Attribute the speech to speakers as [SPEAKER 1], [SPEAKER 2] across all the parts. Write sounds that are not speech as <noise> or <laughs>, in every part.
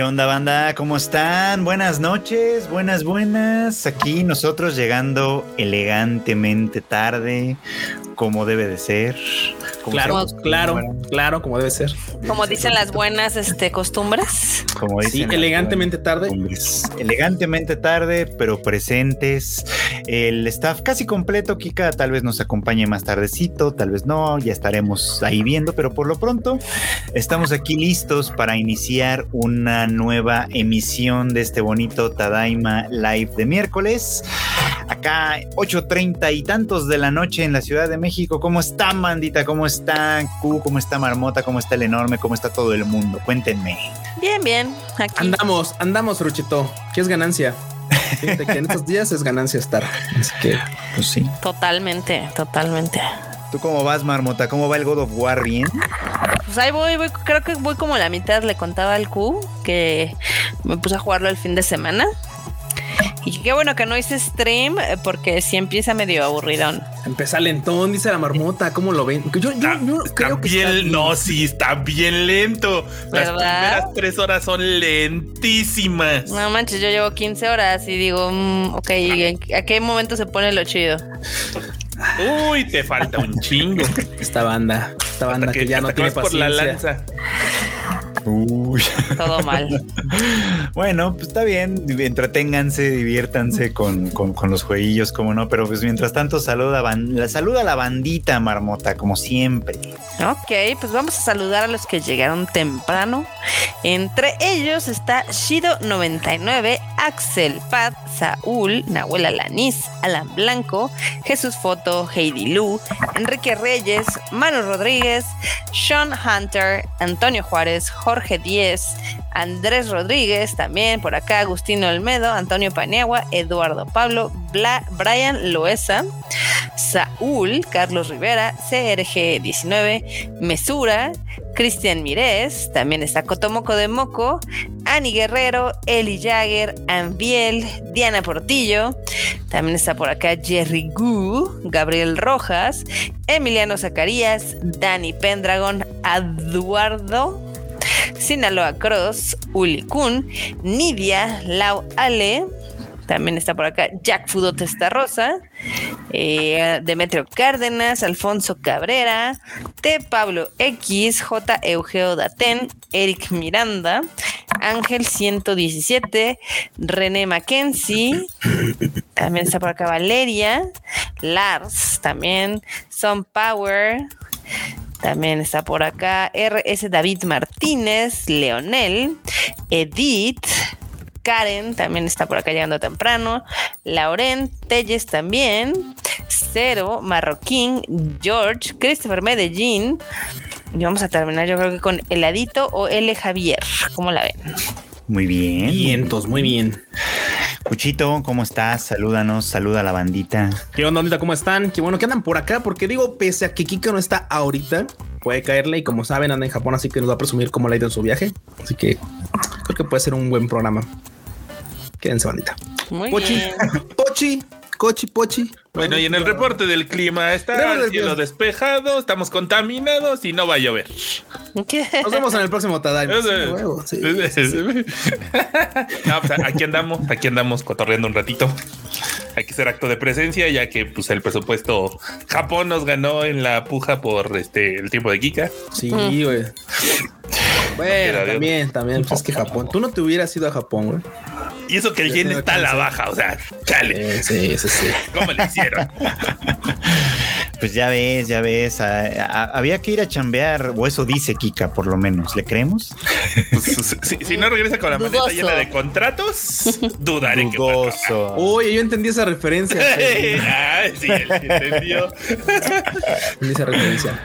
[SPEAKER 1] ¿Qué onda, banda? ¿Cómo están? Buenas noches, buenas, buenas. Aquí nosotros llegando elegantemente tarde, como debe de ser.
[SPEAKER 2] Claro, claro, claro, como debe ser.
[SPEAKER 3] Como dicen las buenas este, costumbres.
[SPEAKER 1] Como dicen
[SPEAKER 2] sí, elegantemente tarde.
[SPEAKER 1] Elegantemente tarde, pero presentes. El staff casi completo, Kika, tal vez nos acompañe más tardecito, tal vez no, ya estaremos ahí viendo, pero por lo pronto estamos aquí listos para iniciar una nueva emisión de este bonito Tadaima Live de miércoles. Acá 8.30 y tantos de la noche en la Ciudad de México. ¿Cómo está, Mandita? ¿Cómo está Q? ¿Cómo está Marmota? ¿Cómo está el enorme? ¿Cómo está todo el mundo? Cuéntenme.
[SPEAKER 3] Bien, bien.
[SPEAKER 2] Aquí. Andamos, andamos, Ruchito. ¿Qué es ganancia? Fíjate que en estos días es ganancia estar. Así que, pues sí.
[SPEAKER 3] Totalmente, totalmente.
[SPEAKER 1] ¿Tú cómo vas, Marmota? ¿Cómo va el God of War? ¿Bien?
[SPEAKER 3] Pues ahí voy, voy, creo que voy como la mitad. Le contaba al Q que me puse a jugarlo el fin de semana. Y qué bueno que no hice stream eh, porque si empieza medio aburridón.
[SPEAKER 2] Empieza lentón, dice la marmota. ¿Cómo lo ven? Yo,
[SPEAKER 4] yo, creo que bien, no, sí, está bien lento. Las primeras tres horas son lentísimas.
[SPEAKER 3] No manches, yo llevo 15 horas y digo, mm, ok, ¿a qué momento se pone lo chido?
[SPEAKER 4] Uy, te falta un chingo.
[SPEAKER 2] Esta banda, esta banda que, ya no tiene paciencia. por la lanza.
[SPEAKER 1] Uy.
[SPEAKER 3] Todo mal. <laughs>
[SPEAKER 1] bueno, pues está bien. Entreténganse, diviértanse con, los jueguillos, como no. Pero pues mientras tanto, saluda, saluda a la bandita marmota, como siempre.
[SPEAKER 3] Ok, pues vamos a saludar a los que llegaron temprano. Entre ellos está Shido99, Axel, Pat, Saúl, Nahuel Alanis, Alan Blanco, Jesús Foto, Heidi Lu, Enrique Reyes, Manu Rodríguez, Sean Hunter, Antonio Juárez, Jorge Díez, Andrés Rodríguez, también por acá Agustino Olmedo, Antonio Paniagua, Eduardo Pablo, Brian Loesa, Saúl, Carlos Rivera, CRG19, Mesura, Cristian Mirés, también está Cotomoco de Moco, Ani Guerrero, Eli Jagger, Ambiel, Diana Portillo, también está por acá Jerry Gu, Gabriel Rojas, Emiliano Zacarías, Dani Pendragon, Eduardo Sinaloa Cross, Uli Kun, Nidia, Lau Ale, también está por acá Jack Fudo Rosa, eh, Demetrio Cárdenas, Alfonso Cabrera, T. Pablo X, J. Eugeo Daten, Eric Miranda, Ángel 117, René Mackenzie, también está por acá Valeria, Lars, también Son Power, también está por acá RS David Martínez, Leonel, Edith, Karen también está por acá llegando temprano, Lauren, Telles también, Cero, Marroquín, George, Christopher Medellín. Y vamos a terminar yo creo que con Heladito o L Javier. ¿Cómo la ven?
[SPEAKER 1] Muy bien.
[SPEAKER 2] Vientos, muy bien.
[SPEAKER 1] Cuchito, ¿cómo estás? Salúdanos, saluda a la bandita.
[SPEAKER 2] ¿Qué onda, bandita? ¿Cómo están? Qué bueno que andan por acá, porque digo, pese a que Kika no está ahorita, puede caerle y como saben, anda en Japón, así que nos va a presumir cómo le ha ido en su viaje. Así que creo que puede ser un buen programa. Quédense, bandita.
[SPEAKER 3] Muy bien. <laughs>
[SPEAKER 2] Pochi, Cochi Pochi.
[SPEAKER 4] Bueno, y en el reporte del clima está el cielo despejado, estamos contaminados y no va a llover.
[SPEAKER 2] Nos vemos en el próximo Tadai. <laughs>
[SPEAKER 4] aquí andamos, aquí andamos cotorreando un ratito. Hay que hacer acto de presencia, ya que pues el presupuesto Japón nos ganó en la puja por este el tiempo de Kika.
[SPEAKER 2] Sí, mm. Bueno, también, también, pues es que Japón. Tú no te hubieras ido a Japón, güey.
[SPEAKER 4] Y eso que el yen está a la baja, o sea, chale.
[SPEAKER 2] Sí, sí, sí. <laughs>
[SPEAKER 4] ¿Cómo le hicieron? <laughs>
[SPEAKER 1] Pues ya ves, ya ves, había que ir a chambear, o eso dice Kika, por lo menos. ¿Le creemos? <laughs>
[SPEAKER 4] Pues, si, no regresa con la maleta llena de contratos, dudaré
[SPEAKER 2] Dudoso. que Oye, yo entendí esa referencia.
[SPEAKER 4] ah, sí, entendió.
[SPEAKER 2] entendí esa referencia.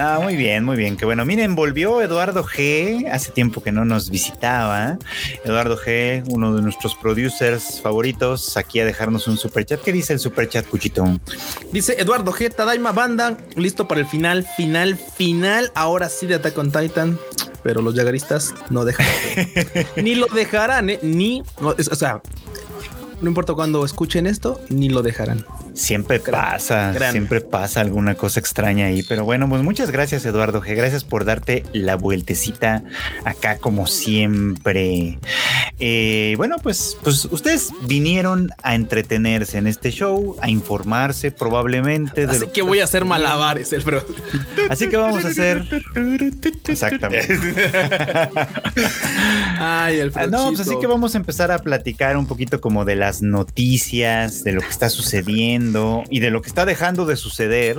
[SPEAKER 1] Ah, muy bien, muy bien. Que bueno, miren, volvió Eduardo G. Hace tiempo que no nos visitaba. Eduardo G, uno de nuestros producers favoritos, aquí a dejarnos un super chat. ¿Qué dice el super chat, Cuchito?
[SPEAKER 2] Dice Eduardo G. Tadaima Banda, listo para el final, final, final. Ahora sí de Attack on Titan. Pero los yagaristas no dejan. <laughs> ni lo dejarán, ¿eh? Ni. o sea, no importa cuando escuchen esto, ni lo dejarán.
[SPEAKER 1] Siempre pasa,
[SPEAKER 2] Gran.
[SPEAKER 1] siempre pasa alguna cosa extraña ahí. Pero bueno, pues muchas gracias, Eduardo G. Gracias por darte la vueltecita acá, como siempre. Eh, bueno, pues, pues ustedes vinieron a entretenerse en este show, a informarse probablemente de
[SPEAKER 2] Así
[SPEAKER 1] lo
[SPEAKER 2] que voy a hacer malabares, el bro.
[SPEAKER 1] Así que vamos a hacer. Exactamente.
[SPEAKER 2] Ay, el
[SPEAKER 1] Ah, No, pues así que vamos a empezar a platicar un poquito como de las noticias, de lo que está sucediendo y de lo que está dejando de suceder.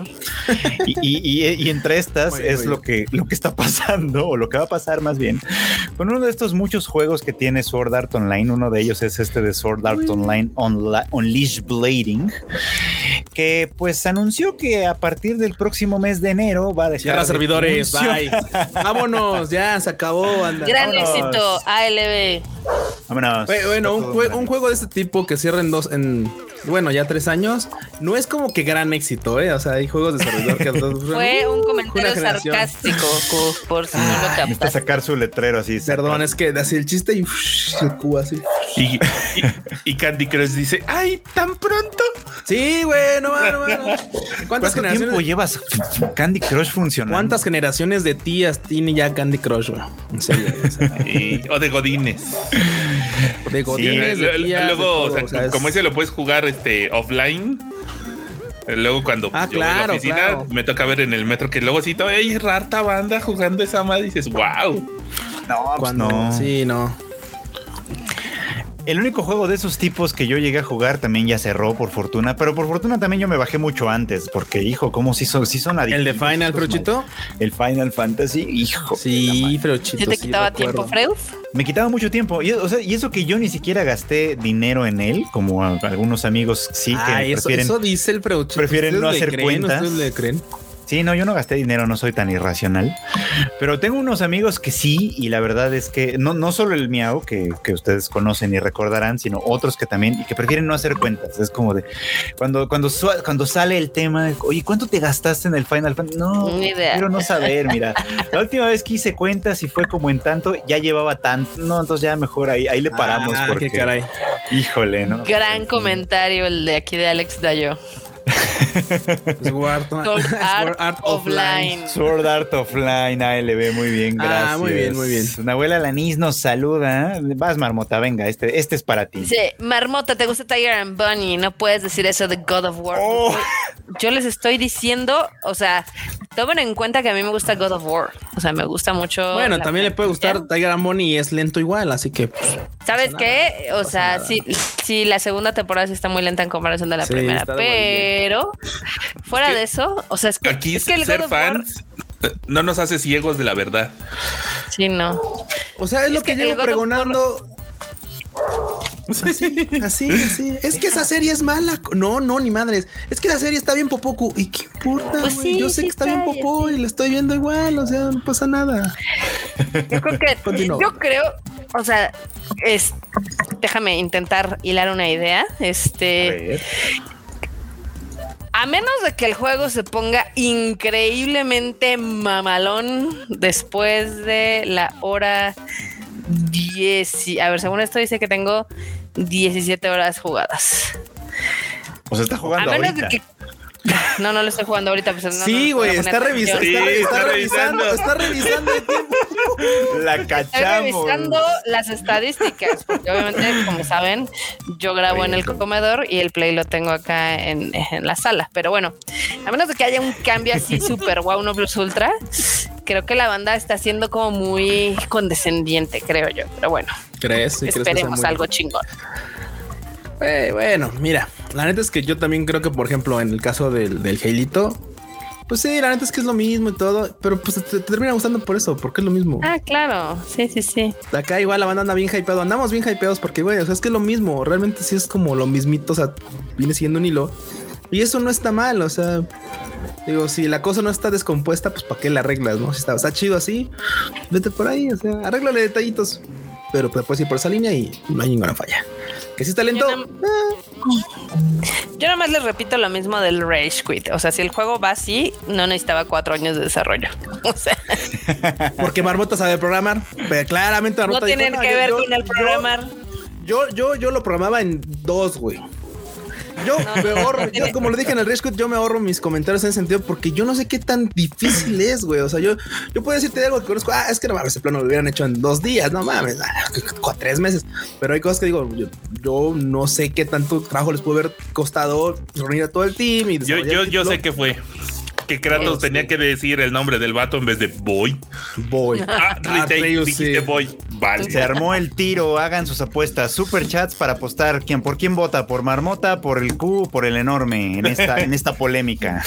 [SPEAKER 1] Y, y- y- y entre estas es lo que, lo que está <laughs> pasando, o lo que va a pasar más bien, con uno de estos muchos juegos que tiene Sword Art Online. Uno de ellos es este de Sword Art Online Onla- Unleash Blading, que pues anunció que a partir del próximo mes de enero va a dejar
[SPEAKER 2] Cierra
[SPEAKER 1] de
[SPEAKER 2] servidores, bye. <laughs> Vámonos, ya se acabó. Anda.
[SPEAKER 3] Gran
[SPEAKER 1] Vámonos.
[SPEAKER 3] éxito, ALB.
[SPEAKER 1] Vámonos.
[SPEAKER 2] Bue- Bueno, un, jue- juego de este tipo que cierra en dos, en bueno, ya tres años, no es como que gran éxito, ¿eh? O sea, hay juegos de servidor que
[SPEAKER 3] Fue un comentario sarcástico, co- por si no lo
[SPEAKER 1] sacar su letrero así.
[SPEAKER 2] Perdón, es que así el chiste y el así.
[SPEAKER 4] Y, y- y Candy Crush dice, ay, tan pronto.
[SPEAKER 2] Sí, güey, no, no. ¿Cuántas
[SPEAKER 1] ¿Cuánto tiempo
[SPEAKER 2] generaciones?
[SPEAKER 1] llevas Candy Crush funcionando?
[SPEAKER 2] ¿Cuántas generaciones de tías tiene ya Candy Crush, güey? En serio, o sea,
[SPEAKER 4] Y- o de Godines.
[SPEAKER 2] de godines, de
[SPEAKER 4] Luego,
[SPEAKER 2] tías, de
[SPEAKER 4] luego, o
[SPEAKER 2] todo,
[SPEAKER 4] sea,
[SPEAKER 2] o sea, es-
[SPEAKER 4] como ese lo puedes jugar este offline. Luego cuando
[SPEAKER 2] Ah,
[SPEAKER 4] yo voy a la
[SPEAKER 2] claro,
[SPEAKER 4] oficina
[SPEAKER 2] claro.
[SPEAKER 4] me toca ver en el metro que luego sí todavía hay rata banda jugando esa madre y dices, wow.
[SPEAKER 1] No, pues
[SPEAKER 2] cuando,
[SPEAKER 1] no.
[SPEAKER 2] sí, no.
[SPEAKER 1] El único juego de esos tipos que yo llegué a jugar también ya cerró, por fortuna. Pero por fortuna también yo me bajé mucho antes. Porque, hijo, ¿cómo si son, sí son
[SPEAKER 2] El de
[SPEAKER 1] adictivos
[SPEAKER 2] Final,
[SPEAKER 1] mal- El Final Fantasy, hijo.
[SPEAKER 2] Sí, Fruchito.
[SPEAKER 3] ¿Sí te quitaba tiempo, Freud?
[SPEAKER 1] Me quitaba mucho tiempo. Y, o sea, y eso que yo ni siquiera gasté dinero en él, como a- algunos amigos sí que
[SPEAKER 2] Ah, eso,
[SPEAKER 1] prefieren.
[SPEAKER 2] eso dice el Fruchito.
[SPEAKER 1] prefieren
[SPEAKER 2] ¿Ustedes
[SPEAKER 1] no
[SPEAKER 2] le
[SPEAKER 1] hacer
[SPEAKER 2] creen?
[SPEAKER 1] cuentas.
[SPEAKER 2] ¿Ustedes le creen?
[SPEAKER 1] Sí, no, yo no gasté dinero, no soy tan irracional. Pero tengo unos amigos que sí, y la verdad es que no, no solo el miau, que, que ustedes conocen y recordarán, sino otros que también, y que prefieren no hacer cuentas. Es como de cuando, cuando, cuando sale el tema, de, oye, ¿cuánto te gastaste en el Final Fantasy? No,
[SPEAKER 3] Ni idea.
[SPEAKER 1] quiero no saber, mira. La última vez que hice cuentas y fue como en tanto, ya llevaba tanto. No, entonces ya mejor ahí, ahí le paramos.
[SPEAKER 2] Ah,
[SPEAKER 1] porque,
[SPEAKER 2] qué caray.
[SPEAKER 1] Híjole, ¿no?
[SPEAKER 3] Gran comentario el de aquí de Alex Dayo. <laughs>
[SPEAKER 2] Sword,
[SPEAKER 3] Art Offline.
[SPEAKER 1] Sword Art Offline, ALB, muy bien,
[SPEAKER 2] Ah,
[SPEAKER 1] gracias.
[SPEAKER 2] muy bien, muy bien.
[SPEAKER 1] Una abuela Lanis nos saluda. Vas, Marmota, venga, este, este es para ti.
[SPEAKER 3] Dice, Marmota, ¿te gusta Tiger and Bunny? No puedes decir eso de God of War.
[SPEAKER 1] Oh.
[SPEAKER 3] Yo les estoy diciendo, o sea, tomen en cuenta que a mí me gusta God of War. O sea, me gusta mucho.
[SPEAKER 2] Bueno, también le puede gustar. Tiger and Bunny y es lento igual, así que pues,
[SPEAKER 3] ¿Sabes qué? O
[SPEAKER 2] pasa
[SPEAKER 3] sea,
[SPEAKER 2] nada.
[SPEAKER 3] sí, sí, la segunda temporada sí está muy lenta en comparación de la
[SPEAKER 2] Sí,
[SPEAKER 3] primera,
[SPEAKER 2] de
[SPEAKER 3] pero fuera
[SPEAKER 4] Es que
[SPEAKER 3] de eso, o sea, es que,
[SPEAKER 4] Aquí
[SPEAKER 3] es que el
[SPEAKER 4] ser
[SPEAKER 3] War-
[SPEAKER 4] fans eh, no nos hace ciegos de la verdad.
[SPEAKER 3] Sí, no.
[SPEAKER 2] O sea, es lo que, llevo pregonando. Así, así, así. Es que esa serie es mala. No, no, ni madres. Es que la serie está bien popoco. ¿Y qué importa?
[SPEAKER 3] Pues sí,
[SPEAKER 2] Yo sé
[SPEAKER 3] sí
[SPEAKER 2] que está bien popó
[SPEAKER 3] sí.
[SPEAKER 2] y la estoy viendo igual. O sea, no pasa nada.
[SPEAKER 3] Yo creo que <laughs>
[SPEAKER 2] Continúa.
[SPEAKER 3] yo creo, o sea, es déjame intentar hilar una idea. Este, a menos de que el juego se ponga increíblemente mamalón después de la hora 10. y- A ver, según esto dice que tengo 17 horas jugadas.
[SPEAKER 1] O sea, está
[SPEAKER 3] A
[SPEAKER 1] jugando
[SPEAKER 3] menos
[SPEAKER 1] ahorita.
[SPEAKER 3] de que <laughs> no, no lo estoy jugando ahorita. Pues, no, no,
[SPEAKER 2] sí,
[SPEAKER 3] no
[SPEAKER 2] güey,
[SPEAKER 3] a
[SPEAKER 2] está, está,
[SPEAKER 4] Sí,
[SPEAKER 2] está
[SPEAKER 4] está
[SPEAKER 2] revisando,
[SPEAKER 4] revisando.
[SPEAKER 2] está revisando el tiempo. <laughs>
[SPEAKER 1] La
[SPEAKER 3] Estoy
[SPEAKER 1] cachamos.
[SPEAKER 3] revisando las estadísticas, porque obviamente, como saben, yo grabo en el comedor y el play lo tengo acá en, en la sala. Pero bueno, a menos de que haya un cambio así <laughs> súper wow, no plus ultra, creo que la banda está siendo como muy condescendiente, creo yo. Pero bueno,
[SPEAKER 2] ¿Crees? Sí, ¿crees que
[SPEAKER 3] esperemos
[SPEAKER 2] muy-
[SPEAKER 3] algo chingón.
[SPEAKER 2] Eh, bueno, mira, la neta es que yo también creo que, por ejemplo, en el caso del, del Jailito, pues sí, la neta es que es lo mismo y todo, pero pues te, te termina gustando por eso, porque es lo mismo.
[SPEAKER 3] Ah, claro, sí, sí, sí.
[SPEAKER 2] Acá igual la banda anda bien hypeado, andamos bien hypeados porque, güey, o sea, es que es lo mismo, realmente sí es como lo mismito, o sea, viene siendo un hilo. Y eso no está mal, o sea, digo, si la cosa no está descompuesta, pues para qué la arreglas, ¿no? Si está, está chido así, vete por ahí, o sea, arréglale detallitos, pero pues puedes ir por esa línea y no hay ninguna falla. Que si está lento,
[SPEAKER 3] Yo no- Yo nada más les repito lo mismo del Rage Quit. O sea, si el juego va así, no necesitaba cuatro años de desarrollo. <laughs> O sea,
[SPEAKER 2] porque Marmota sabe programar, pero claramente
[SPEAKER 3] no
[SPEAKER 2] Marmota dijo,
[SPEAKER 3] tienen
[SPEAKER 2] "No,
[SPEAKER 3] que
[SPEAKER 2] yo-
[SPEAKER 3] ver
[SPEAKER 2] yo-
[SPEAKER 3] con el
[SPEAKER 2] yo-
[SPEAKER 3] programar.
[SPEAKER 2] Yo, yo, yo lo programaba en dos, güey. Yo
[SPEAKER 3] No,
[SPEAKER 2] me ahorro,
[SPEAKER 3] no
[SPEAKER 2] yo, como lo dije en el Quit, yo me ahorro mis comentarios en ese sentido porque yo no sé qué tan difícil es, güey. O sea, yo, yo puedo decirte algo que conozco. Ah, es que no mames, ese plano lo hubieran hecho en dos días, no mames, ah, cu- tres meses. Pero hay cosas que digo, yo, yo no sé qué tanto trabajo les puede haber costado reunir a todo el team y
[SPEAKER 4] Yo, yo, yo sé que fue. Que Kratos
[SPEAKER 2] Este.
[SPEAKER 4] tenía que decir el nombre del vato en vez de Boy.
[SPEAKER 2] voy.
[SPEAKER 4] Ah, retake,
[SPEAKER 2] Atreus,
[SPEAKER 4] dijiste
[SPEAKER 2] sí.
[SPEAKER 4] Boy. Vale.
[SPEAKER 1] Se armó el tiro, hagan sus apuestas, super chats para apostar quién por quién vota, por Marmota, por el Q, por el enorme en esta en esta polémica.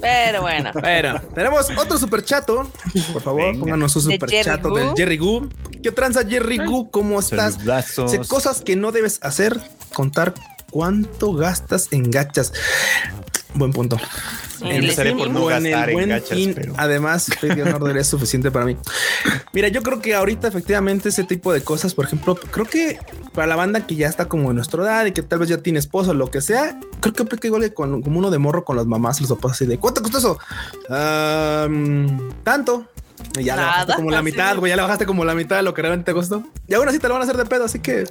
[SPEAKER 3] Pero bueno.
[SPEAKER 2] Bueno, tenemos otro super chato. Por favor,
[SPEAKER 1] Venga.
[SPEAKER 2] pónganos su
[SPEAKER 3] De
[SPEAKER 2] super
[SPEAKER 3] Jerry
[SPEAKER 2] chato
[SPEAKER 3] Gu.
[SPEAKER 2] del Jerry Gu. ¿Qué tranza, Jerry Gu? ¿Cómo estás? Cosas que no debes hacer, contar cuánto gastas en gachas. Buen punto.
[SPEAKER 3] Sí,
[SPEAKER 2] En
[SPEAKER 1] Empezaré por no
[SPEAKER 2] en
[SPEAKER 1] gastar
[SPEAKER 2] el
[SPEAKER 1] en
[SPEAKER 2] buen
[SPEAKER 1] gachas,
[SPEAKER 2] fin,
[SPEAKER 1] pero-
[SPEAKER 2] además, <laughs> ser suficiente para mí. Mira, yo creo que ahorita efectivamente ese tipo de cosas, por ejemplo, creo que para la banda que ya está como en nuestra edad y que tal vez ya tiene esposo o lo que sea, creo que aplica igual que con, como uno de morro con las mamás, los papás así de ¿cuánto costó eso? Tanto. Y ya le bajaste como la
[SPEAKER 3] así
[SPEAKER 2] mitad, güey. Ya le bajaste como la mitad de lo que realmente te costó. Y aún así te lo van a hacer de pedo, así que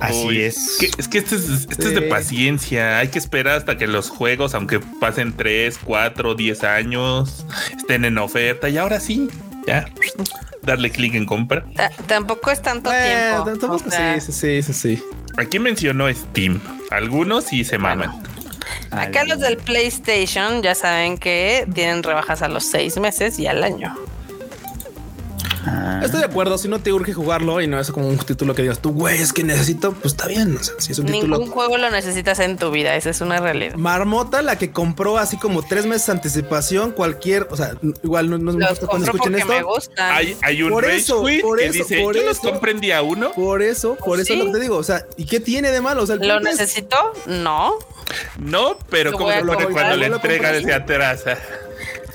[SPEAKER 1] Así
[SPEAKER 4] Uy,
[SPEAKER 1] es.
[SPEAKER 4] que- es que este es, este es de paciencia. Hay que esperar hasta que los juegos, aunque pasen 3, 4, 10 años, estén en oferta. Y ahora sí, ya. Darle clic en compra.
[SPEAKER 3] Ta- Tampoco es tanto
[SPEAKER 2] Eh,
[SPEAKER 3] tiempo.
[SPEAKER 2] tampoco-
[SPEAKER 3] o sea,
[SPEAKER 2] sí, sí, sí, sí, sí.
[SPEAKER 4] Aquí mencionó Steam. Algunos sí se maman.
[SPEAKER 3] Acá los del PlayStation ya saben que tienen rebajas a los seis meses y al año.
[SPEAKER 1] Ah,
[SPEAKER 2] Estoy de acuerdo. Si no te urge jugarlo y no es como un título que digas tú, güey, es que necesito, pues está bien. O sea, si es un
[SPEAKER 3] Ningún
[SPEAKER 2] título.
[SPEAKER 3] juego lo necesitas en tu vida, esa es una realidad.
[SPEAKER 2] Marmota, la que compró así como tres meses de anticipación, cualquier, o sea, igual no, no me
[SPEAKER 3] Los
[SPEAKER 2] gusta cuando escuchen esto.
[SPEAKER 3] me gustan.
[SPEAKER 4] Hay, hay un
[SPEAKER 2] Por eso, por
[SPEAKER 4] que
[SPEAKER 2] eso,
[SPEAKER 4] dice:
[SPEAKER 2] por
[SPEAKER 4] Yo los
[SPEAKER 2] eso.
[SPEAKER 4] compré en día uno.
[SPEAKER 2] Por eso, por eso
[SPEAKER 3] Sí.
[SPEAKER 2] lo que te digo. O sea, ¿y qué tiene de malo? O sea, el
[SPEAKER 3] ¿Lo
[SPEAKER 2] es-
[SPEAKER 3] necesito? No.
[SPEAKER 4] No, pero
[SPEAKER 3] Lo
[SPEAKER 4] ¿cómo
[SPEAKER 3] voy
[SPEAKER 4] se
[SPEAKER 3] a
[SPEAKER 4] pone
[SPEAKER 2] comprar,
[SPEAKER 4] cuando le
[SPEAKER 2] lo
[SPEAKER 4] entrega se atrasa?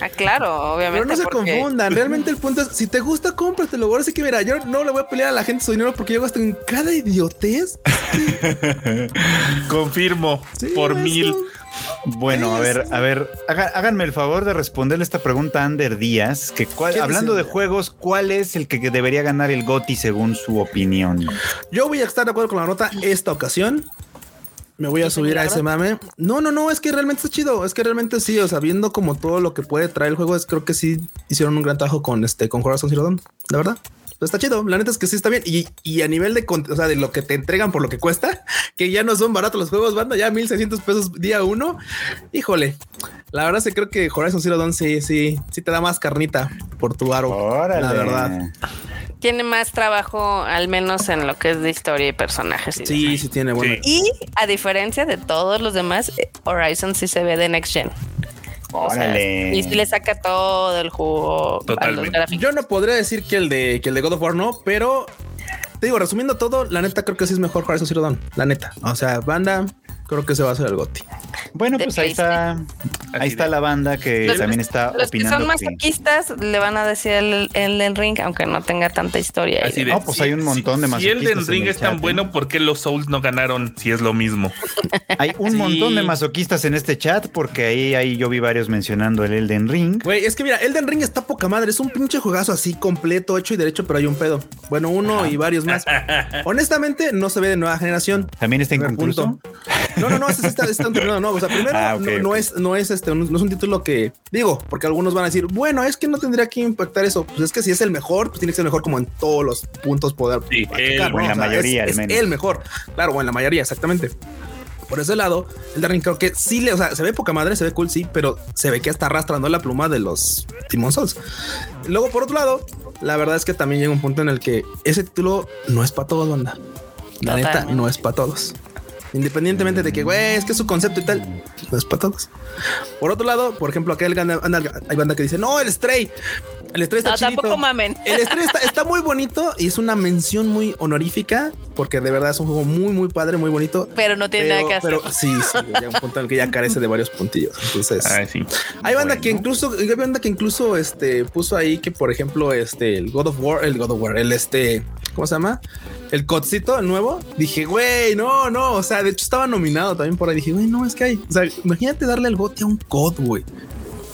[SPEAKER 3] Ah, claro, obviamente.
[SPEAKER 2] Pero no se
[SPEAKER 3] porque-
[SPEAKER 2] confundan. <laughs> Realmente el punto es: si te gusta, cómpratelo. Ahora sí que mira, yo no le voy a pelear a la gente su dinero porque yo gasto en cada idiotez. <laughs>
[SPEAKER 4] Confirmo,
[SPEAKER 2] Sí,
[SPEAKER 4] por mil.
[SPEAKER 1] Bueno, a ver, a ver, háganme el favor de responderle esta pregunta a Ander Díaz, que
[SPEAKER 2] ¿Qué
[SPEAKER 1] hablando de juegos, ¿cuál es el que debería ganar el GOTI según su opinión?
[SPEAKER 2] Yo voy a estar de acuerdo con la nota esta ocasión. Me voy a
[SPEAKER 3] ¿Dice
[SPEAKER 2] subir a ese mame. No, no, no, es que realmente está chido. Es que realmente sí, o sea, viendo como todo lo que puede traer el juego, es creo que sí hicieron un gran trabajo con este con Horizon Zero Dawn, la verdad. Pero está chido, la neta es que sí está bien. Y, y a nivel de, o sea, de lo que te entregan por lo que cuesta, <laughs> que ya no son baratos los juegos, banda, ya 1600 pesos día uno. Híjole, la verdad sí creo que Horizon Zero Dawn sí, sí, sí te da más carnita por tu aro.
[SPEAKER 1] Órale.
[SPEAKER 2] La verdad.
[SPEAKER 3] Tiene más trabajo, al menos en lo que es de historia y personajes. y
[SPEAKER 2] Sí,
[SPEAKER 3] demás.
[SPEAKER 2] sí tiene bueno.
[SPEAKER 4] Sí.
[SPEAKER 3] Y a diferencia de todos los demás, eh, Horizon sí se ve de Next Gen. O sea,
[SPEAKER 1] Órale.
[SPEAKER 3] y sí le saca todo el jugo a los
[SPEAKER 4] Totalmente.
[SPEAKER 2] Yo no podría decir que el de que el de God of War no, pero te digo, resumiendo todo, la neta creo que sí es mejor Horizon Zero Dawn, la neta. O sea, banda, creo que se va a hacer el GOTI.
[SPEAKER 1] Bueno, pues ahí está, ahí está la banda que
[SPEAKER 3] Los-
[SPEAKER 1] también está
[SPEAKER 3] Los que
[SPEAKER 1] opinando.
[SPEAKER 3] son
[SPEAKER 1] que-
[SPEAKER 3] masoquistas le van a decir el, el, del ring, aunque no tenga tanta historia.
[SPEAKER 4] Así de,
[SPEAKER 1] No, pues hay un montón de
[SPEAKER 4] Si
[SPEAKER 1] masoquistas
[SPEAKER 4] Elden
[SPEAKER 1] en
[SPEAKER 4] Ring
[SPEAKER 1] el
[SPEAKER 4] es tan
[SPEAKER 1] chat, ¿eh?
[SPEAKER 4] bueno, ¿por qué los Souls no ganaron si es lo mismo? <laughs>
[SPEAKER 1] Hay un
[SPEAKER 2] Sí.
[SPEAKER 1] montón de masoquistas en este chat porque ahí, ahí yo vi varios mencionando el Elden Ring.
[SPEAKER 2] Güey, es que mira, Elden Ring está poca madre, es un pinche juegazo así completo, hecho y derecho, pero hay un pedo. Bueno, uno y varios más. <laughs> Honestamente, no se ve de nueva generación.
[SPEAKER 1] También está inconcluso.
[SPEAKER 2] punto. No, no, no, sí está, está <laughs> terminado, no. O sea, primero
[SPEAKER 1] Ah,
[SPEAKER 2] no, es, no es este, no es un título que digo, porque algunos van a decir, bueno, es que no tendría que impactar eso. Pues es que si es el mejor, pues tiene que ser mejor como en todos los puntos poder.
[SPEAKER 4] Sí, el-
[SPEAKER 1] o en la
[SPEAKER 2] O sea,
[SPEAKER 1] mayoría, al
[SPEAKER 2] es, el mejor. Claro, o en la mayoría, exactamente. Por ese lado, el Ring creo que sí le, o sea, se ve poca madre, se ve cool, sí, pero se ve que está arrastrando la pluma de los Demon Souls. Luego, por otro lado, la verdad es que también llega un punto en el que ese título no es para todos, banda. La neta, no es para todos. Independientemente de que, güey, es que su concepto y tal, no es para todos. Por otro lado, por ejemplo, acá el gana- anda- hay banda que dice, no, el Stray. El Stray está
[SPEAKER 3] No,
[SPEAKER 2] chidito.
[SPEAKER 3] tampoco mamen.
[SPEAKER 2] El Stray está, está muy bonito y es una mención muy honorífica porque de verdad es un juego muy, muy padre, muy bonito.
[SPEAKER 3] Pero no tiene nada que hacer.
[SPEAKER 2] pero sí, sí, llega un punto en el que ya carece de varios puntillos. Entonces,
[SPEAKER 4] Ay, sí.
[SPEAKER 2] hay banda que incluso, hay banda que incluso este puso ahí que, por ejemplo, este el God of War, el God of War, el este, ¿cómo se llama? El codcito el nuevo. Dije, güey, no, no. O sea, de hecho estaba nominado también por ahí. Dije, güey, no, es que hay. O sea, imagínate darle el gote a un cod, güey.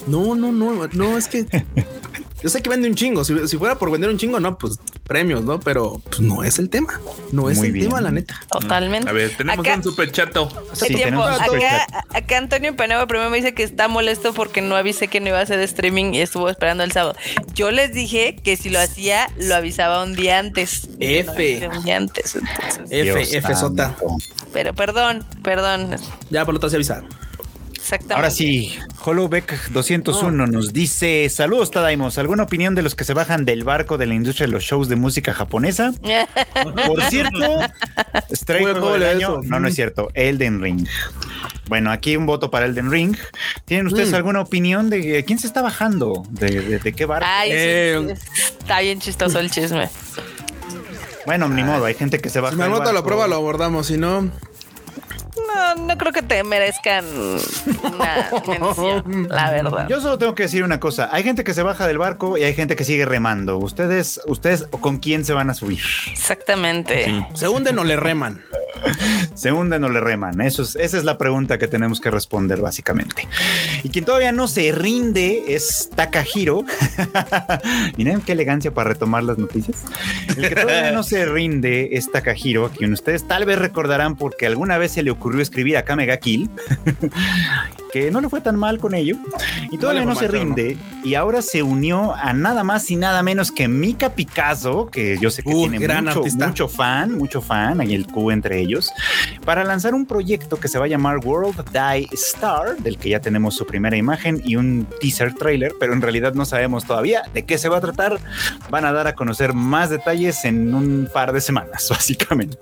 [SPEAKER 2] No, no, no, no, es que. <laughs> Yo sé que vende un chingo. Si, si fuera por vender un chingo, no, pues premios, ¿no? Pero pues, no es el tema. No es
[SPEAKER 1] Muy
[SPEAKER 2] el
[SPEAKER 1] bien.
[SPEAKER 2] tema, la neta.
[SPEAKER 3] Totalmente.
[SPEAKER 4] A ver, tenemos
[SPEAKER 3] Acá-
[SPEAKER 4] un super chato.
[SPEAKER 3] ¿Qué
[SPEAKER 1] Sí,
[SPEAKER 3] tiempo?
[SPEAKER 1] un.
[SPEAKER 3] Acá, acá Antonio Peneva primero me dice que está molesto porque no avisé que no iba a hacer streaming y estuvo esperando el sábado. Yo les dije que si lo hacía, lo avisaba un día antes.
[SPEAKER 2] F.
[SPEAKER 3] Un día antes. entonces.
[SPEAKER 2] F,
[SPEAKER 1] Dios
[SPEAKER 2] F sota.
[SPEAKER 3] Pero perdón, perdón.
[SPEAKER 2] Ya por lo tanto se avisa.
[SPEAKER 3] Exactamente.
[SPEAKER 1] Ahora sí, Holobeck 201 nos dice: Saludos, Tadaimos. ¿Alguna opinión de los que se bajan del barco de la industria de los shows de música japonesa? <laughs> Por cierto, Stray
[SPEAKER 2] Juego
[SPEAKER 1] del año. No, no es cierto. Elden Ring. Bueno, aquí un voto para Elden Ring. ¿Tienen ustedes
[SPEAKER 2] Mm.
[SPEAKER 1] alguna opinión de quién se está bajando? ¿De, de- de qué barco?
[SPEAKER 3] Ay,
[SPEAKER 2] Eh,
[SPEAKER 3] sí, está bien chistoso el chisme.
[SPEAKER 1] Bueno, ni modo, hay gente que se baja.
[SPEAKER 2] Si me anota la prueba, lo abordamos. Si no,
[SPEAKER 3] No, no creo que te merezcan una <laughs> mención, la verdad.
[SPEAKER 1] Yo solo tengo que decir una cosa. Hay gente que se baja del barco y hay gente que sigue remando. Ustedes, ustedes, ¿con quién se van a subir?
[SPEAKER 3] Exactamente.
[SPEAKER 2] se hunden o le reman. <laughs>
[SPEAKER 1] ¿Se hunden o le reman? Eso es, esa es la pregunta que tenemos que responder básicamente. Y quien todavía no se rinde es Takahiro. <laughs> Miren qué elegancia para retomar las noticias. El que todavía no se rinde es Takahiro, a quien ustedes tal vez recordarán porque alguna vez se le ocurrió escribir a Kamega Kill, <laughs> que no le fue tan mal con ello. Y todavía no se rinde. Y ahora se unió a nada más y nada menos que Mika Picasso, que yo sé que
[SPEAKER 2] Uh,
[SPEAKER 1] tiene
[SPEAKER 2] gran
[SPEAKER 1] mucho,
[SPEAKER 2] artista.
[SPEAKER 1] mucho fan, mucho fan, hay el Q entre ellos, para lanzar un proyecto que se va a llamar World Die Star, del que ya tenemos su primera imagen y un teaser trailer, pero en realidad no sabemos todavía de qué se va a tratar. Van a dar a conocer más detalles en un par de semanas, <laughs> básicamente.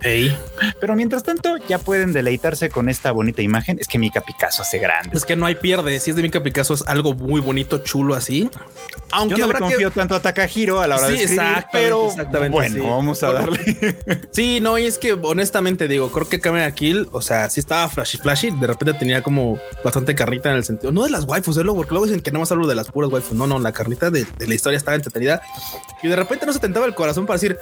[SPEAKER 1] Pero mientras tanto, ya pueden deleitarse con esta bonita imagen. Es que Mika Picasso hace grande.
[SPEAKER 2] Es que no hay pierde. Si es de Mika Picasso, es algo muy bonito, chulo así. Aunque
[SPEAKER 1] Yo no le confío
[SPEAKER 2] que.
[SPEAKER 1] tanto a Takahiro a la hora
[SPEAKER 2] Sí,
[SPEAKER 1] de escribir,
[SPEAKER 2] exactamente,
[SPEAKER 1] pero
[SPEAKER 2] exactamente,
[SPEAKER 1] bueno,
[SPEAKER 2] sí.
[SPEAKER 1] vamos a darle. <laughs>
[SPEAKER 2] Sí, no, y es que honestamente digo, creo que Camera Kill, o sea, sí estaba flashy, flashy. De repente tenía como bastante carnita en el sentido, no de las waifus, ¿eh? porque luego dicen que no más hablo de las puras waifus. No, no, la carnita de, de la historia estaba entretenida y de repente no se tentaba el corazón para decir,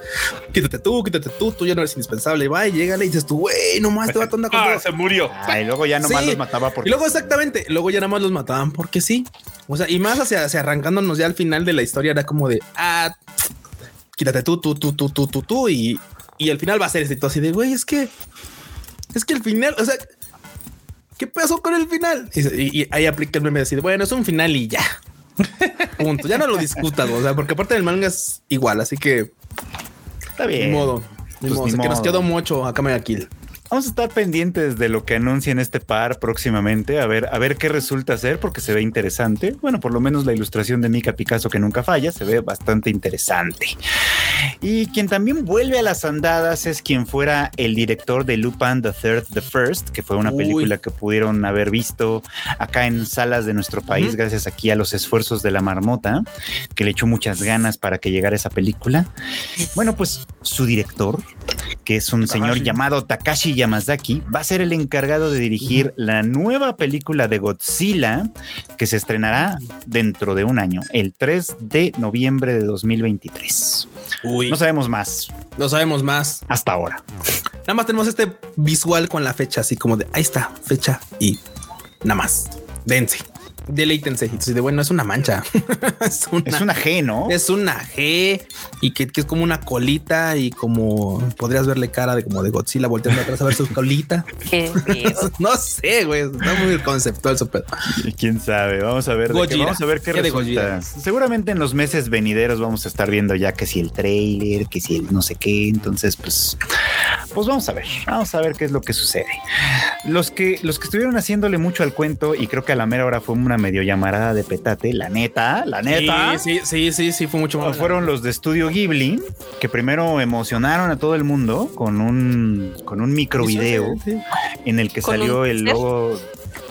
[SPEAKER 2] quítate tú, quítate tú, tú ya no eres indispensable. Y va y llégale y dices tú, güey, nomás te va <laughs> a con
[SPEAKER 4] Ah,
[SPEAKER 2] todo.
[SPEAKER 4] Murió.
[SPEAKER 1] Ay, luego ya nomás
[SPEAKER 2] Sí.
[SPEAKER 1] los mataba porque
[SPEAKER 2] Y luego exactamente, luego ya nada más los mataban porque sí. O sea, y más hacia, hacia arrancándonos ya al final de la historia era como de, ah, quítate tú, tú, tú, tú, tú, tú, tú. Y, y al final va a ser esto así de, güey, es que, es que el final, o sea, ¿qué pasó con el final? Y, y- y ahí aplica el meme de decir, bueno, es un final y ya. <laughs> Punto. Ya no lo discutas, o sea, porque aparte del manga es igual, así que
[SPEAKER 1] está
[SPEAKER 2] ni
[SPEAKER 1] bien.
[SPEAKER 2] modo. Ni
[SPEAKER 1] Pues
[SPEAKER 2] modo,
[SPEAKER 1] ni
[SPEAKER 2] o sea, que nos quedó mucho a Kamea Kill.
[SPEAKER 1] Vamos a estar pendientes de lo que anuncien este par próximamente, a ver, a ver qué resulta ser, porque se ve interesante. Bueno, por lo menos la ilustración de Mika Picasso, que nunca falla, se ve bastante interesante. Y quien también vuelve a las andadas es quien fuera el director de Lupin the Third, The First, que fue una
[SPEAKER 2] Uy.
[SPEAKER 1] película que pudieron haber visto acá en salas de nuestro país, gracias aquí a los esfuerzos de la marmota, que le echó muchas ganas para que llegara esa película. Bueno, pues su director, que es un señor llamado Takashi Yamazaki, va a ser el encargado de dirigir la nueva película de Godzilla que se estrenará dentro de un año, el 3 de noviembre de 2023.
[SPEAKER 2] Uy,
[SPEAKER 1] No sabemos más
[SPEAKER 2] no sabemos más.
[SPEAKER 1] hasta ahora.
[SPEAKER 2] Nada más tenemos este visual con la fecha, así como de ahí está, fecha y nada más. Dense, deleítense. Entonces, de bueno, es una mancha. <laughs> es, una,
[SPEAKER 1] Es una G, ¿no?
[SPEAKER 2] es una G y que, que es como una colita y como podrías verle cara de como de Godzilla volteando atrás a ver su colita. <laughs> <laughs> No sé, güey. Está muy conceptual su pedo.
[SPEAKER 1] Quién sabe, vamos a ver, de qué, vamos a ver qué
[SPEAKER 2] ¿Qué de
[SPEAKER 1] resulta. Seguramente en los meses venideros vamos a estar viendo ya que si el trailer, que si el no sé qué, entonces pues pues vamos a ver, vamos a ver qué es lo que sucede. Los que los que estuvieron haciéndole mucho al cuento y creo que a la mera hora fue una medio llamarada de petate, la neta, la neta.
[SPEAKER 2] Sí, sí, sí, sí, fue mucho más.
[SPEAKER 1] Fueron los de Estudio Ghibli que primero emocionaron a todo el mundo con un con un micro video
[SPEAKER 2] Sí.
[SPEAKER 1] en el que
[SPEAKER 3] ¿Con
[SPEAKER 1] salió el logo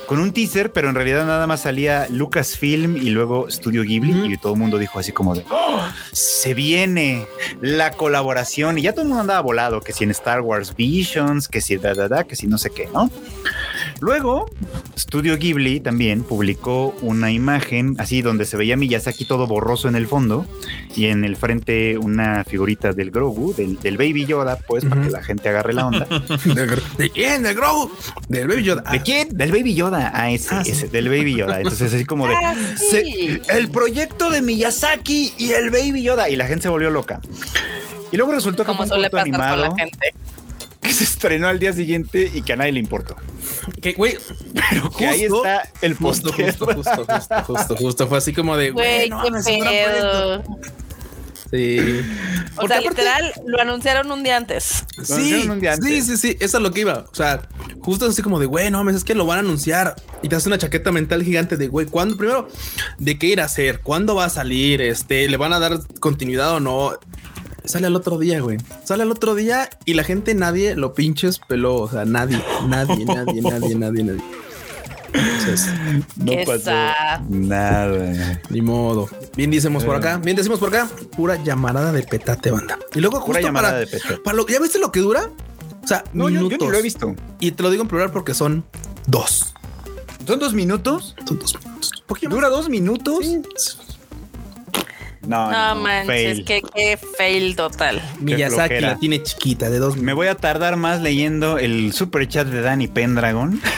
[SPEAKER 1] con un teaser, pero en realidad nada más salía Lucasfilm y luego Studio Ghibli y todo el mundo dijo así como de "Oh, se viene la colaboración y ya todo el mundo andaba volado que si en Star Wars Visions, que si da da da, que si no sé qué, ¿no? Luego, Studio Ghibli también publicó una imagen así donde se veía Miyazaki todo borroso en el fondo y en el frente una figurita del Grogu, del, del Baby Yoda, pues para que la gente agarre la onda. <laughs>
[SPEAKER 2] ¿De, ¿De quién? ¿De Grogu? Del Baby Yoda.
[SPEAKER 1] ¿De quién? Del Baby Yoda. Ah, ese,
[SPEAKER 2] Ah, sí.
[SPEAKER 1] ese, del Baby Yoda. Entonces, así como de
[SPEAKER 3] Ah,
[SPEAKER 1] se- el proyecto de Miyazaki y el Baby Yoda. Y la gente se volvió loca. Y luego resultó que
[SPEAKER 3] Como
[SPEAKER 1] fue un
[SPEAKER 3] suele
[SPEAKER 1] corto
[SPEAKER 3] pasar con la
[SPEAKER 1] animado
[SPEAKER 3] gente.
[SPEAKER 1] Que se estrenó al día siguiente y que a nadie le importó.
[SPEAKER 2] Que, güey,
[SPEAKER 1] Pero que ahí
[SPEAKER 2] Justo,
[SPEAKER 1] está el
[SPEAKER 2] justo,
[SPEAKER 1] póster.
[SPEAKER 2] justo, justo, justo, justo, justo. Fue así como de,
[SPEAKER 3] Güey,
[SPEAKER 2] no
[SPEAKER 3] qué pedo.
[SPEAKER 2] Sí.
[SPEAKER 3] O
[SPEAKER 2] Porque
[SPEAKER 3] sea,
[SPEAKER 2] aparte-
[SPEAKER 3] literal, lo anunciaron un día antes.
[SPEAKER 2] Sí,
[SPEAKER 1] anunciaron un día
[SPEAKER 2] sí,
[SPEAKER 1] antes.
[SPEAKER 2] sí, sí, eso es lo que iba. O sea, justo así como de, güey, no mames, es que lo van a anunciar y te hace una chaqueta mental gigante de, güey, ¿cuándo? Primero, ¿de qué ir a hacer? ¿Cuándo va a salir? Este, ¿le van a dar continuidad o no? Sale al otro día, güey. Sale al otro día y la gente, nadie lo pinches peló. O sea, nadie, nadie, nadie, nadie, nadie, nadie. Entonces,
[SPEAKER 1] No
[SPEAKER 3] Qué
[SPEAKER 1] pasó nada.
[SPEAKER 2] ni modo. Bien decimos por acá, bien decimos por acá, pura llamarada de petate, banda. Y luego
[SPEAKER 1] Pura
[SPEAKER 2] justo
[SPEAKER 1] llamada
[SPEAKER 2] para,
[SPEAKER 1] de petate.
[SPEAKER 2] para lo, ¿ya viste lo que dura? O sea,
[SPEAKER 1] No, yo, yo
[SPEAKER 2] minutos.
[SPEAKER 1] ni lo he visto.
[SPEAKER 2] Y te lo digo en plural porque son dos.
[SPEAKER 1] ¿Son dos minutos?
[SPEAKER 2] Son dos minutos. Poquito
[SPEAKER 1] ¿Dura dos minutos? No,
[SPEAKER 3] No,
[SPEAKER 1] no,
[SPEAKER 3] manches,
[SPEAKER 1] fail.
[SPEAKER 3] que qué fail total.
[SPEAKER 2] Miyazaki la tiene chiquita de dos
[SPEAKER 1] Me voy a tardar más leyendo el super chat de Danny Pendragon. <laughs>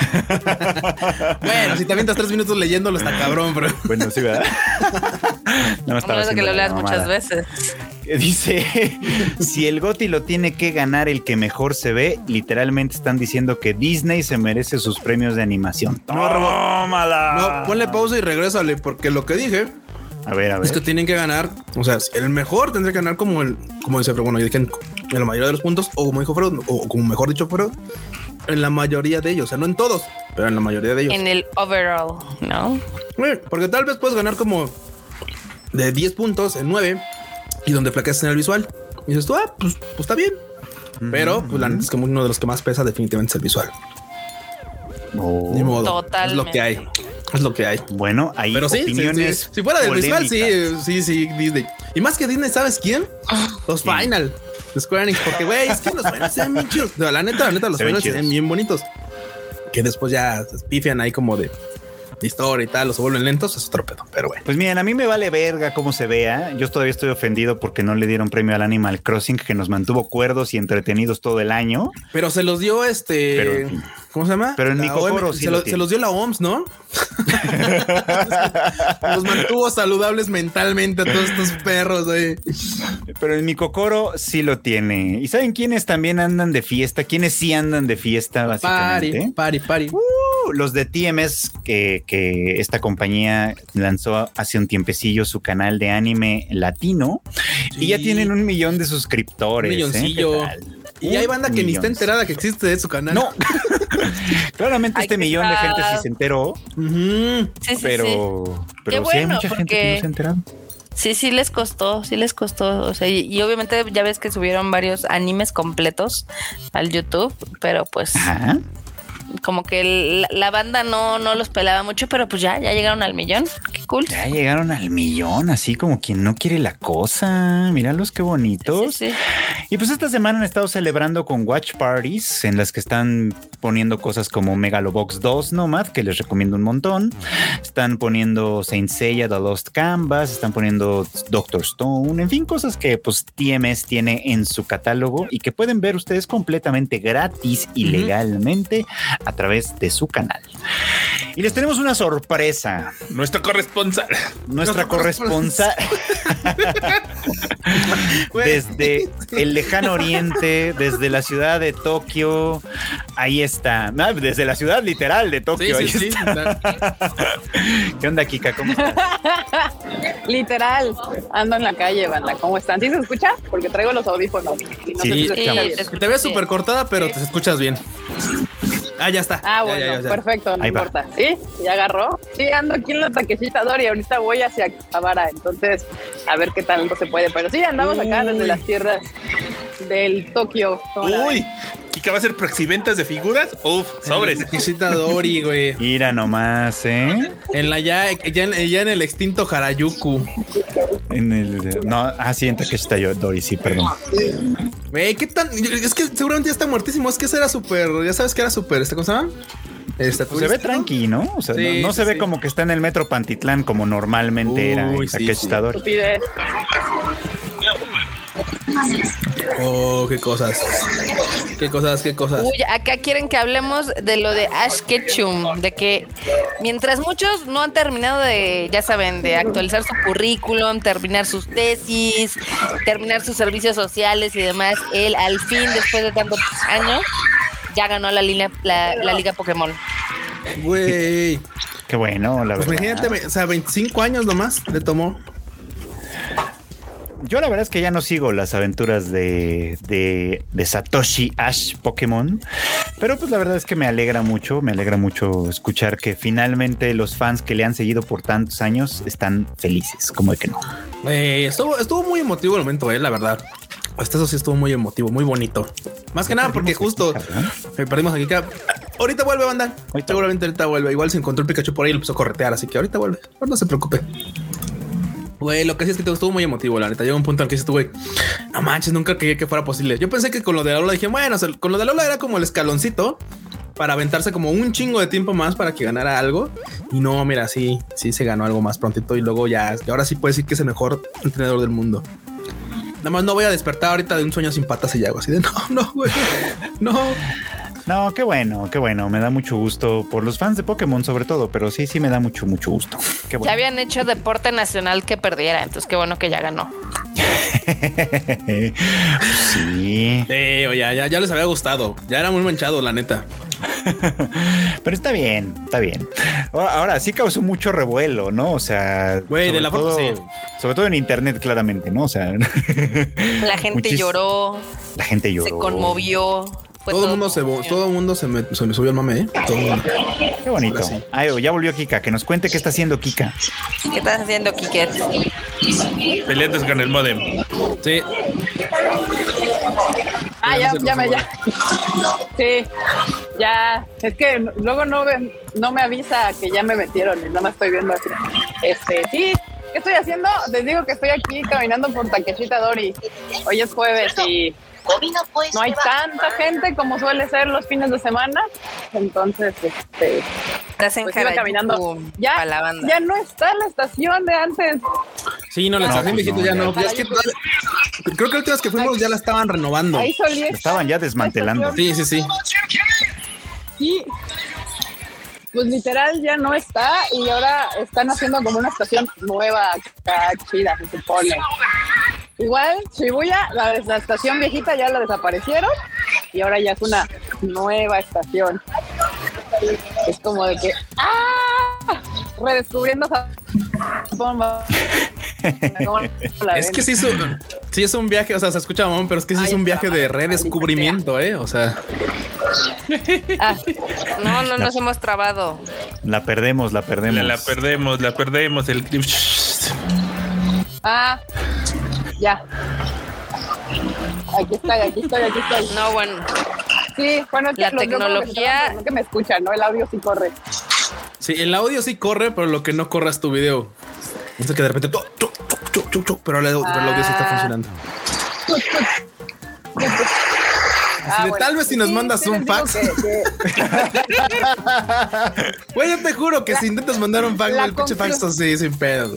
[SPEAKER 2] Bueno, si te avientas tres minutos leyéndolo, está cabrón, bro.
[SPEAKER 1] Bueno, sí, ¿verdad? <laughs> no
[SPEAKER 3] A menos de que lo leas muchas
[SPEAKER 1] veces. que dice, <laughs> si el Goti lo tiene que ganar el que mejor se ve, literalmente están diciendo que Disney se merece sus premios de animación. Tómala.
[SPEAKER 2] No, ponle pausa y regrésale, porque lo que dije
[SPEAKER 1] A ver, a ver.
[SPEAKER 2] es que tienen que ganar. O sea, el mejor tendría que ganar como el, como dice, pero bueno, yo dije en, la mayoría de los puntos, o como dijo Freud, o como mejor dicho Freud, en la mayoría de ellos. O sea, no en todos, pero en la mayoría de ellos.
[SPEAKER 3] En el overall, ¿no?
[SPEAKER 2] Porque tal vez puedes ganar como de 10 puntos en 9 y donde flaqueas en el visual. Y dices tú, ah, pues, pues está bien. Pero pues, la neta es que uno de los que más pesa definitivamente es el visual.
[SPEAKER 1] Oh.
[SPEAKER 2] Ni modo.
[SPEAKER 3] Totalmente.
[SPEAKER 2] Es lo que hay. Es lo que hay.
[SPEAKER 1] Bueno, hay
[SPEAKER 2] Pero sí,
[SPEAKER 1] opiniones.
[SPEAKER 2] sí. si fuera del visual, sí, sí, sí, Disney. Y más que Disney, ¿sabes quién? Los
[SPEAKER 1] ¿Quién?
[SPEAKER 2] Final. Los Square Enix, porque güey, es que los Final se ven bien chidos. No, la neta, la neta, los
[SPEAKER 1] Se ven
[SPEAKER 2] Final se ven
[SPEAKER 1] chidos.
[SPEAKER 2] bien bonitos. Que después ya se pifian ahí como de, de historia y tal, los vuelven lentos, es otro pedo. Pero bueno.
[SPEAKER 1] Pues miren, a mí me vale verga cómo se vea. Yo todavía estoy ofendido porque no le dieron premio al Animal Crossing que nos mantuvo cuerdos y entretenidos todo el año.
[SPEAKER 2] Pero se los dio este.
[SPEAKER 1] Pero-
[SPEAKER 2] ¿Cómo se llama?
[SPEAKER 1] pero en
[SPEAKER 2] OMS,
[SPEAKER 1] sí
[SPEAKER 2] se,
[SPEAKER 1] lo
[SPEAKER 2] se los dio la OMS, ¿no? <laughs> <laughs> los mantuvo saludables mentalmente a todos estos perros, güey.
[SPEAKER 1] Pero en mi Kokoro sí lo tiene. ¿Y saben quiénes también andan de fiesta? ¿Quiénes sí andan de fiesta, básicamente?
[SPEAKER 2] Pari, pari, pari.
[SPEAKER 1] Uh, los de TMS, que, que esta compañía lanzó hace un tiempecillo su canal de anime latino y ya tienen un millón de suscriptores.
[SPEAKER 2] Un
[SPEAKER 1] ¿eh?
[SPEAKER 2] milloncillo.
[SPEAKER 1] ¿Qué tal?
[SPEAKER 2] Y hay banda que ni está enterada que existe de su canal.
[SPEAKER 1] No, <laughs> claramente
[SPEAKER 3] Ay,
[SPEAKER 1] este millón de gente sí se enteró,
[SPEAKER 2] Ujú.
[SPEAKER 3] Sí, sí, sí.
[SPEAKER 1] pero, pero
[SPEAKER 3] Qué
[SPEAKER 1] sí hay mucha gente que no se ha enterado.
[SPEAKER 3] Sí, sí les costó, sí les costó. O sea, y, y obviamente ya ves que subieron varios animes completos al YouTube, pero pues
[SPEAKER 1] Ajá.
[SPEAKER 3] Como que el- la, banda no, no los pelaba mucho, pero pues ya, ya llegaron al millón. Qué cool.
[SPEAKER 1] Ya llegaron al millón, así como quien no quiere la cosa. Míralos qué bonitos.
[SPEAKER 3] Sí, sí.
[SPEAKER 1] Y pues esta semana han estado celebrando con watch parties en las que están poniendo cosas como Megalobox 2 Nomad, que les recomiendo un montón. Están poniendo Saint Seiya The Lost Canvas, están poniendo Doctor Stone, en fin, cosas que pues TMS tiene en su catálogo y que pueden ver ustedes completamente gratis y legalmente a través de su canal. Y les tenemos una sorpresa.
[SPEAKER 4] Nuestro corresponsal.
[SPEAKER 1] Nuestra corresponsal <laughs> desde el lejano oriente, desde la ciudad de Tokio, ahí está. Desde la ciudad literal de
[SPEAKER 2] Sí,
[SPEAKER 1] Tokio.
[SPEAKER 2] sí,
[SPEAKER 1] ahí
[SPEAKER 2] sí.
[SPEAKER 1] está. <laughs> ¿Qué onda, Kika? ¿Cómo estás? <laughs>
[SPEAKER 5] Literal, ando en la calle, banda. ¿Cómo están? ¿Sí se escucha? Porque traigo los audífonos. Y no sé
[SPEAKER 2] Sí,
[SPEAKER 5] si se
[SPEAKER 3] Sí,
[SPEAKER 5] escucha
[SPEAKER 3] te
[SPEAKER 5] bien.
[SPEAKER 3] escucho
[SPEAKER 2] Te ves súper cortada, pero te escuchas bien. Ah, ya está.
[SPEAKER 5] Ah, bueno,
[SPEAKER 2] ya, ya, ya.
[SPEAKER 5] perfecto, no
[SPEAKER 1] Ahí va.
[SPEAKER 5] importa. ¿Sí? ¿Ya agarró? Sí, ando aquí en la taquecita Dori. Ahorita voy hacia Cabara, entonces a ver qué tal no se puede. Pero sí, andamos acá desde las tierras del Tokio. ¿Cómo la
[SPEAKER 4] Uy? Kika va a ser proxiventas de figuras. Uf, sobres.
[SPEAKER 2] Visita Dori, güey.
[SPEAKER 1] Mira nomás, ¿eh?
[SPEAKER 2] En la ya, ya, en, ya en el extinto Harajuku.
[SPEAKER 1] En el, no, ah, sí, en Takeshita yo, Dory, sí, perdón.
[SPEAKER 2] Güey, ¿qué tan? Es que seguramente ya está muertísimo. Es que ese era súper. Ya sabes que era súper. ¿Este cómo se llama? Este,
[SPEAKER 1] Pues se ve tranqui, ¿no? O sea,
[SPEAKER 2] Sí,
[SPEAKER 1] no, no
[SPEAKER 2] sí,
[SPEAKER 1] se ve
[SPEAKER 2] sí.
[SPEAKER 1] como que está en el metro Pantitlán como normalmente era
[SPEAKER 2] Uy, Oh, qué cosas. Qué cosas, qué cosas.
[SPEAKER 3] Uy, acá quieren que hablemos de lo de Ash Ketchum, de que mientras muchos no han terminado de, ya saben, de actualizar su currículum, terminar sus tesis, terminar sus servicios sociales y demás, él al fin, después de tantos años, ya ganó la, línea, la, la Liga Pokémon.
[SPEAKER 2] Güey.
[SPEAKER 1] Qué bueno, la
[SPEAKER 2] Pues
[SPEAKER 1] verdad.
[SPEAKER 2] imagínate, o sea, 25 años nomás le tomó.
[SPEAKER 1] Yo la verdad es que ya no sigo las aventuras de, de, de Satoshi Ash Pokémon, pero pues la verdad es que me alegra mucho, me alegra mucho escuchar que finalmente los fans que le han seguido por tantos años están felices, como de que no.
[SPEAKER 2] Eh, estuvo, estuvo muy emotivo el momento, eh, la verdad. Hasta eso sí estuvo muy emotivo, muy bonito. Más que nada porque justo eh, perdimos aquí. Ahorita vuelve, banda.
[SPEAKER 1] Ahorita
[SPEAKER 2] Seguramente ahorita vuelve. Igual se encontró el Pikachu por ahí y lo empezó a corretear, así que ahorita vuelve. No se preocupe. Güey, lo que sí es que todo estuvo muy emotivo, la neta. Llegó un punto en que dices güey, no manches, nunca creí que fuera posible. Yo pensé que con lo de Lola dije, bueno, con lo de Lola era como el escaloncito para aventarse como un chingo de tiempo más para que ganara algo. Y no, mira, sí, sí se ganó algo más prontito y luego ya, ahora sí puede decir que es el mejor entrenador del mundo. Nada más no voy a despertar ahorita de un sueño sin patas y hago así de no, no, güey, no.
[SPEAKER 1] No, qué bueno, qué bueno, me da mucho gusto por los fans de Pokémon sobre todo, pero sí, sí me da mucho, mucho gusto. Qué
[SPEAKER 3] Ya habían hecho deporte nacional que perdiera, entonces qué bueno que ya ganó. <laughs>
[SPEAKER 1] sí,
[SPEAKER 2] Eh, oye, ya, ya les había gustado. Ya era muy manchado, la neta. <laughs>
[SPEAKER 1] pero está bien, está bien. Ahora, ahora, sí causó mucho revuelo, ¿no? O sea,
[SPEAKER 2] Güey, de
[SPEAKER 1] sobre
[SPEAKER 2] la forma,
[SPEAKER 1] todo-
[SPEAKER 2] sí.
[SPEAKER 1] Sobre todo en internet, claramente, ¿no? O sea,
[SPEAKER 3] La gente <laughs> lloró,
[SPEAKER 1] la gente lloró.
[SPEAKER 3] se conmovió.
[SPEAKER 2] Todo el mundo se, todo el mundo se me, se me subió el mame, ¿eh? Todo el mundo.
[SPEAKER 1] Qué bonito.
[SPEAKER 2] Sí.
[SPEAKER 1] Ay, ya volvió Kika, que nos cuente qué está haciendo Kika.
[SPEAKER 3] ¿Qué estás haciendo, Kiket?
[SPEAKER 4] Peleantes con el modem.
[SPEAKER 2] Sí.
[SPEAKER 5] Ah, ya, ya me, ya. Sí, ya. Es que luego no, ven- no me avisa que ya me metieron y nada más estoy viendo así. Este, sí. ¿Qué estoy haciendo? Les digo que estoy aquí caminando por Takeshita Dori. Hoy es jueves y no hay tanta gente como suele ser los fines de semana. Entonces, este,
[SPEAKER 3] Estás en
[SPEAKER 5] pues caminando. Ya,
[SPEAKER 3] la banda.
[SPEAKER 5] ya no está la estación de antes.
[SPEAKER 2] Sí, no, la
[SPEAKER 1] No,
[SPEAKER 2] estación
[SPEAKER 1] pues
[SPEAKER 2] viejita
[SPEAKER 1] no,
[SPEAKER 2] ya
[SPEAKER 1] ya.
[SPEAKER 2] no. Es que creo que la última vez que fuimos ya la estaban renovando.
[SPEAKER 5] Ahí solía
[SPEAKER 1] Estaban ya desmantelando.
[SPEAKER 2] Sí, sí, sí.
[SPEAKER 5] Y pues literal ya no está y ahora están haciendo como una estación nueva acá, chida, se supone. Igual, Shibuya, la, la estación viejita ya la desaparecieron y ahora ya es una nueva estación. Es como de que ¡ah! redescubriendo Japón. ¿Cómo la <laughs>
[SPEAKER 2] Es que sí es, un, sí es un viaje, o sea, se escucha mamón, pero es que sí es un viaje de redescubrimiento, ¿eh? O sea, <laughs>
[SPEAKER 5] Ah,
[SPEAKER 3] No, no nos hemos trabado.
[SPEAKER 1] La perdemos, la perdemos.
[SPEAKER 4] La, la perdemos, la perdemos. El clip.
[SPEAKER 5] ah, ya. Aquí estoy, aquí estoy, aquí estoy.
[SPEAKER 3] No, bueno,
[SPEAKER 5] Sí, bueno, es que
[SPEAKER 3] La
[SPEAKER 5] los-
[SPEAKER 3] tecnología-
[SPEAKER 5] no que me escuchan, ¿no? El audio sí corre.
[SPEAKER 2] sí, el audio sí corre, pero lo que no corre es tu video. Entonces que de repente, tu, tu, tu, tu, tu, tu, pero el, audio- pero el audio sí está
[SPEAKER 5] Ah.
[SPEAKER 2] funcionando. <laughs>
[SPEAKER 5] Ah,
[SPEAKER 2] Así de,
[SPEAKER 5] bueno.
[SPEAKER 2] tal vez si nos
[SPEAKER 5] Sí,
[SPEAKER 2] mandas un fax.
[SPEAKER 5] que- que- <laughs>
[SPEAKER 2] Güey, yo te juro que si intentas mandar un fax, el pinche fax
[SPEAKER 5] conclu-
[SPEAKER 2] sí, sin pedo.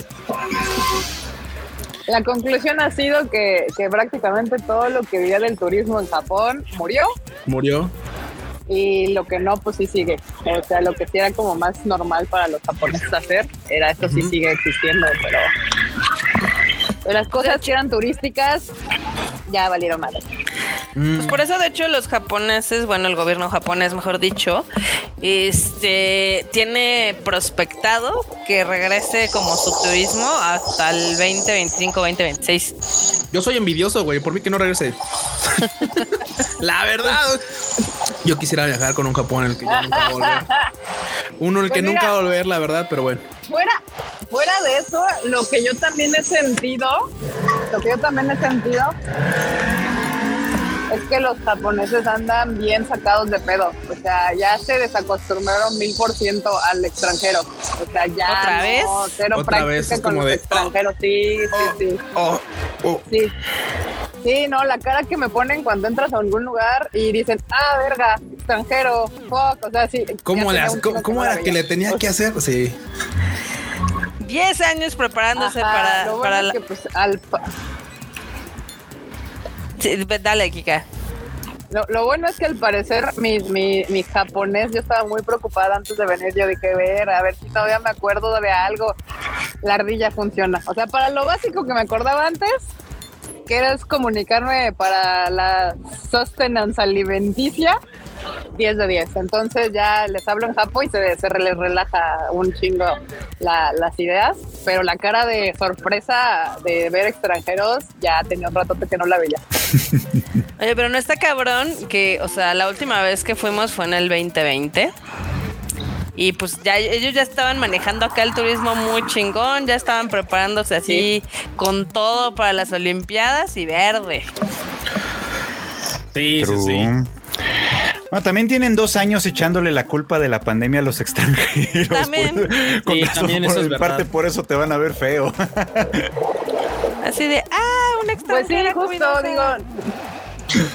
[SPEAKER 5] La conclusión ha sido que, que prácticamente todo lo que vivía del turismo en Japón murió
[SPEAKER 2] Murió.
[SPEAKER 5] y lo que no, pues sí sigue. O sea, lo que sí era como más normal para los japoneses hacer, era esto sí sigue existiendo, pero, pero las cosas que eran turísticas ya valieron madre.
[SPEAKER 3] Pues por eso, de hecho, los japoneses, bueno, el gobierno japonés, mejor dicho, este tiene prospectado que regrese como su turismo hasta el 2025, 2026.
[SPEAKER 2] Yo soy envidioso, güey. Por mí que no regrese. <laughs> la verdad. Yo quisiera viajar con un Japón en el que yo nunca volver. Uno en el
[SPEAKER 5] Pues
[SPEAKER 2] que
[SPEAKER 5] mira.
[SPEAKER 2] nunca va a volver, la verdad, pero bueno.
[SPEAKER 5] Fuera, fuera de eso, lo que yo también he sentido, lo que yo también he sentido es que los japoneses andan bien sacados de pedo. O sea, ya se desacostumbraron mil por ciento al extranjero. O sea, ya
[SPEAKER 3] ¿Otra
[SPEAKER 5] no,
[SPEAKER 3] vez?
[SPEAKER 5] cero
[SPEAKER 2] Otra
[SPEAKER 5] práctica
[SPEAKER 2] vez, es
[SPEAKER 5] con
[SPEAKER 2] como
[SPEAKER 5] los
[SPEAKER 2] de,
[SPEAKER 5] extranjeros. Sí, sí, sí.
[SPEAKER 2] Oh, oh.
[SPEAKER 5] Sí. Sí, no, la cara que me ponen cuando entras a algún lugar y dicen, ah, verga, extranjero, fuck, o sea, sí.
[SPEAKER 2] ¿Cómo,
[SPEAKER 5] un
[SPEAKER 2] cómo, era que le tenía que hacer? Sí.
[SPEAKER 3] 10 años preparándose
[SPEAKER 5] Ajá,
[SPEAKER 3] para,
[SPEAKER 5] lo bueno
[SPEAKER 3] para
[SPEAKER 5] es que, pues, al
[SPEAKER 3] Dale, Kika.
[SPEAKER 5] Lo, bueno es que al parecer mi, mi, mi japonés, yo estaba muy preocupada antes de venir. Yo dije, ver, a ver si todavía me acuerdo de algo. La ardilla funciona. O sea, para lo básico que me acordaba antes, que era comunicarme para la sustenance alimenticia, 10 de 10. Entonces ya les hablo en japo y se, se les relaja un chingo la- las ideas. Pero la cara de sorpresa de ver extranjeros ya tenía un rato que no la veía. <laughs>
[SPEAKER 3] Oye, pero no está cabrón que, o sea, la última vez que fuimos fue en el 2020. Y pues ya ellos ya estaban manejando acá el turismo muy chingón, ya estaban preparándose así con todo para las Olimpiadas y verde.
[SPEAKER 2] Sí, sí, sí.
[SPEAKER 1] Bueno, también tienen dos años echándole la culpa de la pandemia a los extranjeros.
[SPEAKER 3] También.
[SPEAKER 1] Por- con
[SPEAKER 2] Sí,
[SPEAKER 1] razón,
[SPEAKER 2] también
[SPEAKER 1] por-
[SPEAKER 2] eso es
[SPEAKER 1] parte por eso te van a ver feo. <laughs>
[SPEAKER 3] Así de, ah, un
[SPEAKER 5] Pues sí,
[SPEAKER 3] extranjero.
[SPEAKER 5] justo digo. <laughs>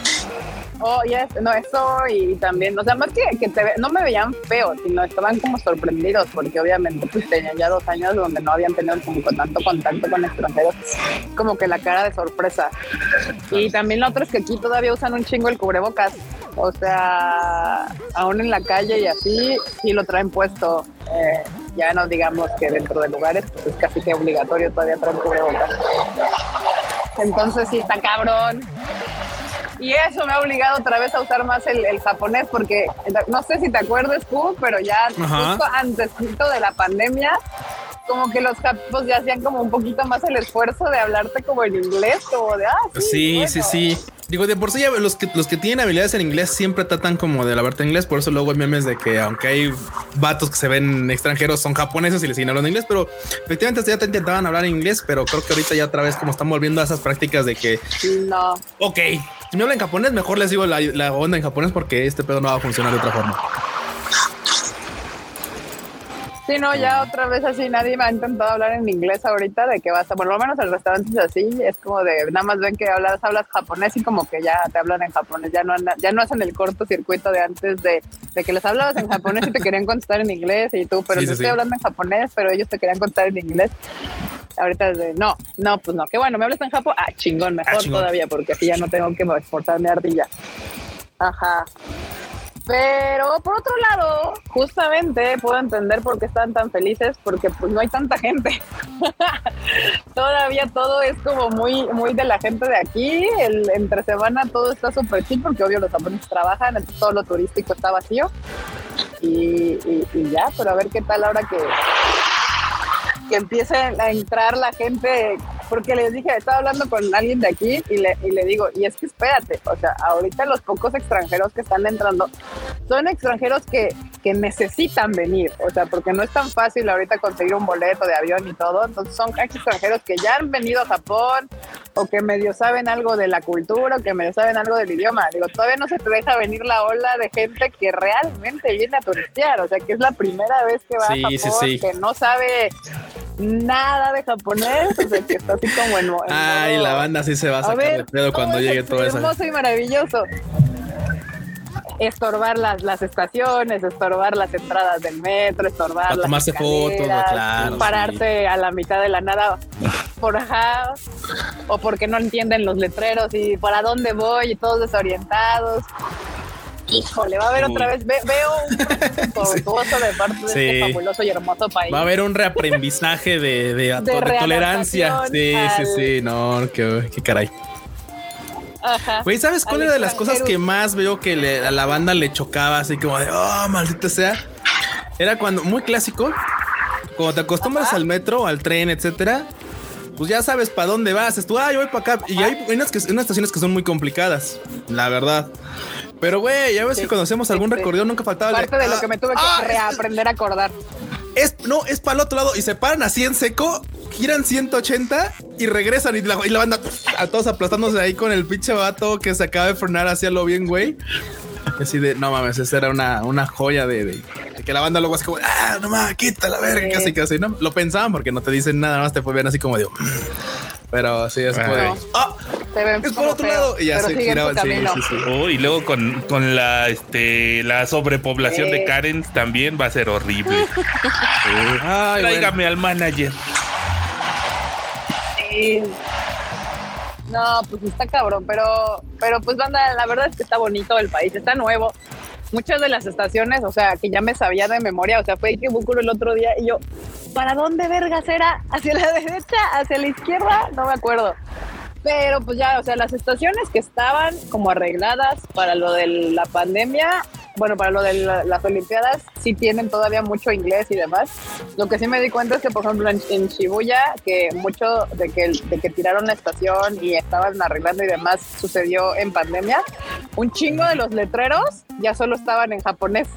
[SPEAKER 5] Oh, yes, no, eso y también, o sea, más que, que te ve- no me veían feo, sino estaban como sorprendidos, porque obviamente pues tenían ya dos años donde no habían tenido como con tanto contacto con extranjeros, como que la cara de sorpresa. Y también lo otro es que aquí todavía usan un chingo el cubrebocas, o sea, aún en la calle y así, sí lo traen puesto. eh, ya no digamos que dentro de lugares, pues es casi que obligatorio todavía traer cubrebocas. Entonces sí está cabrón. Y eso me ha obligado otra vez a usar más el, el japonés porque no sé si te acuerdas tú, pero ya
[SPEAKER 2] Ajá.
[SPEAKER 5] justo antes de la pandemia, como que los japos ya hacían como un poquito más el esfuerzo de hablarte como en inglés, como de, ah, sí,
[SPEAKER 2] Sí,
[SPEAKER 5] bueno".
[SPEAKER 2] sí, sí. Digo, de por sí ya los que, los que tienen habilidades en inglés siempre tratan como de hablarte inglés. Por eso luego hay memes de que aunque hay vatos que se ven extranjeros, son japoneses y les siguen hablando inglés. Pero efectivamente ya te intentaban hablar inglés, pero creo que ahorita ya otra vez como están volviendo a esas prácticas de que,
[SPEAKER 5] No,
[SPEAKER 2] ok, si me hablan japonés, mejor les digo la, la onda en japonés porque este pedo no va a funcionar de otra forma.
[SPEAKER 5] Sí, no, ya otra vez así nadie me ha intentado hablar en inglés ahorita de que vas a, por lo menos el restaurante es así, es como de, nada más ven que hablas, hablas japonés y como que ya te hablan en japonés, ya no, ya no hacen el cortocircuito de antes de, de que les hablabas en japonés y te querían contestar en inglés y tú, pero
[SPEAKER 2] Sí, sí,
[SPEAKER 5] estoy
[SPEAKER 2] sí.
[SPEAKER 5] hablando en japonés, pero ellos te querían contestar en inglés. Ahorita es de, no, no, pues no, que bueno, me hablas en japo, ah, chingón, mejor
[SPEAKER 2] chingón.
[SPEAKER 5] todavía, porque así ya no tengo que esforzarme ardilla. Ajá. Pero por otro lado, justamente puedo entender por qué están tan felices, porque pues no hay tanta gente. <laughs> Todavía todo es como muy, muy de la gente de aquí. Entre semana todo está súper chill, porque obvio los japoneses trabajan, todo lo turístico está vacío. Y, y- y ya, pero a ver qué tal ahora que, que empiece a entrar la gente, porque les dije, estaba hablando con alguien de aquí y le, y le digo, y es que espérate, o sea, ahorita los pocos extranjeros que están entrando son extranjeros que, que necesitan venir, o sea, porque no es tan fácil ahorita conseguir un boleto de avión y todo, entonces son extranjeros que ya han venido a Japón o que medio saben algo de la cultura o que medio saben algo del idioma. Digo, todavía no se te deja venir la ola de gente que realmente viene a turistear, o sea, que es la primera vez que va
[SPEAKER 2] Sí,
[SPEAKER 5] a
[SPEAKER 2] sí,
[SPEAKER 5] Japón,
[SPEAKER 2] sí.
[SPEAKER 5] que no sabe nada de japonés, o sea, que está así como en... en
[SPEAKER 2] Ay,
[SPEAKER 5] modo-
[SPEAKER 2] la banda sí se va a
[SPEAKER 5] a
[SPEAKER 2] sacar
[SPEAKER 5] ver,
[SPEAKER 2] de pedo cuando llegue todo
[SPEAKER 5] es
[SPEAKER 2] eso.
[SPEAKER 5] hermoso y maravilloso. Estorbar las, las estaciones, estorbar las entradas del metro, estorbar las
[SPEAKER 2] tomarse fotos, claro,
[SPEAKER 5] pararse a la mitad de la nada por ajá, o porque no entienden los letreros y para dónde voy y todos desorientados. Híjole, va a haber
[SPEAKER 4] Uy.
[SPEAKER 5] otra vez, ve- veo un <laughs> tortuoso de parte de
[SPEAKER 2] Sí.
[SPEAKER 5] este fabuloso y hermoso país.
[SPEAKER 2] Va a haber un reaprendizaje de, de, de tolerancia. Sí, sí, sí. No, qué, qué caray.
[SPEAKER 5] Ajá.
[SPEAKER 2] Güey, ¿sabes cuál era de las cosas que más veo que le- a la banda le chocaba así como de, oh, maldita sea? Era cuando, muy clásico, cuando te acostumbras al metro, al tren, etcétera, pues ya sabes para dónde vas. Es tú, ah, yo voy para acá. Y hay unas, que, unas estaciones que son muy complicadas, la verdad. Pero, güey, ya ves
[SPEAKER 5] Sí,
[SPEAKER 2] que cuando hacemos
[SPEAKER 5] sí,
[SPEAKER 2] algún
[SPEAKER 5] sí.
[SPEAKER 2] recorrido nunca faltaba el
[SPEAKER 5] Parte de lo
[SPEAKER 2] ah,
[SPEAKER 5] que me tuve que
[SPEAKER 2] ah,
[SPEAKER 5] reaprender a acordar.
[SPEAKER 2] es, no, es para el otro lado y se paran así en seco, giran 180 y regresan y la, y la banda a todos aplastándose ahí con el pinche vato que se acaba de frenar hacia lo bien, güey. Así de, no mames, esa era una, una joya de, de- de que la banda luego es como, ah, no mames, quita la verga,
[SPEAKER 5] Sí.
[SPEAKER 2] casi, casi, ¿no? Lo pensaban porque no te dicen nada más, te ven así como "Mm". Pero sí, es
[SPEAKER 5] No.
[SPEAKER 2] ah, es por otro
[SPEAKER 5] feo,
[SPEAKER 2] lado. Y ya se giraban, sí, sí, sí.
[SPEAKER 4] Oh, y luego con, con la este la sobrepoblación de Karen también va a ser horrible. <laughs>
[SPEAKER 2] Ay, bueno.
[SPEAKER 4] Tráigame al manager.
[SPEAKER 5] Sí. No, pues está cabrón, pero, pero pues banda, la verdad es que está bonito el país, está nuevo. Muchas de las estaciones, o sea, que ya me sabía de memoria, o sea, fue Ikebukuro el otro día y yo, ¿para dónde vergas era? ¿Hacia la <laughs> derecha? ¿Hacia la izquierda? No me acuerdo. Pero pues ya, o sea, las estaciones que estaban como arregladas para lo de la pandemia, bueno, para lo de la- las Olimpiadas, sí tienen todavía mucho inglés y demás. Lo que sí me di cuenta es que, por ejemplo, en, en Shibuya, que mucho de que, de que tiraron la estación y estaban arreglando y demás sucedió en pandemia, un chingo de los letreros ya solo estaban en japonés.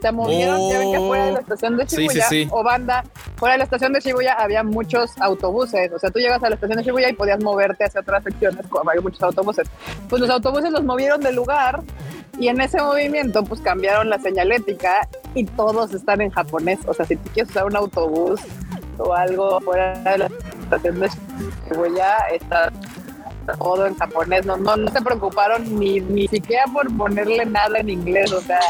[SPEAKER 5] Se movieron, ya ven que fuera de la estación de
[SPEAKER 2] Sí, sí,
[SPEAKER 5] Shibuya
[SPEAKER 2] sí.
[SPEAKER 5] o banda, fuera de la estación de Shibuya había muchos autobuses. O sea, tú llegas a la estación de Shibuya y podías moverte hacia otras secciones, como había muchos autobuses. Pues los autobuses los movieron de lugar y en ese movimiento pues cambiaron la señalética y todos están en japonés. O sea, si tú quieres usar un autobús o algo fuera de la estación de Shibuya, está todo en japonés. No, no, no se preocuparon ni, ni siquiera por ponerle nada en inglés. O sea,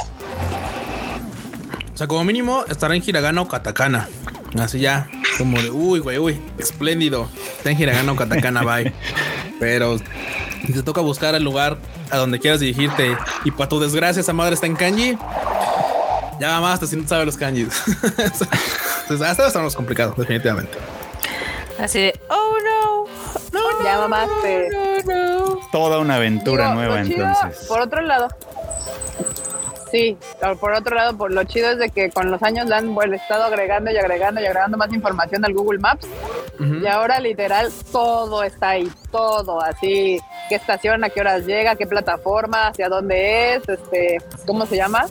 [SPEAKER 2] O sea, como mínimo estará en hiragana o katakana. Así ya, como de uy, güey, uy, espléndido. Está en hiragana o katakana, bye. <laughs> Pero si te toca buscar el lugar a donde quieras dirigirte y para tu desgracia esa madre está en kanji, ya más hasta si no sabes los kanjis. <laughs> Entonces, hasta ahora estamos complicados, definitivamente.
[SPEAKER 3] Así de, oh no. No,
[SPEAKER 5] Ya mamaste.
[SPEAKER 3] no, no.
[SPEAKER 1] Toda una aventura
[SPEAKER 5] Digo,
[SPEAKER 1] nueva entonces.
[SPEAKER 5] Por otro lado, sí, por otro lado, por lo chido es de que con los años le han bueno, estado agregando y agregando y agregando más información al Google Maps
[SPEAKER 2] Ujú.
[SPEAKER 5] y ahora literal todo está ahí, todo así, qué estación, a qué horas llega, qué plataforma, hacia dónde es, este, ¿cómo se llama?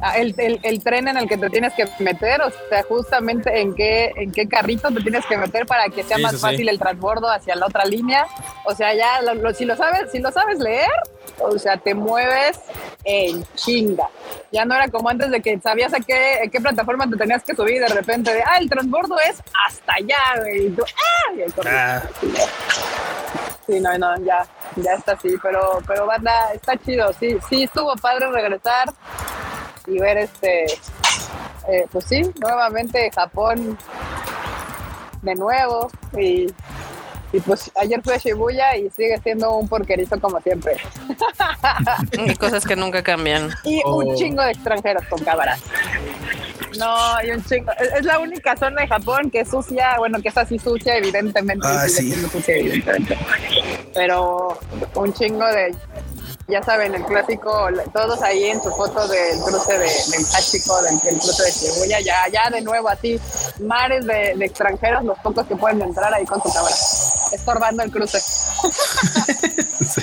[SPEAKER 5] Ah, El, el- el tren en el que te tienes que meter, o sea, justamente en qué, en qué carrito te tienes que meter para que sea
[SPEAKER 2] Sí,
[SPEAKER 5] más
[SPEAKER 2] sí.
[SPEAKER 5] fácil el transbordo hacia la otra línea. O sea, ya lo- lo- si lo sabes, si lo sabes leer, o sea, te mueves en chinga. Ya no era como antes de que sabías a qué, a qué plataforma te tenías que subir de repente de, ah, el transbordo es hasta allá, güey. Y tú, ah, y corres.
[SPEAKER 2] Ah,
[SPEAKER 5] Sí, no, no, ya, ya está así, pero, pero banda, está chido, sí, sí, estuvo padre regresar y ver este, eh, pues sí, nuevamente Japón de nuevo y, y pues ayer fui a Shibuya y sigue siendo un porquerizo como siempre.
[SPEAKER 3] Y cosas que nunca cambian.
[SPEAKER 5] Y
[SPEAKER 2] Oh.
[SPEAKER 5] un chingo de extranjeros con cámaras. No, y un chingo. Es, la única zona de Japón que es sucia, bueno, que es así sucia, evidentemente.
[SPEAKER 2] Ah, sí.
[SPEAKER 5] sucia, evidentemente. Pero un chingo de. Ya saben, el clásico, todos ahí en su foto del cruce de, del del, del cruce de Shibuya, ya, ya de nuevo así, mares de, de extranjeros, los pocos que pueden entrar ahí con su cámara, estorbando el cruce. <laughs>
[SPEAKER 2] sí.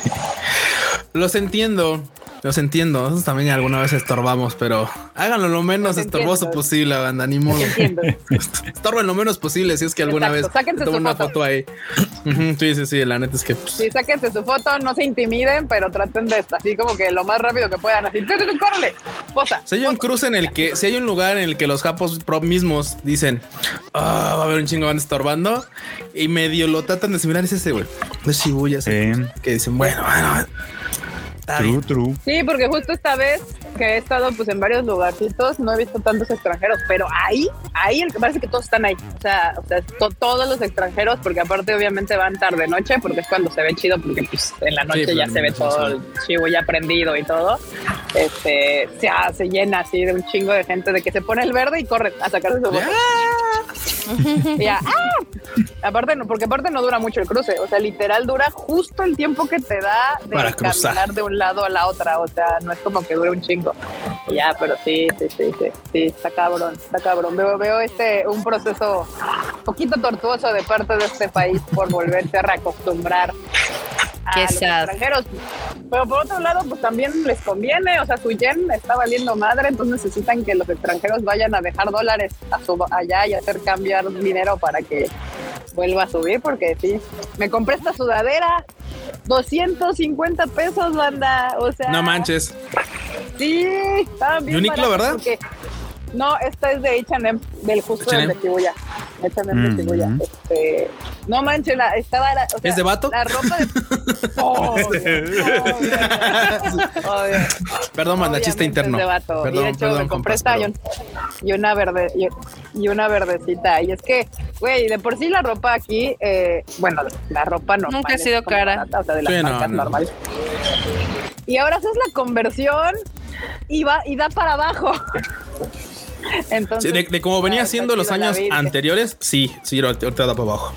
[SPEAKER 2] Los entiendo. Los entiendo. Nosotros también alguna vez estorbamos, pero háganlo lo menos
[SPEAKER 5] Los
[SPEAKER 2] estorboso
[SPEAKER 5] entiendo.
[SPEAKER 2] posible, banda. Ni modo. <laughs> Estorben lo menos posible si es que alguna
[SPEAKER 5] Exacto,
[SPEAKER 2] vez
[SPEAKER 5] sáquense su
[SPEAKER 2] una
[SPEAKER 5] foto.
[SPEAKER 2] foto ahí. Sí, sí, sí. La neta es que pues,
[SPEAKER 5] Sí, sáquense su foto, no se intimiden, pero traten de estar así como que lo más rápido que puedan, así, ¡tú, tú, tú, córrele! Posa.
[SPEAKER 2] Si hay un cruce en el que, si hay un lugar en el que los japos mismos dicen, ah, va a haber un chingo van estorbando y medio lo tratan de similar, es ese, güey. Es Shibuya, ese,
[SPEAKER 1] Sí.
[SPEAKER 2] que dicen, bueno, bueno, está
[SPEAKER 1] True,
[SPEAKER 2] bien.
[SPEAKER 1] true.
[SPEAKER 5] Sí, porque justo esta vez que he estado pues en varios lugarcitos, no he visto tantos extranjeros, pero ahí, ahí el que parece que todos están ahí. O sea, o sea to- todos los extranjeros, porque aparte obviamente van tarde noche, porque es cuando se ve chido, porque pues en la noche
[SPEAKER 2] pues,
[SPEAKER 5] ya se ve todo el chivo ya prendido y todo. Este, se, ah, se llena así de un chingo de gente de que se pone el verde y corre a sacarse su foto. Y <laughs> ya, ¡ah! Aparte, no, porque aparte no dura mucho el cruce, o sea, literal dura justo el tiempo que te da de
[SPEAKER 2] Para cruzar.
[SPEAKER 5] caminar de un lado a la otra, o sea, no es como que dure un chingo. Ya, pero sí, sí, sí, sí, sí, está cabrón, está cabrón. Veo, veo este, un proceso poquito tortuoso de parte de este país por volverse a reacostumbrar a los extranjeros. Pero por otro lado, pues también les conviene, o sea, su yen está valiendo madre, entonces necesitan que los extranjeros vayan a dejar dólares a su, allá y hacer dinero para que vuelva a subir, porque sí, me compré esta sudadera, 250 pesos, banda, o sea,
[SPEAKER 2] No manches.
[SPEAKER 5] sí, estaban bien
[SPEAKER 2] Uniqlo, ¿verdad?
[SPEAKER 5] porque- no, esta es de H&M, del justo de Shibuya.
[SPEAKER 1] Mm.
[SPEAKER 5] Shibuya. Este, no manches, la, estaba la, o sea,
[SPEAKER 2] ¿Es de vato?
[SPEAKER 5] La ropa de. <laughs> Obvio, obvio, obvio.
[SPEAKER 2] Perdón, manda, chiste interno.
[SPEAKER 5] es de vato.
[SPEAKER 2] Perdón,
[SPEAKER 5] y de hecho
[SPEAKER 2] perdón,
[SPEAKER 5] me compré
[SPEAKER 2] compas,
[SPEAKER 5] esta y, un- y una verde y, y una verdecita. Y es que, güey, de por sí la ropa aquí, eh, bueno, la ropa normal.
[SPEAKER 3] Nunca ha sido cara.
[SPEAKER 5] barata, o sea, de las
[SPEAKER 2] Sí, no,
[SPEAKER 5] marcas
[SPEAKER 2] no.
[SPEAKER 5] normales. Y ahora haces la conversión y va y da para abajo. Entonces,
[SPEAKER 2] Sí, de, de como venía siendo los años anteriores, sí, sí, ahorita da para abajo.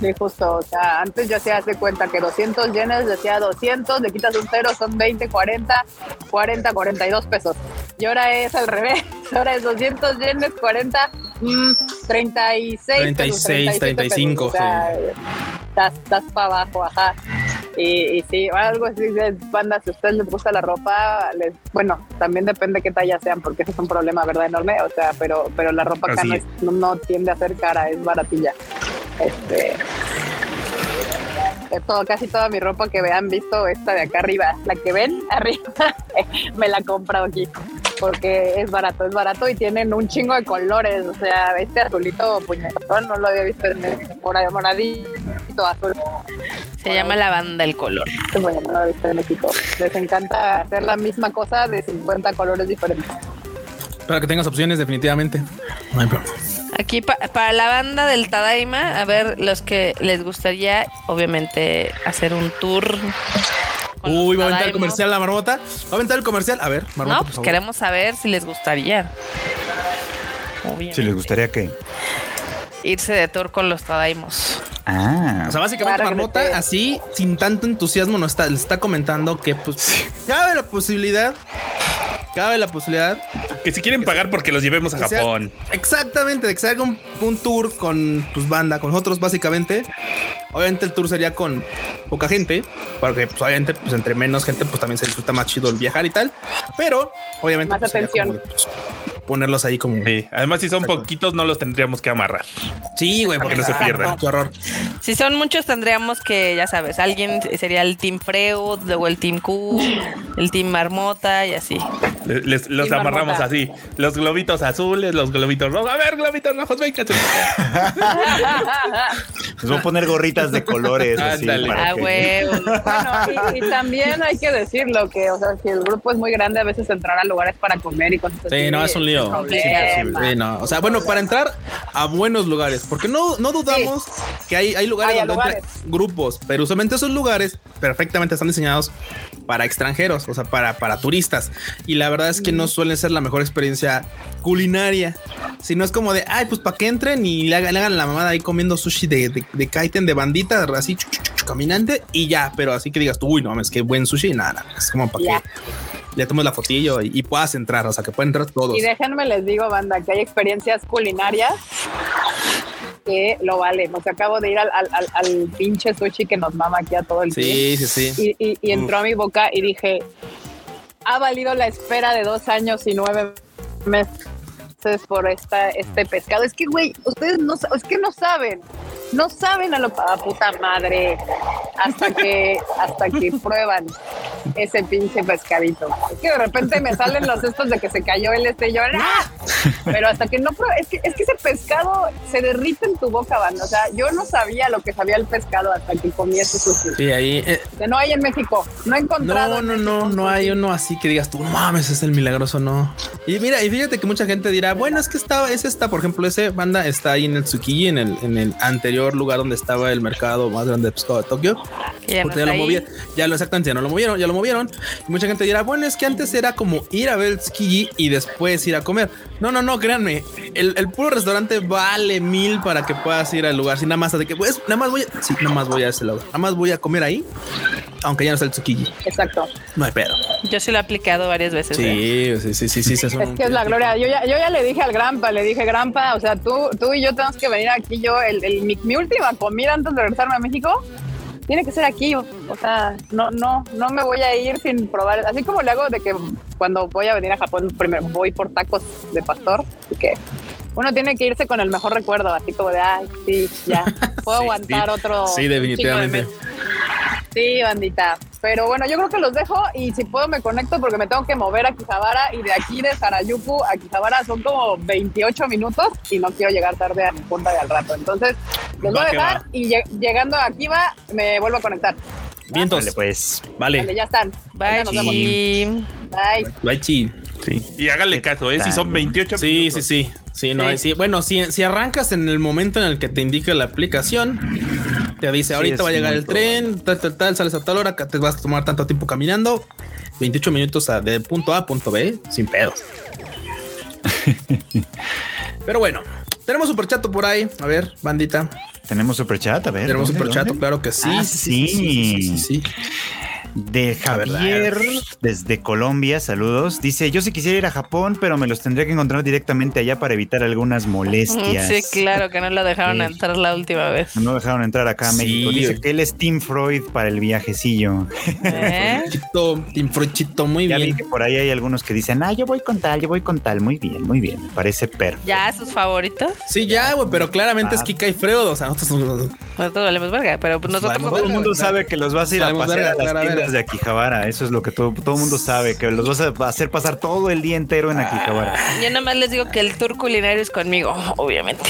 [SPEAKER 5] Sí, justo. O sea, antes yo hacía hace cuenta que 200 yenes decía 200, le quitas un cero, son 20, 40, 40, 42 pesos. Y ahora es al revés. <laughs> Ahora es 200 yenes, 40, mm, 36, pesos,
[SPEAKER 2] 36,
[SPEAKER 5] 37 pesos.
[SPEAKER 2] 35,
[SPEAKER 5] O sea, estás, estás para abajo, ajá. Y, y sí, algo así de banda, si a ustedes les gusta la ropa, les, bueno, también depende qué talla sean, porque eso es un problema, ¿verdad? Enorme. O sea, pero, pero la ropa acá no, no tiende a ser cara, es baratilla. Este, de todo, casi toda mi ropa que vean visto esta de acá arriba, la que ven <laughs> arriba, me la he comprado aquí porque es barato, es barato y tienen un chingo de colores, o sea, este azulito puñetón no lo había visto en por ahí moradito azul,
[SPEAKER 3] Se llama la banda el color.
[SPEAKER 5] Bueno, no lo he visto en México. Les encanta hacer la misma cosa de 50 colores diferentes.
[SPEAKER 2] Para que tengas opciones, definitivamente. No hay problema.
[SPEAKER 3] Aquí pa- para la banda del Tadaima, a ver, los que les gustaría, obviamente, hacer un tour.
[SPEAKER 2] Uy, va a aventar el comercial la marmota. Va a aventar el comercial. A ver, marmota.
[SPEAKER 3] No,
[SPEAKER 2] por
[SPEAKER 3] pues
[SPEAKER 2] favor.
[SPEAKER 3] queremos saber si les gustaría. Obviamente.
[SPEAKER 1] Si les gustaría que.
[SPEAKER 3] Irse de tour con los Tadaimos.
[SPEAKER 1] Ah,
[SPEAKER 2] O sea, básicamente
[SPEAKER 5] Claro
[SPEAKER 2] Marmota,
[SPEAKER 5] sí.
[SPEAKER 2] así, sin tanto entusiasmo, nos está, les está comentando que, pues, cabe la posibilidad, cabe la posibilidad,
[SPEAKER 4] Que si quieren pagar porque los llevemos a
[SPEAKER 2] sea-
[SPEAKER 4] Japón.
[SPEAKER 2] exactamente, de que se haga un, un tour con, pues, banda, con nosotros, básicamente. Obviamente el tour sería con poca gente, porque, pues, obviamente, pues, entre menos gente, pues, también se disfruta más chido el viajar y tal. Pero, obviamente,
[SPEAKER 5] Más
[SPEAKER 2] pues, sería
[SPEAKER 5] atención.
[SPEAKER 2] como pues, ponerlos ahí como...
[SPEAKER 4] Sí. Además, si son
[SPEAKER 2] Exacto.
[SPEAKER 4] poquitos, no los tendríamos que amarrar.
[SPEAKER 2] Sí, güey,
[SPEAKER 4] Para que no se
[SPEAKER 2] ah,
[SPEAKER 4] pierdan.
[SPEAKER 2] Qué horror.
[SPEAKER 3] Si son muchos, tendríamos que, ya sabes, alguien sería el Team Freud, luego el Team Q, el Team Marmota y así.
[SPEAKER 4] Les, les- los
[SPEAKER 5] marmota.
[SPEAKER 4] amarramos así. Los globitos azules, los globitos rojos. A ver, globitos rojos, venga. <laughs>
[SPEAKER 1] les voy a poner gorritas de colores. así, para
[SPEAKER 3] Ah,
[SPEAKER 1] que-.
[SPEAKER 5] Bueno, y, y también hay que decirlo que, o sea, si el grupo es muy grande, a veces entrar a lugares para comer y cosas así.
[SPEAKER 2] Sí, no, es un lío. Sí, no. O sea, bueno, para entrar a buenos lugares, porque no, no dudamos que hay, hay lugares
[SPEAKER 5] Hay
[SPEAKER 2] donde
[SPEAKER 5] lugares.
[SPEAKER 2] grupos, pero usualmente esos lugares perfectamente están diseñados para extranjeros, o sea, para, para turistas. Y la verdad es que no suelen ser la mejor experiencia culinaria. Si no es como de, ay, pues para que entren y le hagan, le hagan la mamada ahí comiendo sushi de, de, de kaiten, de bandita, así caminante y ya. Pero así que digas tú, uy, no mames, qué buen sushi. Nada, nada, es como para que le tomes la fotillo y, y puedas entrar, o sea, que pueden entrar todos.
[SPEAKER 5] Y déjenme les digo, banda, que hay experiencias culinarias que lo valen. O sea, acabo de ir al, al, al- al pinche sushi que nos mama aquí a todo el día.
[SPEAKER 2] Sí, sí, sí.
[SPEAKER 5] Y, y- y entró a mi boca y dije, ha valido la espera de dos años y nueve meses por esta, este pescado. Es que, güey, ustedes no, es que no saben, no saben a lo a puta madre hasta que, <laughs> hasta que prueban ese pinche pescadito. Es que de repente me salen los estos de que se cayó el este y yo, ¡ah! Pero hasta que no pruebas, es que, es que ese pescado se derrite en tu boca, banda. O sea, yo no sabía lo que sabía el pescado hasta que comí ese sushi.
[SPEAKER 2] Sí, ahí. eh,
[SPEAKER 5] Que no hay en México. No he encontrado.
[SPEAKER 2] no, no, no, no hay uno así que digas tú, no mames, es el milagroso, no. Y mira, y fíjate que mucha gente dirá, bueno, es que estaba, ese está, por ejemplo, ese banda está ahí en el Tsukiji, en el, en el anterior lugar donde estaba el mercado más grande de Tokio.
[SPEAKER 3] Ya no
[SPEAKER 2] ya lo movieron, ya lo exactamente, ya no lo movieron, ya lo movieron. Y mucha gente dirá, bueno, es que antes era como ir a ver el Tsukiji y después ir a comer. No, no, no, créanme, el, el puro restaurante vale mil para que puedas ir al lugar. Si nada más de que, pues, nada más voy a, sí, nada más voy a ese lugar, nada más voy a comer ahí, aunque ya no está el Tsukiji.
[SPEAKER 5] Exacto.
[SPEAKER 2] No hay pedo.
[SPEAKER 3] Yo sí lo he aplicado varias veces. ¿eh?
[SPEAKER 2] Sí, sí, sí, sí, sí, se
[SPEAKER 5] Es que es la gloria. Yo ya, yo ya le dije al Grampa, le dije, Grampa, o sea, tú, tú y yo tenemos que venir aquí. Yo, el, el- mi, mi última comida antes de regresarme a México tiene que ser aquí. O, o sea, no, no, no me voy a ir sin probar. Así como le hago de que cuando voy a venir a Japón, primero voy por tacos de pastor. Así que uno tiene que irse con el mejor recuerdo, así como de, ay, sí, ya, <laughs> puedo
[SPEAKER 2] Sí,
[SPEAKER 5] aguantar
[SPEAKER 2] sí.
[SPEAKER 5] otro.
[SPEAKER 2] Sí, definitivamente.
[SPEAKER 5] Sí, bandita. Pero bueno, yo creo que los dejo y si puedo me conecto porque me tengo que mover a Quijabara y de aquí de Sarayuku a Quijabara son como 28 minutos y no quiero llegar tarde a mi punta de al rato. Entonces, los voy a dejar y lle- llegando a Kiva me vuelvo a conectar.
[SPEAKER 2] Vientos.
[SPEAKER 1] Dale, pues.
[SPEAKER 5] Vale,
[SPEAKER 2] Vale.
[SPEAKER 5] ya están.
[SPEAKER 3] Bye,
[SPEAKER 5] nos vemos. Bye.
[SPEAKER 2] Bye, chi.
[SPEAKER 4] Sí. Y hágale caso, ¿eh? Si son 28
[SPEAKER 2] Sí,
[SPEAKER 4] minutos.
[SPEAKER 2] sí, sí. Sí, no,
[SPEAKER 3] Sí.
[SPEAKER 2] sí. Bueno, si, si arrancas en el momento en el que te indica la aplicación, te dice ahorita va a llegar el tren, tal, tal, tal, sales a tal hora, que te vas a tomar tanto tiempo caminando. 28 minutos a- de punto A a punto B, sin pedos. <laughs> Pero bueno, tenemos superchato por ahí. A ver, bandita.
[SPEAKER 1] Tenemos superchat, a ver.
[SPEAKER 2] Tenemos
[SPEAKER 1] ¿dónde,
[SPEAKER 2] superchato, claro que sí.
[SPEAKER 1] Ah,
[SPEAKER 2] sí, sí, sí, sí, sí.
[SPEAKER 1] De Javier desde Colombia, saludos. Dice, yo sí quisiera ir a Japón, pero me los tendría que encontrar directamente allá para evitar algunas molestias.
[SPEAKER 3] Sí, claro, que no lo dejaron
[SPEAKER 1] Sí.
[SPEAKER 3] entrar la última vez.
[SPEAKER 1] No dejaron entrar acá a
[SPEAKER 2] Sí,
[SPEAKER 1] México. Dice que él es Team Freud para el viajecillo.
[SPEAKER 3] ¿Eh?
[SPEAKER 2] Chito, Team Frochito, muy
[SPEAKER 1] Ya vi
[SPEAKER 2] bien.
[SPEAKER 1] que por ahí hay algunos que dicen, ah, yo voy con tal, yo voy con tal. Muy bien, muy bien. Me parece perfecto.
[SPEAKER 3] ¿Ya sus favoritos?
[SPEAKER 2] Sí, ya, güey, pero claramente
[SPEAKER 1] Ah.
[SPEAKER 2] es Kika y Freud. O sea, nosotros
[SPEAKER 3] Nosotros valemos verga, pero pues nosotros
[SPEAKER 2] Valemos
[SPEAKER 1] Todo el mundo sabe que los vas a ir a pasear a las tiendas de Akihabara. Eso es lo que todo, todo el mundo sabe, que los vas a hacer pasar todo el día entero en Akihabara.
[SPEAKER 3] Yo nada más les digo que el tour culinario es conmigo, <laughs> obviamente.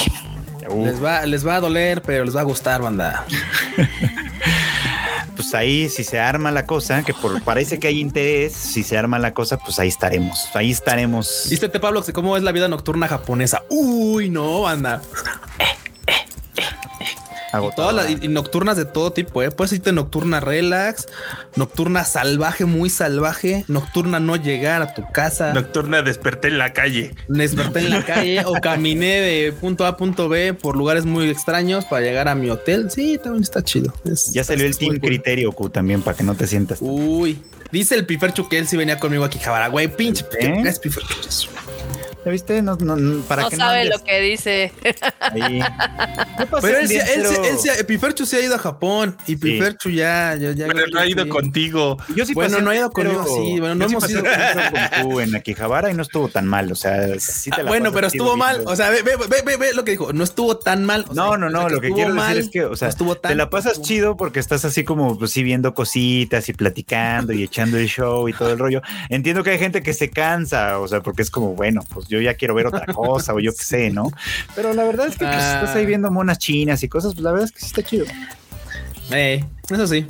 [SPEAKER 1] Uf,
[SPEAKER 2] les va, les va a doler, pero les va a gustar, banda. <laughs>
[SPEAKER 1] pues ahí si se arma la cosa, que por parece que hay interés, si se arma la cosa, pues ahí estaremos. Ahí estaremos.
[SPEAKER 2] Vístete, Pablo, cómo es la vida nocturna japonesa. Uy, no, banda. Todas las y- y nocturnas de todo tipo, ¿eh? Puedes irte nocturna relax, nocturna salvaje, muy salvaje, nocturna no llegar a tu casa,
[SPEAKER 4] Nocturna desperté en la calle.
[SPEAKER 2] desperté en la calle o caminé de punto A a punto B por lugares muy extraños para llegar a mi hotel. Sí, también está chido. Es-
[SPEAKER 1] Ya salió el Team
[SPEAKER 2] cool.
[SPEAKER 1] Criterio Q también para que no te sientas.
[SPEAKER 2] Uy, dice el Piferchu que él sí venía conmigo aquí, Jabara, güey, pinche.
[SPEAKER 1] ¿Eh?
[SPEAKER 2] ¿qué es Piferchu?
[SPEAKER 1] ¿Ya viste? No, no, no, para
[SPEAKER 3] no
[SPEAKER 1] que
[SPEAKER 3] sabe lo que dice.
[SPEAKER 1] ahí. <laughs>
[SPEAKER 2] Pero él, él, él sí- Piferchu sí ha ido a Japón y Piferchu ya, ya, ya.
[SPEAKER 4] Pero no ha ido
[SPEAKER 2] sí.
[SPEAKER 4] contigo.
[SPEAKER 1] Yo sí
[SPEAKER 2] Bueno,
[SPEAKER 1] pasé
[SPEAKER 2] no ha ido conmigo, sí, bueno, no hemos ido-
[SPEAKER 1] con tú en Akihabara y no estuvo tan mal. O sea, sí te
[SPEAKER 2] Ah,
[SPEAKER 1] la
[SPEAKER 2] bueno, pero estuvo mal. O sea, ve, ve, ve, ve, ve lo que dijo. No estuvo tan mal. O sea,
[SPEAKER 1] No, no,
[SPEAKER 2] o sea,
[SPEAKER 1] no, lo que quiero
[SPEAKER 2] mal,
[SPEAKER 1] decir es que, o sea,
[SPEAKER 2] no estuvo tan
[SPEAKER 1] te la pasas chido porque estás así como, pues sí, viendo cositas y platicando y echando el show y todo el rollo. Entiendo que hay gente que se cansa, o sea, porque es como, bueno, pues yo ya quiero ver otra <laughs> cosa o yo qué sé, ¿no? Pero la verdad es que pues,
[SPEAKER 2] Ah.
[SPEAKER 1] estás ahí viendo monas chinas y cosas, pues la verdad es que sí está chido.
[SPEAKER 2] Eh, eso sí.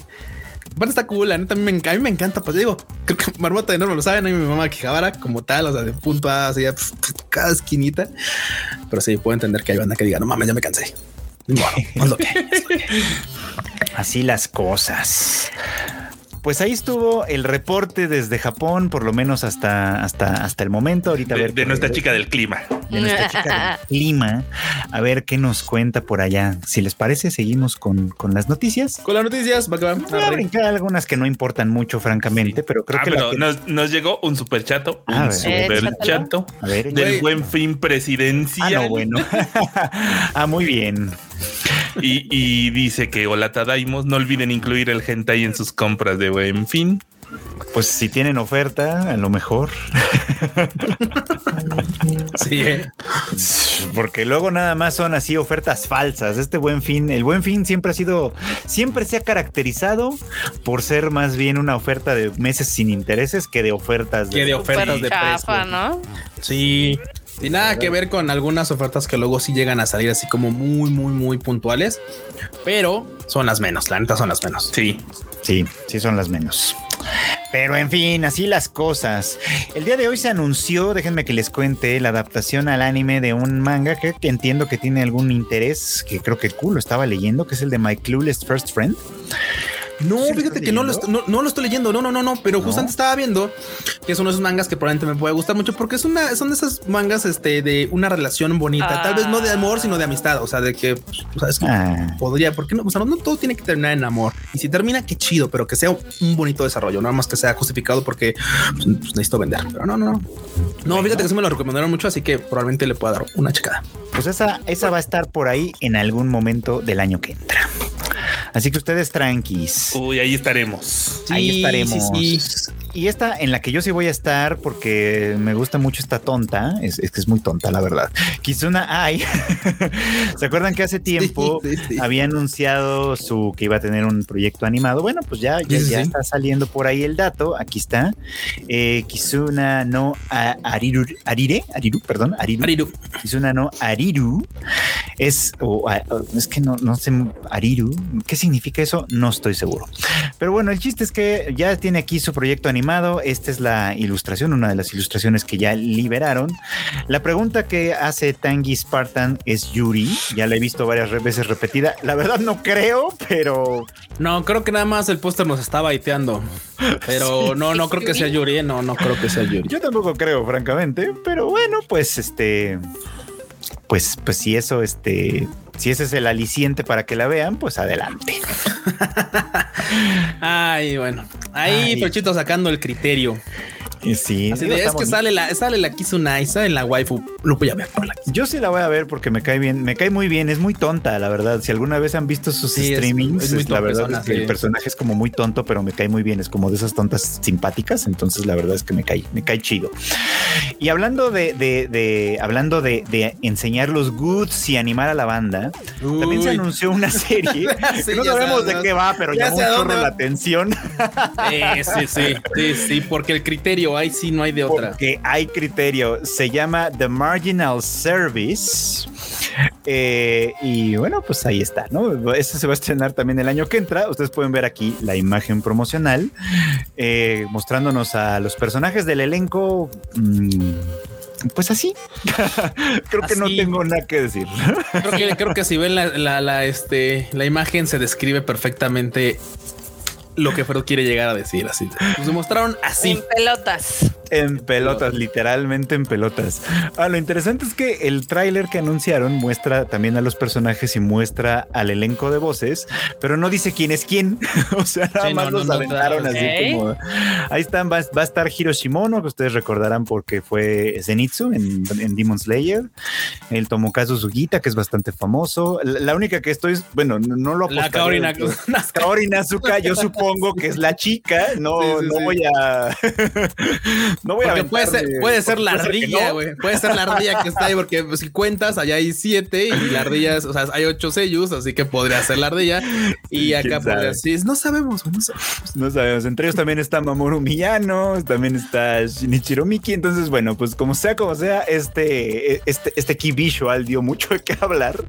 [SPEAKER 2] Aparte está cool, la neta, a mí me, enc- a mí me encanta, pues digo, creo que Marmota de no lo saben, a mí mi mamá Quijabara como tal, o sea, de punto A, así, pf, cada esquinita. Pero sí, puedo entender que hay banda que diga, no mames, ya me cansé. Lo que. <laughs>
[SPEAKER 1] Así las cosas. Pues ahí estuvo el reporte desde Japón, por lo menos hasta, hasta, hasta el momento. Ahorita a
[SPEAKER 4] De,
[SPEAKER 1] ver
[SPEAKER 4] de nuestra chica del clima.
[SPEAKER 1] de nuestra chica del <laughs> clima, a ver qué nos cuenta por allá. Si les parece, seguimos con, con las noticias.
[SPEAKER 2] Con las noticias, va.
[SPEAKER 1] Voy a brincar algunas que no importan mucho, francamente, pero creo
[SPEAKER 4] Ah,
[SPEAKER 1] que,
[SPEAKER 4] pero
[SPEAKER 1] que-
[SPEAKER 4] nos, nos llegó un superchato.
[SPEAKER 1] A
[SPEAKER 4] Un
[SPEAKER 1] ver.
[SPEAKER 4] superchato
[SPEAKER 1] a ver,
[SPEAKER 4] del
[SPEAKER 2] Güey.
[SPEAKER 4] buen fin
[SPEAKER 1] ah,
[SPEAKER 4] presidencial.
[SPEAKER 1] no, bueno. <laughs> <laughs> ah, muy bien.
[SPEAKER 4] Y, y dice que hola Tadaimos, no olviden incluir el hentai en sus compras de buen fin.
[SPEAKER 1] Pues si tienen oferta, a lo mejor.
[SPEAKER 2] Sí, eh.
[SPEAKER 1] Porque luego nada más son así ofertas falsas. Este buen fin, el buen fin siempre ha sido, siempre se ha caracterizado por ser más bien una oferta de meses sin intereses que de ofertas
[SPEAKER 2] Que de ofertas de precio.
[SPEAKER 3] ¿no?
[SPEAKER 2] Sí. Y nada que ver con algunas ofertas que luego sí llegan a salir así como muy, muy, muy puntuales, pero son las menos. La neta son las menos.
[SPEAKER 4] Sí.
[SPEAKER 1] Sí, sí son las menos. Pero en fin, así las cosas. El día de hoy se anunció, déjenme que les cuente, la adaptación al anime de un manga que, que entiendo que tiene algún interés, que creo que cool, lo estaba leyendo, que es el de My Clueless First Friend.
[SPEAKER 2] No,
[SPEAKER 1] ¿Sí lo
[SPEAKER 2] fíjate que no lo, no, no lo estoy leyendo. No, no, no, no. Pero justamente estaba viendo que es uno de esos mangas que probablemente me puede gustar mucho porque es una, son de esas mangas este, de una relación bonita. Tal vez no de amor, sino de amistad. O sea, de que, pues, o sea, es que
[SPEAKER 1] Ah,
[SPEAKER 2] podría, porque no, o sea, no, todo tiene que terminar en amor. Y si termina, qué chido, pero que sea un bonito desarrollo, no más que sea justificado porque pues, pues, necesito vender. Pero no, no, no. No, fíjate que sí me lo recomendaron mucho, así que probablemente le pueda dar una checada.
[SPEAKER 1] pues esa, esa va a estar por ahí en algún momento del año que entra. Así que ustedes tranquis.
[SPEAKER 4] Uy, ahí estaremos.
[SPEAKER 1] Ahí
[SPEAKER 2] Sí,
[SPEAKER 1] estaremos.
[SPEAKER 2] sí, sí.
[SPEAKER 1] y esta en la que yo sí voy a estar porque me gusta mucho esta tonta, es, es que es muy tonta, la verdad. Kizuna Ai. <laughs> ¿Se acuerdan que hace tiempo
[SPEAKER 2] Sí, sí, sí.
[SPEAKER 1] había anunciado su que iba a tener un proyecto animado? Bueno, pues ya, ya,
[SPEAKER 2] Sí, sí,
[SPEAKER 1] ya
[SPEAKER 2] sí.
[SPEAKER 1] está saliendo por ahí el dato. Aquí está. Eh, Kizuna no A- Ariru, Arire, Ariru, perdón, Ariru.
[SPEAKER 2] Ariru.
[SPEAKER 1] Kizuna no Ariru es, o, a- o- es que no, no sé, Ariru, ¿qué significa eso? No estoy seguro. Pero bueno, el chiste es que ya tiene aquí su proyecto animado. Esta es la ilustración, una de las ilustraciones que ya liberaron. La pregunta que hace Tangi Spartan es Yuri. Ya la he visto varias veces repetida. La verdad no creo, pero
[SPEAKER 2] No, creo que nada más el póster nos está baiteando. Pero <laughs> no, no creo que sea Yuri. ¿eh? No, no creo que sea Yuri.
[SPEAKER 1] yo tampoco creo, francamente. Pero bueno, pues este, pues, pues si eso, este, si ese es el aliciente para que la vean, pues adelante. <laughs>
[SPEAKER 2] Ay, bueno. Ahí
[SPEAKER 1] Ay.
[SPEAKER 2] Pechito sacando el criterio.
[SPEAKER 1] Sí,
[SPEAKER 2] Así de, es que sale la, sale la Kizunai, sale la waifu. Lo voy a ver por la
[SPEAKER 1] Yo sí la voy a ver porque me cae bien, me cae muy bien, es muy tonta, la verdad. Si alguna vez han visto sus
[SPEAKER 2] Sí,
[SPEAKER 1] streamings,
[SPEAKER 2] es muy
[SPEAKER 1] es- la verdad es que
[SPEAKER 2] sí.
[SPEAKER 1] el personaje es como muy tonto, pero me cae muy bien, es como de esas tontas simpáticas, entonces la verdad es que me cae, me cae chido. Y hablando de, de, de- hablando de, de enseñar los goods y animar a la banda, también se anunció una <laughs> serie
[SPEAKER 2] Sí,
[SPEAKER 1] no
[SPEAKER 2] ya
[SPEAKER 1] sabemos de
[SPEAKER 2] ya
[SPEAKER 1] qué va, pero
[SPEAKER 2] Ya
[SPEAKER 1] llamó un chorro la atención
[SPEAKER 2] sí, sí, sí, sí, porque el criterio ahí sí no hay de otra.
[SPEAKER 1] porque hay criterio. Se llama The Marginal Service. Eh, y bueno, pues ahí está, ¿no? Este se va a estrenar también el año que entra. Ustedes pueden ver aquí la imagen promocional eh, mostrándonos a los personajes del elenco. mm, pues así. <laughs> Creo que no tengo nada que decir.
[SPEAKER 2] Creo que, creo que si ven la, la, la, este, la imagen se describe perfectamente lo que Freud quiere llegar a decir. Así nos mostraron así.
[SPEAKER 3] En pelotas.
[SPEAKER 1] En pelotas, literalmente en pelotas. Ah, lo interesante es que el tráiler que anunciaron muestra también a los personajes y muestra al elenco de voces, pero no dice quién es quién. <laughs> o sea, nada
[SPEAKER 2] Sí,
[SPEAKER 1] más
[SPEAKER 2] no, no,
[SPEAKER 1] los
[SPEAKER 2] no,
[SPEAKER 1] aventaron así como. Ahí están, va, va a estar Hiroshimono, que ustedes recordarán porque fue Zenitsu en, en Demon Slayer. El Tomokazu Sugita, que es bastante famoso. La, la única que estoy, bueno, no, no lo
[SPEAKER 2] La
[SPEAKER 1] apostaría.
[SPEAKER 2] Naku-
[SPEAKER 1] Kaori Nazuka, yo supongo que es la chica. No,
[SPEAKER 2] Sí, sí,
[SPEAKER 1] no
[SPEAKER 2] sí.
[SPEAKER 1] voy a. <laughs> no voy a.
[SPEAKER 2] Porque puede ser,
[SPEAKER 1] aventarme-
[SPEAKER 2] puede ser la
[SPEAKER 1] puede ser que
[SPEAKER 2] ardilla,
[SPEAKER 1] no.
[SPEAKER 2] güey. Puede ser la ardilla que está ahí, <laughs> porque pues, si cuentas, allá hay siete y la ardilla, o sea, hay ocho sellos, así que podría ser la ardilla. Y
[SPEAKER 1] ¿Quién
[SPEAKER 2] acá podría
[SPEAKER 1] sabe?
[SPEAKER 2] ser, no sabemos, no sabemos.
[SPEAKER 1] No sabemos. Entre ellos también está Mamoru Miyano, también está Shinichiro Miki. Entonces, bueno, pues como sea, como sea, este, este, este key visual dio mucho de qué hablar.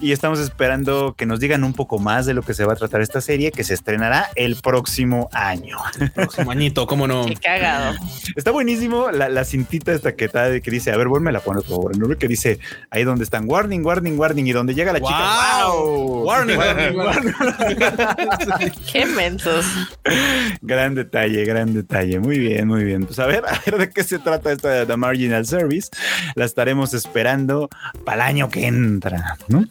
[SPEAKER 1] Y estamos esperando que nos digan un poco más de lo que se va a tratar esta serie, que se estrenará el próximo año.
[SPEAKER 2] Próximo añito, cómo no.
[SPEAKER 3] Qué cagado.
[SPEAKER 1] Está buenísimo la, la cintita esta que, está, que dice, a ver, vuelve a poner, por favor. ¿no? Que dice ahí donde están, warning, warning, warning. Y donde llega la chica,
[SPEAKER 2] Wow.
[SPEAKER 1] wow.
[SPEAKER 2] Warning, warning, <laughs> warning.
[SPEAKER 3] Qué mensos.
[SPEAKER 1] Gran detalle, gran detalle. Muy bien, muy bien. Pues a ver, a ver de qué se trata esta de The Marginal Service. La estaremos esperando para el año que entra, ¿no?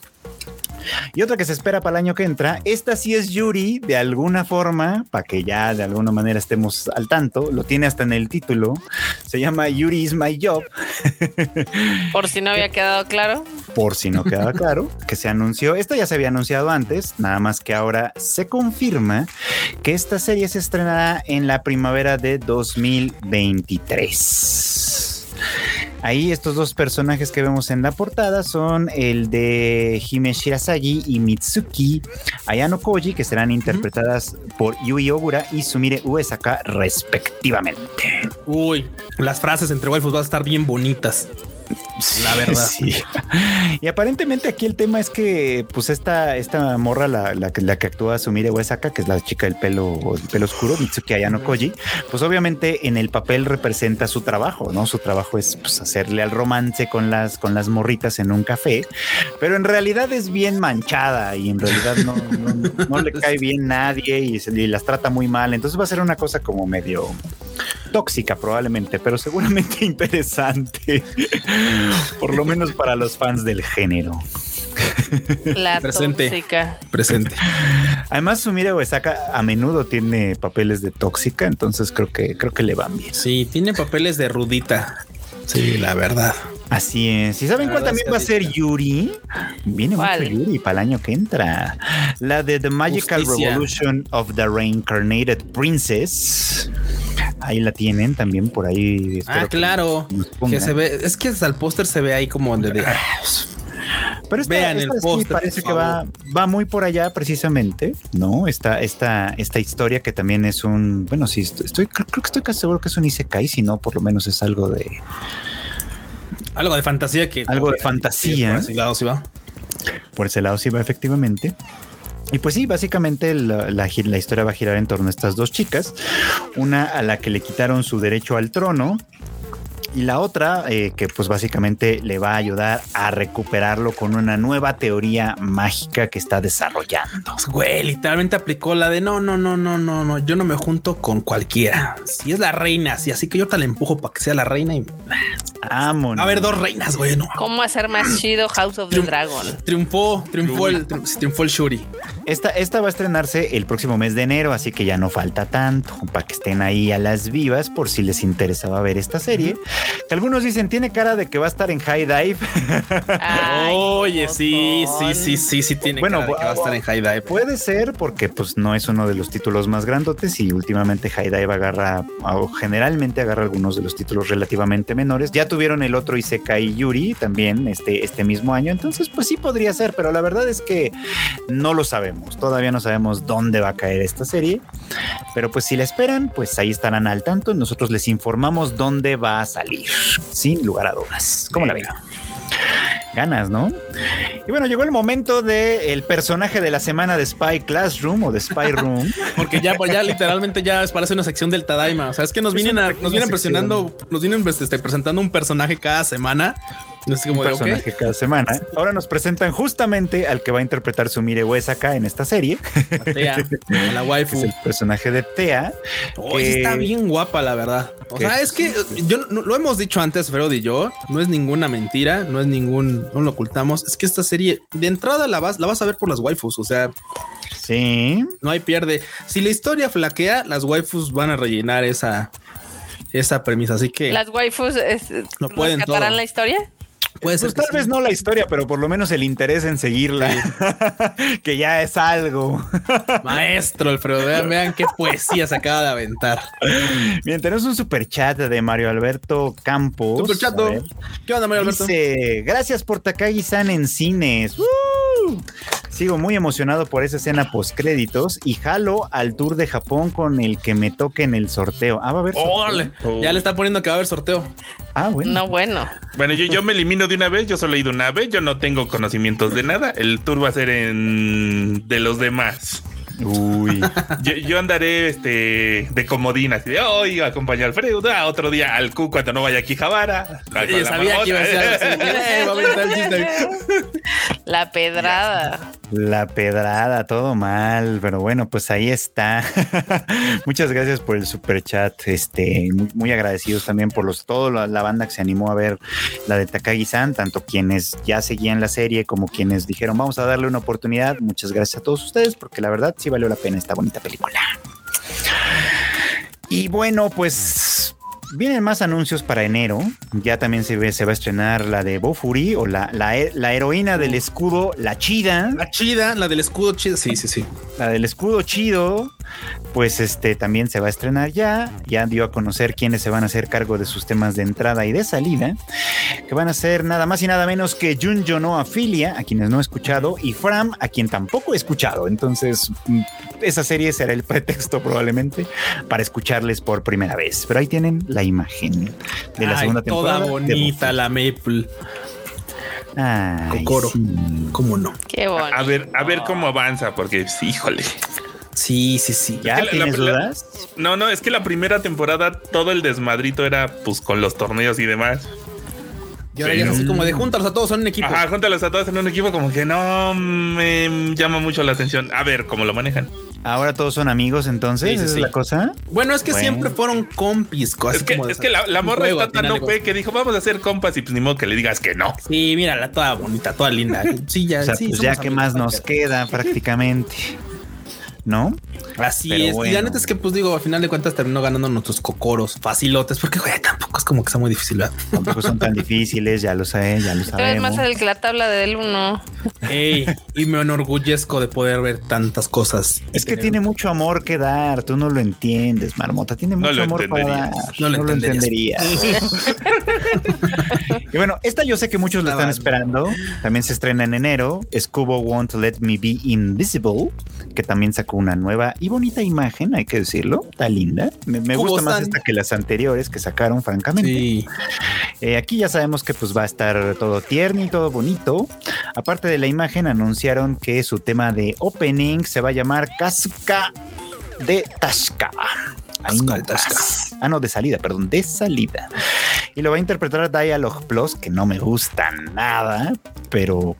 [SPEAKER 1] Y otra que se espera para el año que entra, esta sí es Yuri, de alguna forma, para que ya de alguna manera estemos al tanto, lo tiene hasta en el título, se llama Yuri is my job, <laughs>
[SPEAKER 3] Por si no había quedado claro.
[SPEAKER 1] por si no queda claro, que se anunció, esta ya se había anunciado antes, nada más que ahora se confirma que esta serie se estrenará en la primavera de 2023. Ahí estos dos personajes que vemos en la portada son el de Hime Shirasagi y Mitsuki Ayano Koji, que serán interpretadas por Yui Ogura y Sumire Uesaka respectivamente.
[SPEAKER 2] Uy, las frases entre waifus van a estar bien bonitas. La verdad.
[SPEAKER 1] Sí. Y aparentemente aquí el tema es que, pues, esta, esta morra, la, la, que- la que actúa Sumire Uesaka, que es la chica del pelo, del pelo oscuro, Mitsuki Ayano Koji, pues obviamente en el papel representa su trabajo, ¿no? Su trabajo es pues, hacerle al romance con las, con las morritas en un café, pero en realidad es bien manchada y en realidad no, no, no le cae bien nadie y, se- y las trata muy mal. Entonces va a ser una cosa como medio tóxica probablemente, pero seguramente <laughs> interesante. Por lo menos para los fans del género.
[SPEAKER 3] La
[SPEAKER 2] Presente.
[SPEAKER 3] tóxica.
[SPEAKER 2] Presente.
[SPEAKER 1] Además, Sumire Uesaka a menudo tiene papeles de tóxica, entonces creo que creo que le van bien.
[SPEAKER 2] Sí, tiene papeles de rudita. Sí, la verdad.
[SPEAKER 1] Así es. ¿Y saben
[SPEAKER 2] La
[SPEAKER 1] cuál también va a ser Yuri? Viene
[SPEAKER 3] ¿Cuál?
[SPEAKER 1] mucho Yuri para el año que entra. La de The Magical
[SPEAKER 2] Justicia.
[SPEAKER 1] Revolution of the Reincarnated Princess. Ahí la tienen también por ahí.
[SPEAKER 2] Ah,
[SPEAKER 1] que
[SPEAKER 2] claro. Que
[SPEAKER 1] pongan.
[SPEAKER 2] se ve, es que al póster se ve ahí como de, de-
[SPEAKER 1] Pero esta,
[SPEAKER 2] Vean
[SPEAKER 1] esta
[SPEAKER 2] el
[SPEAKER 1] sí
[SPEAKER 2] póster,
[SPEAKER 1] parece que va, va muy por allá precisamente, ¿no? Esta, esta, esta historia que también es un, bueno, sí, estoy, creo, creo que estoy casi seguro que es un Isekai, si no, por lo menos es algo de,
[SPEAKER 2] algo de fantasía que
[SPEAKER 1] Algo de
[SPEAKER 2] Sí,
[SPEAKER 1] fantasía.
[SPEAKER 2] por ese lado sí va.
[SPEAKER 1] por ese lado sí va efectivamente. Y pues sí, básicamente la, la historia va a girar en torno a estas dos chicas, una a la que le quitaron su derecho al trono y la otra eh, que pues básicamente le va a ayudar a recuperarlo con una nueva teoría mágica que está desarrollando.
[SPEAKER 2] Güey, literalmente aplicó la de no, no, no, no, no, no. Yo no me junto con cualquiera. Si es la reina, sí, así que yo te la empujo para que sea la reina y
[SPEAKER 1] Vámonos.
[SPEAKER 2] a ver dos reinas, güey. No.
[SPEAKER 3] ¿Cómo hacer más chido House of the Dragon?
[SPEAKER 2] Triunfó, triunfó el, triun- triunfó el Shuri.
[SPEAKER 1] Esta, esta va a estrenarse el próximo mes de enero, así que ya no falta tanto para que estén ahí a las vivas por si les interesaba ver esta serie. Que algunos dicen tiene cara de que va a estar en High Dive.
[SPEAKER 3] Ay, <laughs>
[SPEAKER 2] Oye, sí, sí, sí, sí, sí tiene
[SPEAKER 1] Bueno,
[SPEAKER 2] cara de que va a estar en High Dive.
[SPEAKER 1] Puede ser porque pues no es uno de los títulos más grandotes y últimamente High Dive agarra o generalmente agarra algunos de los títulos relativamente menores. Ya tuvieron el otro Isekai Yuri también este, este mismo año, entonces pues sí podría ser, pero la verdad es que no lo sabemos. Todavía no sabemos dónde va a caer esta serie, pero pues si la esperan, pues ahí estarán al tanto. Nosotros les informamos dónde va a salir, sin lugar a dudas. ¿Cómo la ven? Ganas, ¿no? Y bueno, llegó el momento del el personaje de la semana de Spy Classroom o de Spy Room. <laughs>
[SPEAKER 2] Porque ya, pues ya literalmente ya es parece una sección del Tadaima. O sea, es que nos
[SPEAKER 1] Es
[SPEAKER 2] vienen a, nos vienen
[SPEAKER 1] sección.
[SPEAKER 2] presionando, nos vienen pues, este, presentando un personaje cada semana. No es como
[SPEAKER 1] un
[SPEAKER 2] de,
[SPEAKER 1] personaje cada semana. Ahora nos presentan justamente al que va a interpretar Sumire Uesaka en esta serie, <laughs>
[SPEAKER 2] Tea, a la
[SPEAKER 1] que es
[SPEAKER 2] waifu.
[SPEAKER 1] el personaje de Tea. Que-
[SPEAKER 2] está bien guapa, la verdad. O sea, es que yo no- lo hemos dicho antes, Freud y yo, no es ninguna mentira, no es ningún, no lo ocultamos. Es que esta serie de entrada la vas, la vas a ver por las waifus. O sea,
[SPEAKER 1] Sí,
[SPEAKER 2] no hay pierde. Si la historia flaquea, las waifus van a rellenar esa, esa premisa. Así que
[SPEAKER 3] Las waifus es,
[SPEAKER 2] Lo pueden
[SPEAKER 3] rescatarán
[SPEAKER 2] todo.
[SPEAKER 3] la historia.
[SPEAKER 2] Puede ser
[SPEAKER 1] pues tal
[SPEAKER 2] sí.
[SPEAKER 1] vez no la historia, pero por lo menos el interés en seguirla, <laughs> que ya es algo.
[SPEAKER 2] Maestro Alfredo, vean, vean qué poesía se acaba de aventar.
[SPEAKER 1] Bien, tenemos un super chat de Mario Alberto Campos.
[SPEAKER 2] Super
[SPEAKER 1] ver.
[SPEAKER 2] ¿Qué onda, Mario Alberto?
[SPEAKER 1] Dice, gracias por Takagi-san en cines. ¡Woo! Sigo muy emocionado por esa escena post créditos y jalo al tour de Japón con el que me toque en el sorteo. Ah, va a haber. sorteo?
[SPEAKER 2] Órale, ya le está poniendo que va a haber sorteo.
[SPEAKER 1] Ah, bueno.
[SPEAKER 3] No, bueno.
[SPEAKER 4] Bueno, yo, yo me elimino de una vez, yo solo he ido una vez, yo no tengo conocimientos de nada. El tour va a ser en de los demás.
[SPEAKER 1] Uy.
[SPEAKER 4] Yo, yo andaré este de comodín, así de hoy acompañar al ah, otro día al Q cuando no vaya aquí Javara.
[SPEAKER 2] Sabía que iba a ser. <laughs>
[SPEAKER 3] La pedrada.
[SPEAKER 1] La pedrada, todo mal, pero bueno, pues ahí está. <laughs> Muchas gracias por el super chat. Este, muy, agradecidos también por los toda la banda que se animó a ver la de Takagi-san, tanto quienes ya seguían la serie como quienes dijeron vamos a darle una oportunidad. Muchas gracias a todos ustedes porque la verdad sí valió la pena esta bonita película. Y bueno, pues vienen más anuncios para enero. Ya también se, ve, se va a estrenar la de Bofuri o la, la, la heroína del escudo, la chida.
[SPEAKER 2] La chida, la del escudo chida. Sí, sí, sí.
[SPEAKER 1] La del escudo chido, pues este también se va a estrenar ya. Ya dio a conocer quiénes se van a hacer cargo de sus temas de entrada y de salida, que van a ser nada más y nada menos que Junjo no Afilia, a quienes no he escuchado, y Fram, a quien tampoco he escuchado. Entonces, mm, esa serie será el pretexto probablemente para escucharles por primera vez. Pero ahí tienen la imagen de la
[SPEAKER 2] Ay,
[SPEAKER 1] segunda temporada.
[SPEAKER 2] Toda
[SPEAKER 1] de
[SPEAKER 2] bonita la Maple.
[SPEAKER 1] Ay,
[SPEAKER 2] Kokoro.
[SPEAKER 1] sí.
[SPEAKER 2] ¿Cómo no?
[SPEAKER 3] Qué bonito.
[SPEAKER 4] A ver, a ver cómo avanza, porque sí, híjole.
[SPEAKER 2] Sí, sí, sí.
[SPEAKER 1] ¿Ya
[SPEAKER 4] Es que la-
[SPEAKER 1] tienes
[SPEAKER 4] la- la-
[SPEAKER 1] dudas?
[SPEAKER 4] No, no, es que la primera temporada todo el desmadrito era pues con los torneos y demás.
[SPEAKER 2] Y ahora ya es así como de júntalos a todos, son un equipo.
[SPEAKER 4] Ajá, júntalos a todos en un equipo como que no me llama mucho la atención. A ver cómo lo manejan.
[SPEAKER 1] Ahora todos son amigos, entonces,
[SPEAKER 2] Sí, sí,
[SPEAKER 1] ¿esa
[SPEAKER 2] sí.
[SPEAKER 1] es la cosa?
[SPEAKER 2] Bueno, es que
[SPEAKER 1] Bueno.
[SPEAKER 2] siempre fueron compis. así
[SPEAKER 4] Es que,
[SPEAKER 2] como
[SPEAKER 4] es que la, la morra
[SPEAKER 2] juego,
[SPEAKER 4] está tan OP que dijo, vamos a hacer compas y pues ni modo que le digas que no.
[SPEAKER 2] Sí, mírala, toda bonita, toda linda. Sí, ya,
[SPEAKER 1] O sea,
[SPEAKER 2] sí,
[SPEAKER 1] pues ya qué más nos queda <laughs> prácticamente. ¿No?
[SPEAKER 2] Así
[SPEAKER 1] Pero
[SPEAKER 2] es. Y la neta es que, pues digo, al final de cuentas terminó ganando nuestros cocoros facilotes, porque güey, tampoco es como que sea muy difícil. ¿verdad?
[SPEAKER 1] Tampoco son tan difíciles, ya lo sé, ya lo sabemos.
[SPEAKER 3] más el que la tabla del uno.
[SPEAKER 2] Ey, y me enorgullezco de poder ver tantas cosas.
[SPEAKER 1] Es que tiene mucho amor que dar, tú no lo entiendes, Marmota, tiene
[SPEAKER 4] No
[SPEAKER 1] mucho amor para dar.
[SPEAKER 2] No lo entenderías. <laughs>
[SPEAKER 1] y bueno, esta yo sé que muchos la están esperando, también se estrena en enero, Scubo Won't Let Me Be Invisible, que también sacó una nueva y bonita imagen, hay que decirlo, está linda. Me, me gusta más esta que las anteriores que sacaron, francamente.
[SPEAKER 2] Sí.
[SPEAKER 1] Eh, aquí ya sabemos que pues va a estar todo tierno y todo bonito. Aparte de la imagen, anunciaron que su tema de opening se va a llamar Casca de no más. Ah, no, de salida, perdón, de salida. Y lo va a interpretar Dialog Plus, que no me gusta nada, pero,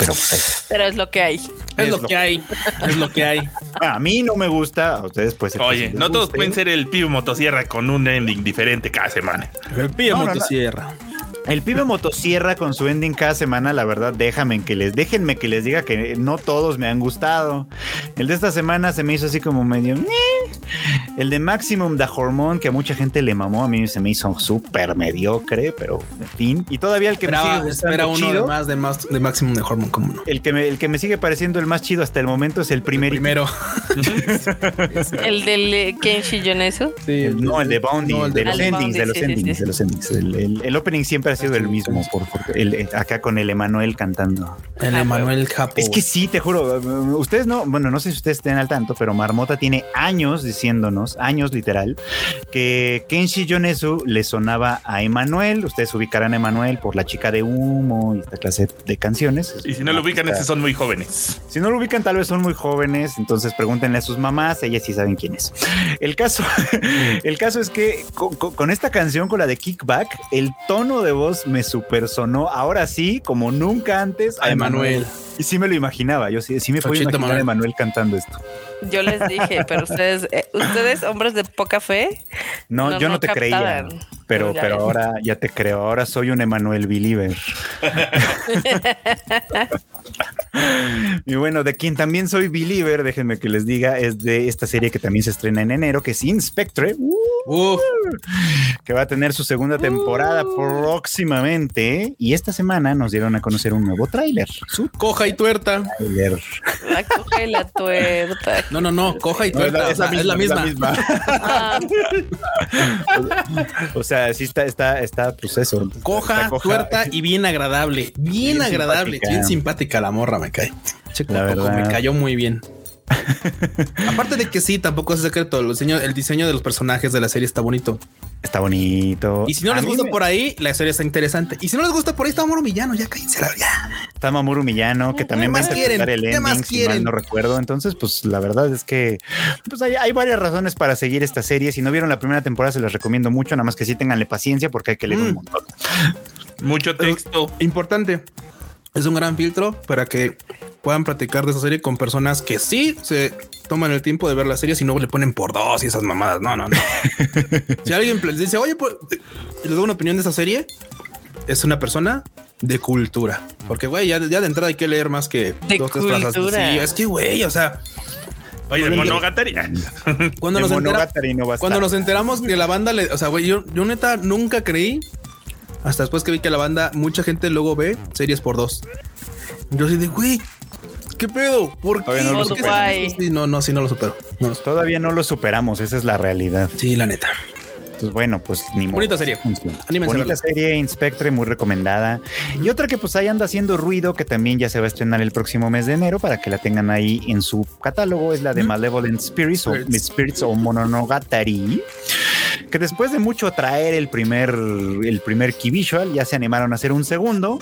[SPEAKER 1] pero pues,
[SPEAKER 3] Pero es lo que hay.
[SPEAKER 2] Es,
[SPEAKER 1] Es
[SPEAKER 2] lo
[SPEAKER 1] lo-
[SPEAKER 2] que hay. Es lo que hay. <laughs>
[SPEAKER 1] a mí no me gusta. A ustedes pues.
[SPEAKER 4] Oye, no todos pueden ser el pibe motosierra con un ending diferente cada semana.
[SPEAKER 2] El pie
[SPEAKER 1] No, no, no. El pibe motosierra con su ending cada semana, la verdad, déjame que les, déjenme que les diga que no todos me han gustado. El de esta semana se me hizo así como medio. El de Maximum da Hormone, que a mucha gente le mamó, a mí se me hizo súper mediocre, pero en fin. Y todavía el que me sigue
[SPEAKER 2] espera uno
[SPEAKER 1] chido,
[SPEAKER 2] de más de, más de Maximum de Hormone, como no.
[SPEAKER 1] el que, me, el que me sigue pareciendo el más chido hasta el momento es el primer.
[SPEAKER 2] Primero. <laughs>
[SPEAKER 3] El del eh, Kenshi Yonesu.
[SPEAKER 2] Sí,
[SPEAKER 1] el- no, el de
[SPEAKER 2] No, el
[SPEAKER 1] de
[SPEAKER 2] de
[SPEAKER 1] los endings, de los endings, de los endings. El, opening siempre ha sido el mismo, por, por- el- el- acá con el Emanuel cantando.
[SPEAKER 2] El Emanuel Japo.
[SPEAKER 1] Es que sí, te juro, ustedes no, bueno, no sé si ustedes estén al tanto, pero Marmota tiene años diciéndonos, años literal, que Kenshi Yonezu le sonaba a Emanuel. Ustedes ubicarán a Emanuel por la chica de humo y esta clase de canciones.
[SPEAKER 4] Y si no lo ubican,
[SPEAKER 1] Está-
[SPEAKER 4] es que son muy jóvenes.
[SPEAKER 1] si no lo ubican, tal vez son muy jóvenes, entonces pregúntenle a sus mamás, ellas sí saben quién es. El caso, <laughs> el caso es que co- co- con, esta canción, con la de Kickback, el tono de voz me super sonó, ahora sí, como nunca antes,
[SPEAKER 2] A Emanuel.
[SPEAKER 1] Y sí me lo imaginaba, yo sí, sí me
[SPEAKER 2] Chochito
[SPEAKER 1] imaginar a
[SPEAKER 2] Manuel.
[SPEAKER 1] Emanuel cantando esto.
[SPEAKER 3] Yo les dije, pero ustedes, eh, ustedes, hombres de poca fe,
[SPEAKER 1] No,
[SPEAKER 3] No,
[SPEAKER 1] yo no,
[SPEAKER 3] no
[SPEAKER 1] te creía, pero,
[SPEAKER 3] Ya
[SPEAKER 1] pero ahora ya te creo, ahora soy un Emanuel believer. <laughs> y bueno, de quien también soy believer, déjenme que les diga, es de esta serie que también se estrena en enero, que es Inspectre,
[SPEAKER 2] Uf,
[SPEAKER 1] que va a tener su segunda temporada próximamente. Y esta semana nos dieron a conocer un nuevo tráiler.
[SPEAKER 2] Coja y tuerta.
[SPEAKER 1] tráiler.
[SPEAKER 3] la coja y la tuerta.
[SPEAKER 2] No, no, no, coja y
[SPEAKER 1] No, es
[SPEAKER 2] tuerta.
[SPEAKER 1] la-
[SPEAKER 2] o sea, es la misma.
[SPEAKER 3] Ah, <laughs>
[SPEAKER 1] O sea, sí está, está, está, pues eso.
[SPEAKER 2] Coja,
[SPEAKER 1] Está
[SPEAKER 2] tuerta y bien agradable. Bien,
[SPEAKER 1] Bien
[SPEAKER 2] agradable.
[SPEAKER 1] simpática.
[SPEAKER 2] Bien simpática la morra, me cae.
[SPEAKER 1] La verdad.
[SPEAKER 2] me cayó muy bien. <laughs> Aparte de que sí, tampoco es secreto. El diseño, el diseño de los personajes de la serie está bonito.
[SPEAKER 1] Está bonito.
[SPEAKER 2] Y si no
[SPEAKER 1] A
[SPEAKER 2] les gusta
[SPEAKER 1] me-
[SPEAKER 2] por ahí, la historia está interesante. Y si no les gusta por ahí, está Moro Villano. Ya cállense la ya.
[SPEAKER 1] Está Mamoru Millano, que también va a
[SPEAKER 2] más
[SPEAKER 1] interpretar
[SPEAKER 2] quieren?
[SPEAKER 1] el
[SPEAKER 2] ¿Qué más
[SPEAKER 1] ending, si mal
[SPEAKER 2] quieren?
[SPEAKER 1] no recuerdo. Entonces, pues la verdad es que pues hay, hay varias razones para seguir esta serie. Si no vieron la primera temporada, se las recomiendo mucho. Nada más que sí tenganle paciencia porque hay que leer un
[SPEAKER 2] Mm.
[SPEAKER 1] montón.
[SPEAKER 4] Mucho texto.
[SPEAKER 2] Importante. Es un gran filtro para que puedan platicar de esa serie con personas que sí se toman el tiempo de ver la serie, si no le ponen por dos y esas mamadas. No, no, no. <laughs> si alguien les dice, oye, pues, les doy una opinión de esa serie, es una persona de cultura. Porque, güey, ya, ya de entrada hay que leer más que
[SPEAKER 3] De
[SPEAKER 2] dos, tres frases.
[SPEAKER 3] cultura.
[SPEAKER 2] Sí, es que, güey, o sea,
[SPEAKER 4] Oye, de Monogatari.
[SPEAKER 2] cuando
[SPEAKER 1] De
[SPEAKER 2] nos, entera-
[SPEAKER 1] Monogatari no va a
[SPEAKER 2] cuando
[SPEAKER 1] estar.
[SPEAKER 2] nos enteramos que la banda le, o sea, güey, yo, yo neta nunca creí hasta después que vi que la banda, mucha gente luego ve series por dos. Yo así de, güey, ¿qué pedo? ¿Por qué?
[SPEAKER 1] No
[SPEAKER 3] lo
[SPEAKER 2] ¿Por qué? Sí, no, no, sí, no lo supero. No.
[SPEAKER 1] Todavía no lo superamos, esa es la realidad.
[SPEAKER 2] Sí, la neta.
[SPEAKER 1] Pues bueno, pues ni modo.
[SPEAKER 2] Bonita serie. Anímense a
[SPEAKER 1] Bonita serie, Inspectre, muy recomendada. Y otra que pues ahí anda haciendo ruido, que también ya se va a estrenar el próximo mes de enero para que la tengan ahí en su catálogo, es la de Malevolent Spirits o
[SPEAKER 2] Spirits.
[SPEAKER 1] Spirits o Mononogatari. Que después de mucho traer el primer, el primer key visual, ya se animaron a hacer un segundo,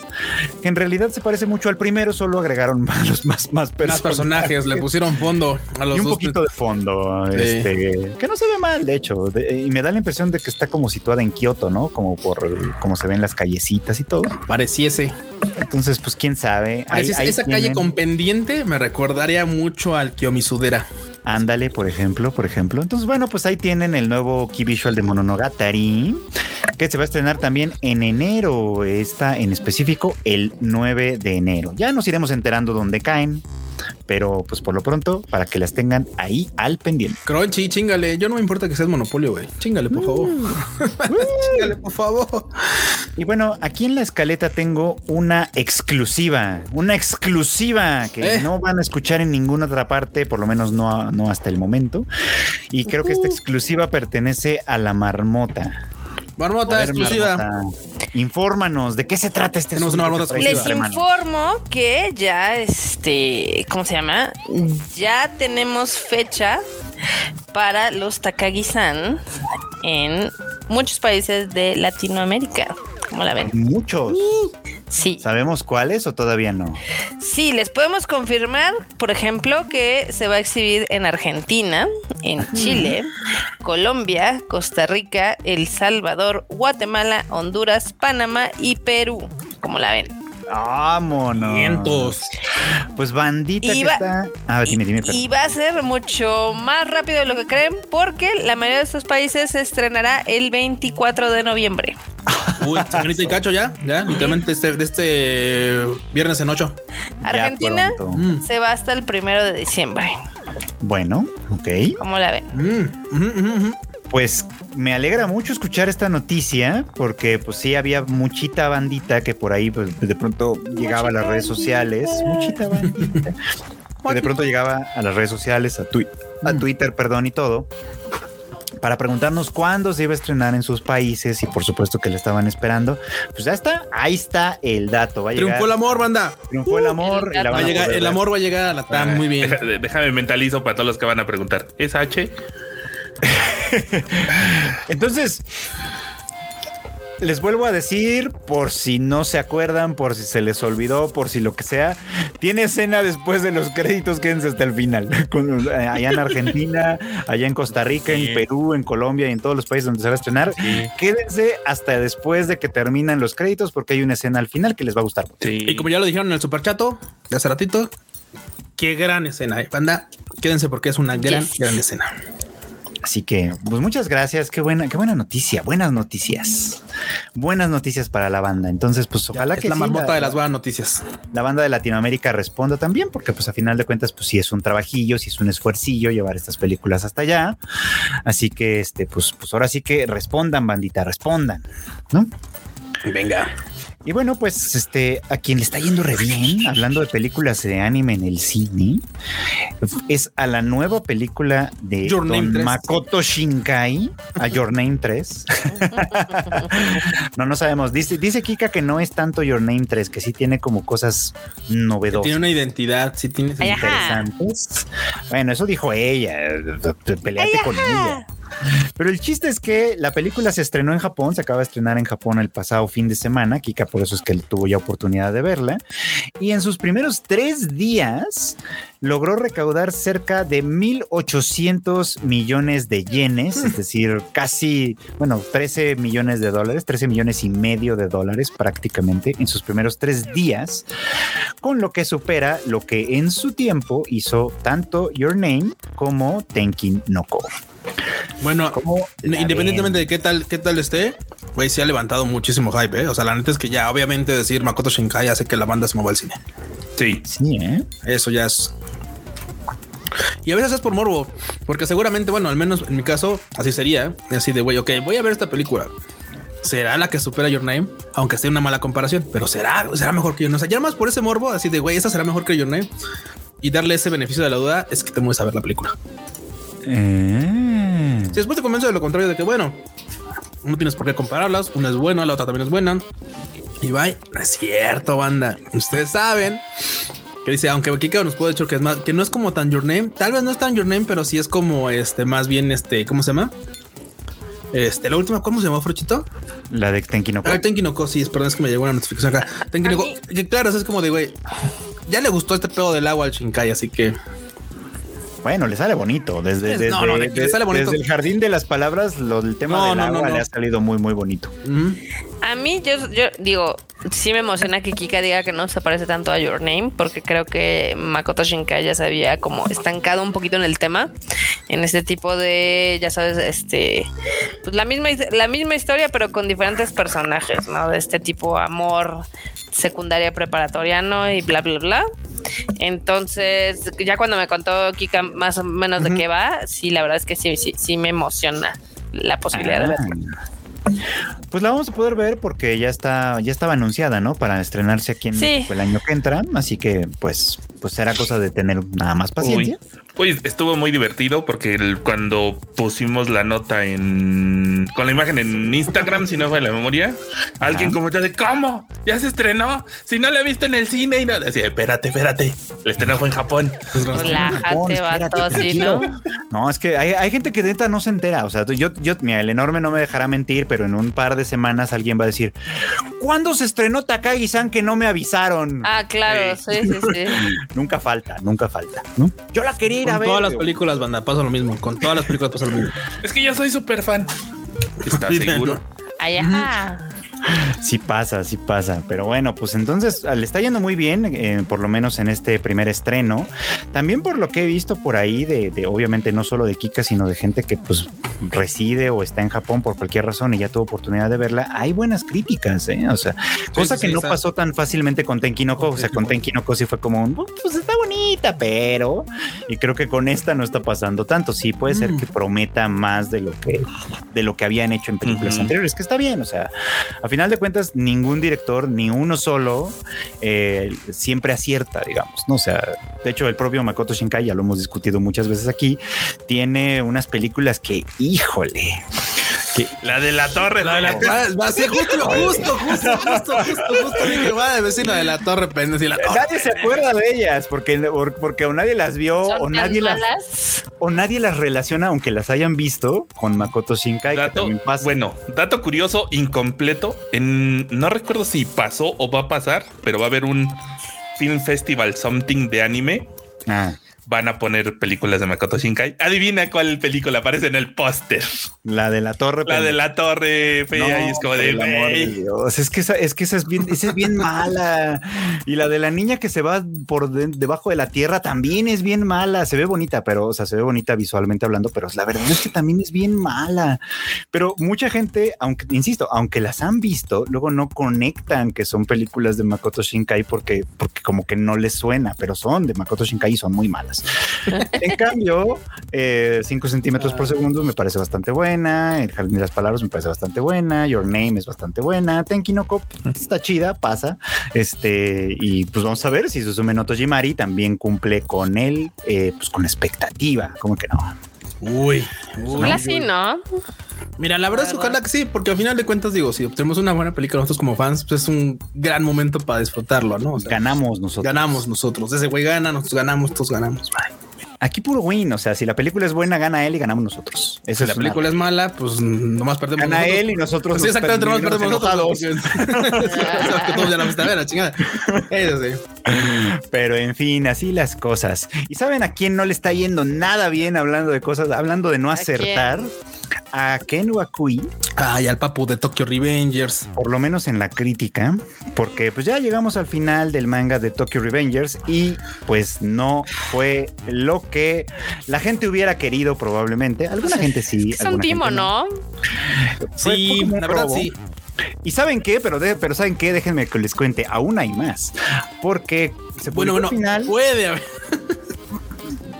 [SPEAKER 1] que en realidad se parece mucho al primero, solo agregaron <laughs> más, los más, más
[SPEAKER 2] Más
[SPEAKER 1] personajes.
[SPEAKER 2] personajes, le pusieron fondo a los
[SPEAKER 1] y un
[SPEAKER 2] dos.
[SPEAKER 1] poquito de fondo,
[SPEAKER 2] Sí.
[SPEAKER 1] este, que no se ve mal, de hecho, de- y me da la impresión de que está como situada en Kioto, ¿no? Como por como se ven las callecitas y todo.
[SPEAKER 2] Pareciese.
[SPEAKER 1] Entonces, pues quién sabe. Ahí-
[SPEAKER 2] esa calle con pendiente me recordaría mucho al Kiyomisudera.
[SPEAKER 1] Ándale, por ejemplo, por ejemplo. Entonces, bueno, pues ahí tienen el nuevo key visual de Mononogatari, que se va a estrenar también en enero, está en específico el 9 de enero. Ya nos iremos enterando dónde caen, pero pues por lo pronto, para que las tengan ahí al pendiente.
[SPEAKER 2] Crunchy, chingale. Yo no me importa que seas monopolio, güey. Chingale, por favor.
[SPEAKER 1] Mm. <laughs>
[SPEAKER 2] chingale, por favor.
[SPEAKER 1] Y bueno, aquí en la escaleta tengo una exclusiva, una exclusiva que
[SPEAKER 2] Eh.
[SPEAKER 1] no van a escuchar en ninguna otra parte, por lo menos no, no hasta el momento. Y creo que esta exclusiva pertenece a la marmota.
[SPEAKER 2] Marmota exclusiva.
[SPEAKER 1] Marmota, Infórmanos, ¿de qué se trata este
[SPEAKER 2] Tenemos una marmota
[SPEAKER 1] traes
[SPEAKER 3] Les informo que ya, este, ¿cómo se llama? Ya tenemos fecha para los Takagi-san en muchos países de Latinoamérica. ¿Cómo la ven?
[SPEAKER 1] Muchos.
[SPEAKER 3] Sí.
[SPEAKER 1] ¿Sabemos cuáles o todavía no?
[SPEAKER 3] Sí, les podemos confirmar, por ejemplo, que se va a exhibir en Argentina, en Chile, Colombia, Costa Rica, El Salvador, Guatemala, Honduras, Panamá y Perú. ¿Cómo la ven?
[SPEAKER 1] Vámonos.
[SPEAKER 2] Cientos.
[SPEAKER 1] Pues bandita
[SPEAKER 3] Y
[SPEAKER 1] que
[SPEAKER 3] va-
[SPEAKER 1] está. Ah, dime, dime.
[SPEAKER 3] Y va a ser mucho más rápido de lo que creen porque la mayoría de estos países se estrenará el 24 de noviembre.
[SPEAKER 2] Uy, <laughs> señorita y cacho ya, ya, literalmente este, de este viernes en ocho.
[SPEAKER 1] Ya
[SPEAKER 3] Argentina
[SPEAKER 1] pronto.
[SPEAKER 2] Mm,
[SPEAKER 3] se va hasta el primero de diciembre.
[SPEAKER 1] Bueno, ok.
[SPEAKER 3] ¿Cómo la ven?
[SPEAKER 2] mm, ujú, ujú, ujú.
[SPEAKER 1] Pues me alegra mucho escuchar esta noticia porque pues sí había muchita bandita que por ahí pues de pronto llegaba a las redes sociales, muchita bandita, que de pronto llegaba a las redes sociales, a, tui- a Twitter, perdón, y todo, para preguntarnos cuándo se iba a estrenar en sus países y por supuesto que le estaban esperando. Pues ya está, ahí está el dato. Va a llegar,
[SPEAKER 2] Triunfó el amor, banda.
[SPEAKER 1] triunfó el amor. y la
[SPEAKER 3] Va a
[SPEAKER 2] llegar, el amor va a llegar a la TAM, muy bien. <laughs>
[SPEAKER 4] Déjame mentalizo para todos los que van a preguntar. ¿Es H? <laughs>
[SPEAKER 1] Entonces, les vuelvo a decir, por si no se acuerdan, por si se les olvidó, por si lo que sea, tiene escena después de los créditos, quédense hasta el final. <laughs> Con- eh, allá en Argentina, allá en Costa Rica,
[SPEAKER 4] Sí.
[SPEAKER 1] en Perú, en Colombia y en todos los países donde se va a estrenar. Quédense hasta después de que terminan los créditos, porque hay una escena al final que les va a gustar.
[SPEAKER 4] Sí.
[SPEAKER 2] Y como ya lo dijeron en el superchato de hace ratito, qué gran escena, eh. banda. Quédense porque es una gran,
[SPEAKER 3] Yes.
[SPEAKER 2] gran escena.
[SPEAKER 1] Así que, pues muchas gracias. Qué buena, qué buena noticia. Buenas noticias. Buenas noticias para la banda. Entonces, pues ojalá
[SPEAKER 2] es
[SPEAKER 1] que
[SPEAKER 2] la
[SPEAKER 1] sí,
[SPEAKER 2] marmota
[SPEAKER 1] la-
[SPEAKER 2] de las buenas noticias.
[SPEAKER 1] la banda de Latinoamérica responda también, porque pues a final de cuentas, pues sí es un trabajillo, sí es un esfuercillo llevar estas películas hasta allá. Así que, este, pues, pues ahora sí que respondan, bandita, respondan, ¿no?
[SPEAKER 2] Venga.
[SPEAKER 1] Y bueno, pues este, a quien le está yendo re bien, hablando de películas de anime en el cine, es a la nueva película de
[SPEAKER 2] Your Name
[SPEAKER 1] Don
[SPEAKER 2] 3.
[SPEAKER 1] Makoto Shinkai, a Your Name 3. no, no sabemos. Dice, dice Kika que no es tanto Your Name 3, que sí tiene como cosas novedosas.
[SPEAKER 2] Tiene una identidad, sí tiene.
[SPEAKER 1] Interesantes. Bueno, eso dijo ella. Peleate con ella. Pero el chiste es que la película se estrenó en Japón, se acaba de estrenar en Japón el pasado fin de semana. Kika, por eso es que tuvo ya oportunidad de verla. Y en sus primeros tres días logró recaudar cerca de 1.800 millones de yenes, es decir, casi, bueno, 13 millones de dólares, 13 millones y medio de dólares prácticamente en sus primeros tres días, con lo que supera lo que en su tiempo hizo tanto Your Name como Tenkin no Ko.
[SPEAKER 2] Bueno,
[SPEAKER 1] ¿Cómo la
[SPEAKER 2] independientemente de qué tal, qué tal esté, güey, sí ha levantado muchísimo hype, ¿eh? O sea, la neta es que ya, obviamente, decir Makoto Shinkai hace que la banda se mueva al cine.
[SPEAKER 4] Sí.
[SPEAKER 1] Sí, ¿eh?
[SPEAKER 2] Eso ya es. Y a veces es por morbo, porque seguramente, bueno, al menos en mi caso, así sería. Así de, güey, ok, voy a ver esta película. ¿Será la que supera Your Name? Aunque sea una mala comparación, pero será, será mejor que Your Name. O sea, ya más por ese morbo, así de, güey, esa será mejor que Your Name. Y darle ese beneficio de la duda es que te mueves a ver la película.
[SPEAKER 1] Eh.
[SPEAKER 2] Si después te convenzo de lo contrario, de que, bueno, no tienes por qué compararlas, una es buena, la otra también es buena. Y bye, no es cierto, banda. Ustedes saben que dice, aunque Kika nos puede decir que es más, que no es como tan Your Name, tal vez no es tan Your Name, pero sí es como este, más bien este, ¿cómo se llama? Este, la última, ¿cómo se llamó, Frochito?
[SPEAKER 1] La de Tenkin no Ko.
[SPEAKER 2] Ah, Tenki no Ko, sí, es- perdón, es que me llegó una notificación acá. Tenki no Ko, que claro, es como de, güey, ya le gustó este pedo del agua al Shinkai, así que
[SPEAKER 1] Bueno, le sale bonito. Desde,
[SPEAKER 2] Es-
[SPEAKER 1] desde,
[SPEAKER 2] no, no, de que le sale bonito.
[SPEAKER 1] desde el jardín de las palabras, lo del tema
[SPEAKER 2] No,
[SPEAKER 1] del agua le ha salido muy, muy bonito.
[SPEAKER 3] A mí, yo, yo digo, sí me emociona que Kika diga que no se parece tanto a Your Name, porque creo que Makoto Shinkai ya se había como estancado un poquito en el tema, en este tipo de, ya sabes, este, pues la misma, la misma historia, pero con diferentes personajes, ¿no? De este tipo amor secundaria preparatoriano y bla, bla, bla. Entonces, ya cuando me contó Kika más o menos de qué va, sí, la verdad es que sí, sí, sí me emociona la posibilidad de verla.
[SPEAKER 1] Pues la vamos a poder ver porque ya está, ya estaba anunciada, ¿no? Para estrenarse aquí en
[SPEAKER 3] Sí.
[SPEAKER 1] México el año que entra. Así que, pues, pues será cosa de tener nada más paciencia.
[SPEAKER 4] Uy, uy, estuvo muy divertido porque el- cuando pusimos la nota en con la imagen en Instagram, si no fue la memoria, alguien comentó de cómo ya se estrenó. Si no la he visto en el cine y no decía, espérate, espérate. El estreno fue en Japón.
[SPEAKER 3] Relájate, vato, ¿no?
[SPEAKER 1] es que hay, hay gente que neta no se entera. O sea, yo, yo, mira, el enorme no me dejará mentir, pero en un par de semanas alguien va a decir: ¿Cuándo se estrenó Takagi-san que no me avisaron?
[SPEAKER 3] Ah, claro, sí, sí, sí. <laughs>
[SPEAKER 1] Nunca falta, nunca falta. ¿no? Yo la quería ir a
[SPEAKER 2] Con todas las películas, banda, pasa lo mismo. Con todas las películas pasa lo mismo.
[SPEAKER 4] Es que yo soy súper fan. ¿Estás seguro?
[SPEAKER 3] Ajá.
[SPEAKER 1] Sí pasa, sí pasa. Pero bueno, pues entonces le está yendo muy bien, eh, por lo menos en este primer estreno. También por lo que he visto por ahí, de, de, obviamente no solo de Kika, sino de gente que pues reside o está en Japón por cualquier razón y ya tuvo oportunidad de verla. Hay buenas críticas, ¿eh? O sea, cosa
[SPEAKER 2] sí,
[SPEAKER 1] que
[SPEAKER 2] sí,
[SPEAKER 1] no
[SPEAKER 2] está.
[SPEAKER 1] pasó tan fácilmente con Tenkinoko. O sea, con Tenkinoko sí fue como un, pues está bonita, pero. Y creo que con esta no está pasando tanto. Sí, puede ser
[SPEAKER 2] Mm.
[SPEAKER 1] que prometa más de lo que, de lo que habían hecho en películas anteriores, que está bien. O sea, a final de cuentas, ningún director, ni uno solo, eh, siempre acierta, digamos. ¿no? O sea, de hecho, el propio Makoto Shinkai, ya lo hemos discutido muchas veces aquí, tiene unas películas que, híjole, que
[SPEAKER 4] La de la torre.
[SPEAKER 2] La de la va, va a ser justo, justo, justo, justo, justo, justo, dije, va a decir la de la torre, pendejo, y la torre.
[SPEAKER 1] nadie se acuerda de ellas porque, por- porque o nadie las vio o nadie las, o nadie las relaciona, aunque las hayan visto, con Makoto Shinkai. que
[SPEAKER 4] Dato,
[SPEAKER 1] también pasa.
[SPEAKER 4] bueno, dato curioso, incompleto. En, no recuerdo si pasó o va a pasar, pero va a haber un Film Festival Something de anime.
[SPEAKER 1] Ah,
[SPEAKER 4] Van a poner películas de Makoto Shinkai. Adivina cuál película aparece en el póster.
[SPEAKER 1] la de la torre.
[SPEAKER 4] La de la torre fea y es como de
[SPEAKER 1] amor de. Dios, es que esa, es que esa es bien, esa es bien <laughs> mala. Y la de la niña que se va por de- debajo de la tierra también es bien mala. Se ve bonita, pero, o sea, se ve bonita visualmente hablando, pero la verdad es que también es bien mala. Pero mucha gente, aunque, insisto, aunque las han visto, luego no conectan que son películas de Makoto Shinkai porque, porque como que no les suena, pero son de Makoto Shinkai y son muy malas. En cambio, 5 centímetros por segundo me parece bastante buena. El jardín de las palabras me parece bastante buena. Your Name es bastante buena. Tenki no Ko está chida, pasa. Este, y pues vamos a ver si Susume no Tojimari también cumple con él, eh, pues con expectativa. Como que no.
[SPEAKER 2] Uy, uy.
[SPEAKER 3] Ojalá sí, ¿no?
[SPEAKER 2] Mira, la verdad es que ojalá que sí, porque al final de cuentas, digo, si obtenemos una buena película nosotros como fans, pues es un gran momento para disfrutarlo, ¿no? O sea,
[SPEAKER 1] Ganamos nosotros.
[SPEAKER 2] ganamos nosotros. Ese güey gana, nosotros ganamos, todos ganamos.
[SPEAKER 1] Aquí puro win. O sea, si la película es buena, gana él y ganamos nosotros. Eso
[SPEAKER 2] Si
[SPEAKER 1] es
[SPEAKER 2] la
[SPEAKER 1] una-
[SPEAKER 2] película es mala, pues nomás perdemos.
[SPEAKER 1] Gana
[SPEAKER 2] nosotros.
[SPEAKER 1] él y nosotros.
[SPEAKER 2] Pues sí,
[SPEAKER 1] nos
[SPEAKER 2] exactamente, nomás
[SPEAKER 1] perdemos
[SPEAKER 2] perdemos nosotros. <laughs> que todos ya la a ver, la chingada. Eso sí.
[SPEAKER 1] Pero en fin, así las cosas. ¿Y saben a quién no le está yendo nada bien hablando de cosas, hablando de no acertar? A Ken Wakui,
[SPEAKER 2] Ay, al papu de Tokyo Revengers.
[SPEAKER 1] por lo menos en la crítica, porque pues ya llegamos al final del manga de Tokyo Revengers y pues no fue lo que la gente hubiera querido probablemente. Alguna gente sí.
[SPEAKER 3] Es un timo, ¿no?
[SPEAKER 1] Fue
[SPEAKER 2] Sí, la verdad
[SPEAKER 1] robo.
[SPEAKER 2] sí.
[SPEAKER 1] ¿Y saben qué? Pero, de- pero ¿saben qué? Déjenme que les cuente. Aún hay más. Porque se
[SPEAKER 2] Bueno, bueno,
[SPEAKER 1] al final.
[SPEAKER 2] puede haber. <laughs>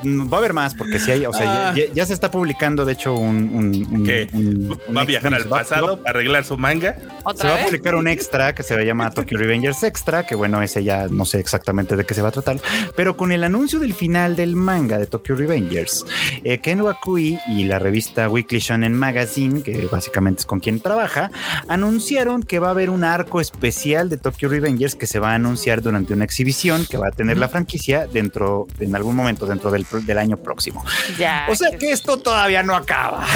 [SPEAKER 1] Va a haber más, porque si hay, o sea, ya-
[SPEAKER 2] Ah.
[SPEAKER 1] ya, ya se está publicando, de hecho, un. un- un-
[SPEAKER 4] ¿Qué?
[SPEAKER 1] un- un
[SPEAKER 4] Va a viajar al pasado para arreglar su manga.
[SPEAKER 1] Se
[SPEAKER 3] ¿Otra
[SPEAKER 1] va a publicar un extra que se llama Tokyo <laughs> Revengers Extra, que bueno, ese ya no sé exactamente de qué se va a tratar, pero con el anuncio del final del manga de Tokyo Revengers, eh, Ken Wakui y la revista Weekly Shonen Magazine, que básicamente es con quien trabaja, anunciaron que va a haber un arco especial de Tokyo Revengers que se va a anunciar durante una exhibición que va a tener la franquicia dentro, en algún momento dentro del, del año próximo.
[SPEAKER 3] Ya.
[SPEAKER 1] O sea que esto todavía no acaba.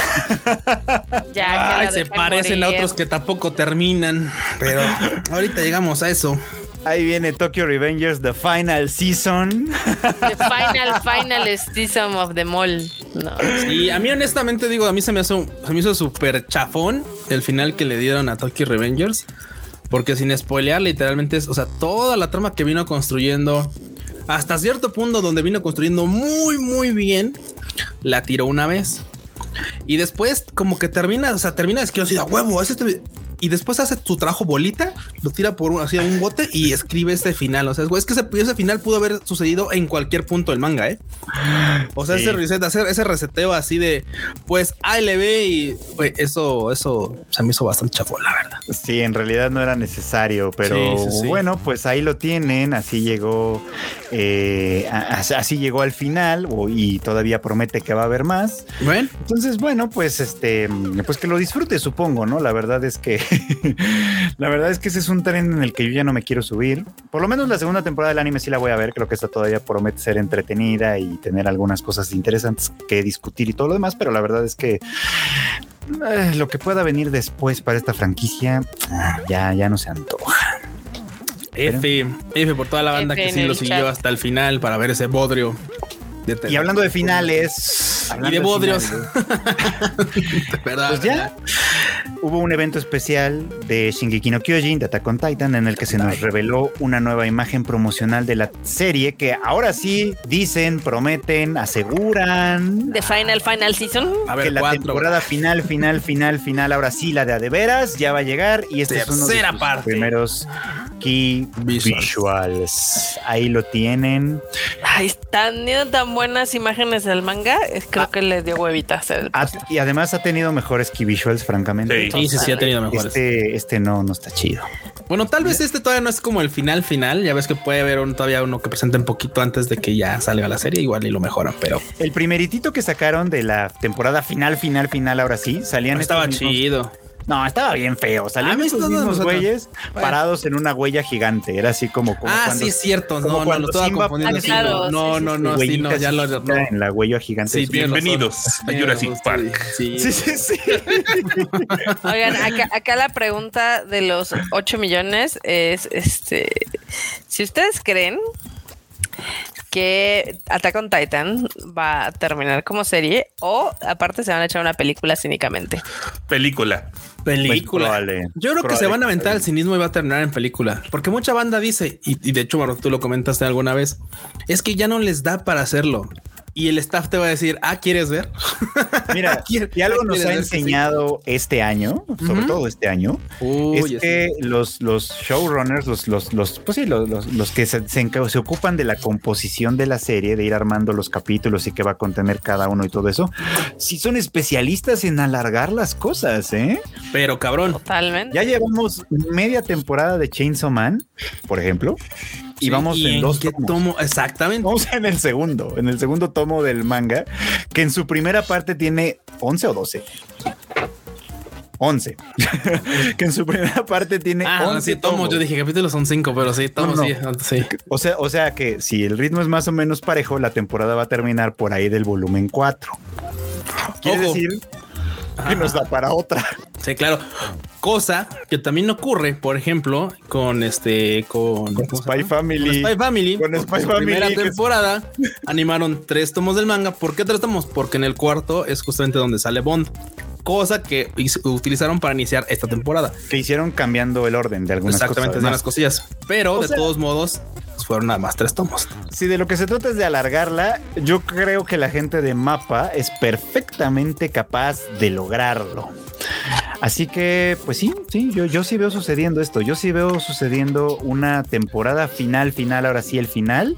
[SPEAKER 1] <laughs>
[SPEAKER 3] ya
[SPEAKER 2] Ay, se parecen a otros que tampoco terminan. Pero ahorita llegamos a eso.
[SPEAKER 1] Ahí viene Tokyo Revengers, The Final Season.
[SPEAKER 3] The final, final season of the mall. No.
[SPEAKER 2] Y a mí honestamente digo, a mí se me hizo, se me hizo súper chafón el final que le dieron a Tokyo Revengers. Porque sin spoilear, literalmente es, o sea, toda la trama que vino construyendo hasta cierto punto donde vino construyendo muy, muy bien, la tiró una vez. Y después como que termina, o sea, termina es que yo a huevo, es este... y después hace su trabajo bolita, lo tira por un, así a un bote y escribe este final. O sea, es que ese, ese final pudo haber sucedido en cualquier punto del manga, ¿eh? O sea,
[SPEAKER 1] Sí.
[SPEAKER 2] ese reset, hacer ese reseteo así de, pues, A, L, B y eso, eso se me hizo bastante chafón, la verdad.
[SPEAKER 1] Sí, en realidad no era necesario, pero
[SPEAKER 2] Sí, sí, sí.
[SPEAKER 1] bueno, pues ahí lo tienen, así llegó, eh, así llegó al final y todavía promete que va a haber más.
[SPEAKER 2] Bueno,
[SPEAKER 1] Entonces, bueno, pues este, pues que lo disfrute, supongo, ¿no? La verdad es que, <laughs> la verdad es que ese es un tren en el que yo ya no me quiero subir. Por lo menos la segunda temporada del anime sí la voy a ver. Creo que esta todavía promete ser entretenida y tener algunas cosas interesantes que discutir y todo lo demás, pero la verdad es que eh, lo que pueda venir después para esta franquicia ah, ya, ya no se antoja.
[SPEAKER 2] F, F por toda la banda
[SPEAKER 3] F
[SPEAKER 2] que sí lo siguió
[SPEAKER 3] chat.
[SPEAKER 2] hasta el final para ver ese bodrio. de
[SPEAKER 1] Y hablando de finales,
[SPEAKER 2] Y de bodrios.
[SPEAKER 1] finales, <laughs>
[SPEAKER 2] ¿Verdad?
[SPEAKER 1] Pues ya hubo un evento especial de Shingeki no Kyojin, de Attack on Titan, en el que se nos reveló una nueva imagen promocional de la serie que ahora sí dicen, prometen, aseguran
[SPEAKER 3] The Final Final Season.
[SPEAKER 2] A
[SPEAKER 1] que la
[SPEAKER 2] cuatro.
[SPEAKER 1] temporada final, final, final, final, ahora sí, la de a de veras, ya va a llegar y este es uno de
[SPEAKER 2] Tercera
[SPEAKER 1] sus
[SPEAKER 2] parte.
[SPEAKER 1] primeros key
[SPEAKER 2] Visuals.
[SPEAKER 1] visuals. Ahí lo tienen.
[SPEAKER 3] Ay, están tan buenas imágenes del manga. eh, Creo que les dio huevita hacer el
[SPEAKER 1] Ha- y además ha tenido mejores key visuals, francamente.
[SPEAKER 4] Sí.
[SPEAKER 2] Sí, sí, sí, ha tenido mejores.
[SPEAKER 1] Este, este no, no está chido.
[SPEAKER 2] Bueno, tal vez este todavía no es como el final final. Ya ves que puede haber un, todavía uno que presente un poquito antes de que ya salga la serie. Igual y lo mejoran, pero
[SPEAKER 1] El primeritito que sacaron de la temporada final, final, final, ahora sí, salían
[SPEAKER 2] estaba
[SPEAKER 1] estos mismos-
[SPEAKER 2] chido.
[SPEAKER 1] No, estaba bien feo.
[SPEAKER 2] A
[SPEAKER 1] Salían estos
[SPEAKER 2] todos
[SPEAKER 1] mismos güeyes
[SPEAKER 2] Bueno.
[SPEAKER 1] parados en una huella gigante. Era así como, como
[SPEAKER 2] ah,
[SPEAKER 1] cuando
[SPEAKER 2] sí, es cierto.
[SPEAKER 1] como
[SPEAKER 2] No, no, estaba
[SPEAKER 1] Simba
[SPEAKER 2] confundiendo.
[SPEAKER 3] Ah,
[SPEAKER 2] sí,
[SPEAKER 3] claro,
[SPEAKER 2] no,
[SPEAKER 3] sí,
[SPEAKER 2] no, no, sí, no, ya lo. no.
[SPEAKER 1] en la huella gigante.
[SPEAKER 2] Sí.
[SPEAKER 4] Bienvenidos a Jurassic Park.
[SPEAKER 2] Sí,
[SPEAKER 1] sí, sí, sí. <laughs> <laughs>
[SPEAKER 3] Oigan, acá, acá la pregunta de los 8 millones es, este, si ustedes creen que Attack on Titan va a terminar como serie o aparte se van a echar una película cínicamente.
[SPEAKER 4] Película.
[SPEAKER 2] Película.
[SPEAKER 1] Pues probable,
[SPEAKER 2] Yo creo que se van a aventar el cinismo y va a terminar en película. Porque mucha banda dice, y, y de hecho, Maro, tú lo comentaste alguna vez, es que ya no les da para hacerlo. Y el staff te va a decir, ah, ¿quieres ver? <laughs>
[SPEAKER 1] Mira, <laughs>
[SPEAKER 2] ¿Quién-
[SPEAKER 1] y algo nos ha
[SPEAKER 2] sí?
[SPEAKER 1] enseñado este año, sobre todo este año,
[SPEAKER 2] Uy,
[SPEAKER 1] es
[SPEAKER 2] sí.
[SPEAKER 1] que los, los showrunners, los, los, los, pues sí, los, los, los que se, se, se ocupan de la composición de la serie, de ir armando los capítulos y qué va a contener cada uno y todo eso, sí son especialistas en alargar las cosas, ¿eh?
[SPEAKER 2] Pero cabrón.
[SPEAKER 3] Totalmente.
[SPEAKER 1] Ya llevamos media temporada de Chainsaw Man, por ejemplo, y vamos
[SPEAKER 2] ¿y
[SPEAKER 1] en, dos
[SPEAKER 2] qué
[SPEAKER 1] tomos.
[SPEAKER 2] tomo? Exactamente.
[SPEAKER 1] Vamos en el segundo, en el segundo tomo del manga, que en su primera parte tiene 11 o 12. 11. <laughs> que en su primera parte tiene
[SPEAKER 2] Ah,
[SPEAKER 1] 11
[SPEAKER 2] sí, tomos. Yo dije capítulos son cinco, pero sí, tomos,
[SPEAKER 1] No,
[SPEAKER 2] sí.
[SPEAKER 1] O sea, o sea que si el ritmo es más o menos parejo, la temporada va a terminar por ahí del volumen 4. Quiere
[SPEAKER 2] Ojo.
[SPEAKER 1] decir <laughs> que nos da para otra.
[SPEAKER 2] Sí, claro. Cosa que también ocurre, por ejemplo, con este, con,
[SPEAKER 1] Con
[SPEAKER 2] ¿cómo se
[SPEAKER 1] Spy? Family.
[SPEAKER 2] Con Spy Family.
[SPEAKER 1] Con Spy Family,
[SPEAKER 2] Primera
[SPEAKER 1] que
[SPEAKER 2] temporada animaron tres tomos del manga. ¿Por qué tres tomos? Porque en el cuarto es justamente donde sale Bond. Cosa que utilizaron para iniciar esta temporada.
[SPEAKER 1] Que hicieron cambiando el orden de algunas
[SPEAKER 2] Exactamente,
[SPEAKER 1] cosas.
[SPEAKER 2] de las cosillas. Pero
[SPEAKER 1] O
[SPEAKER 2] de
[SPEAKER 1] sea-
[SPEAKER 2] todos modos, pues, fueron nada más tres tomos.
[SPEAKER 1] Si de lo que se trata es de alargarla, yo creo que la gente de Mapa es perfectamente capaz de lograrlo. Así que, pues sí, sí, yo, yo sí veo sucediendo esto. Yo sí veo sucediendo una temporada final, final, ahora sí el final,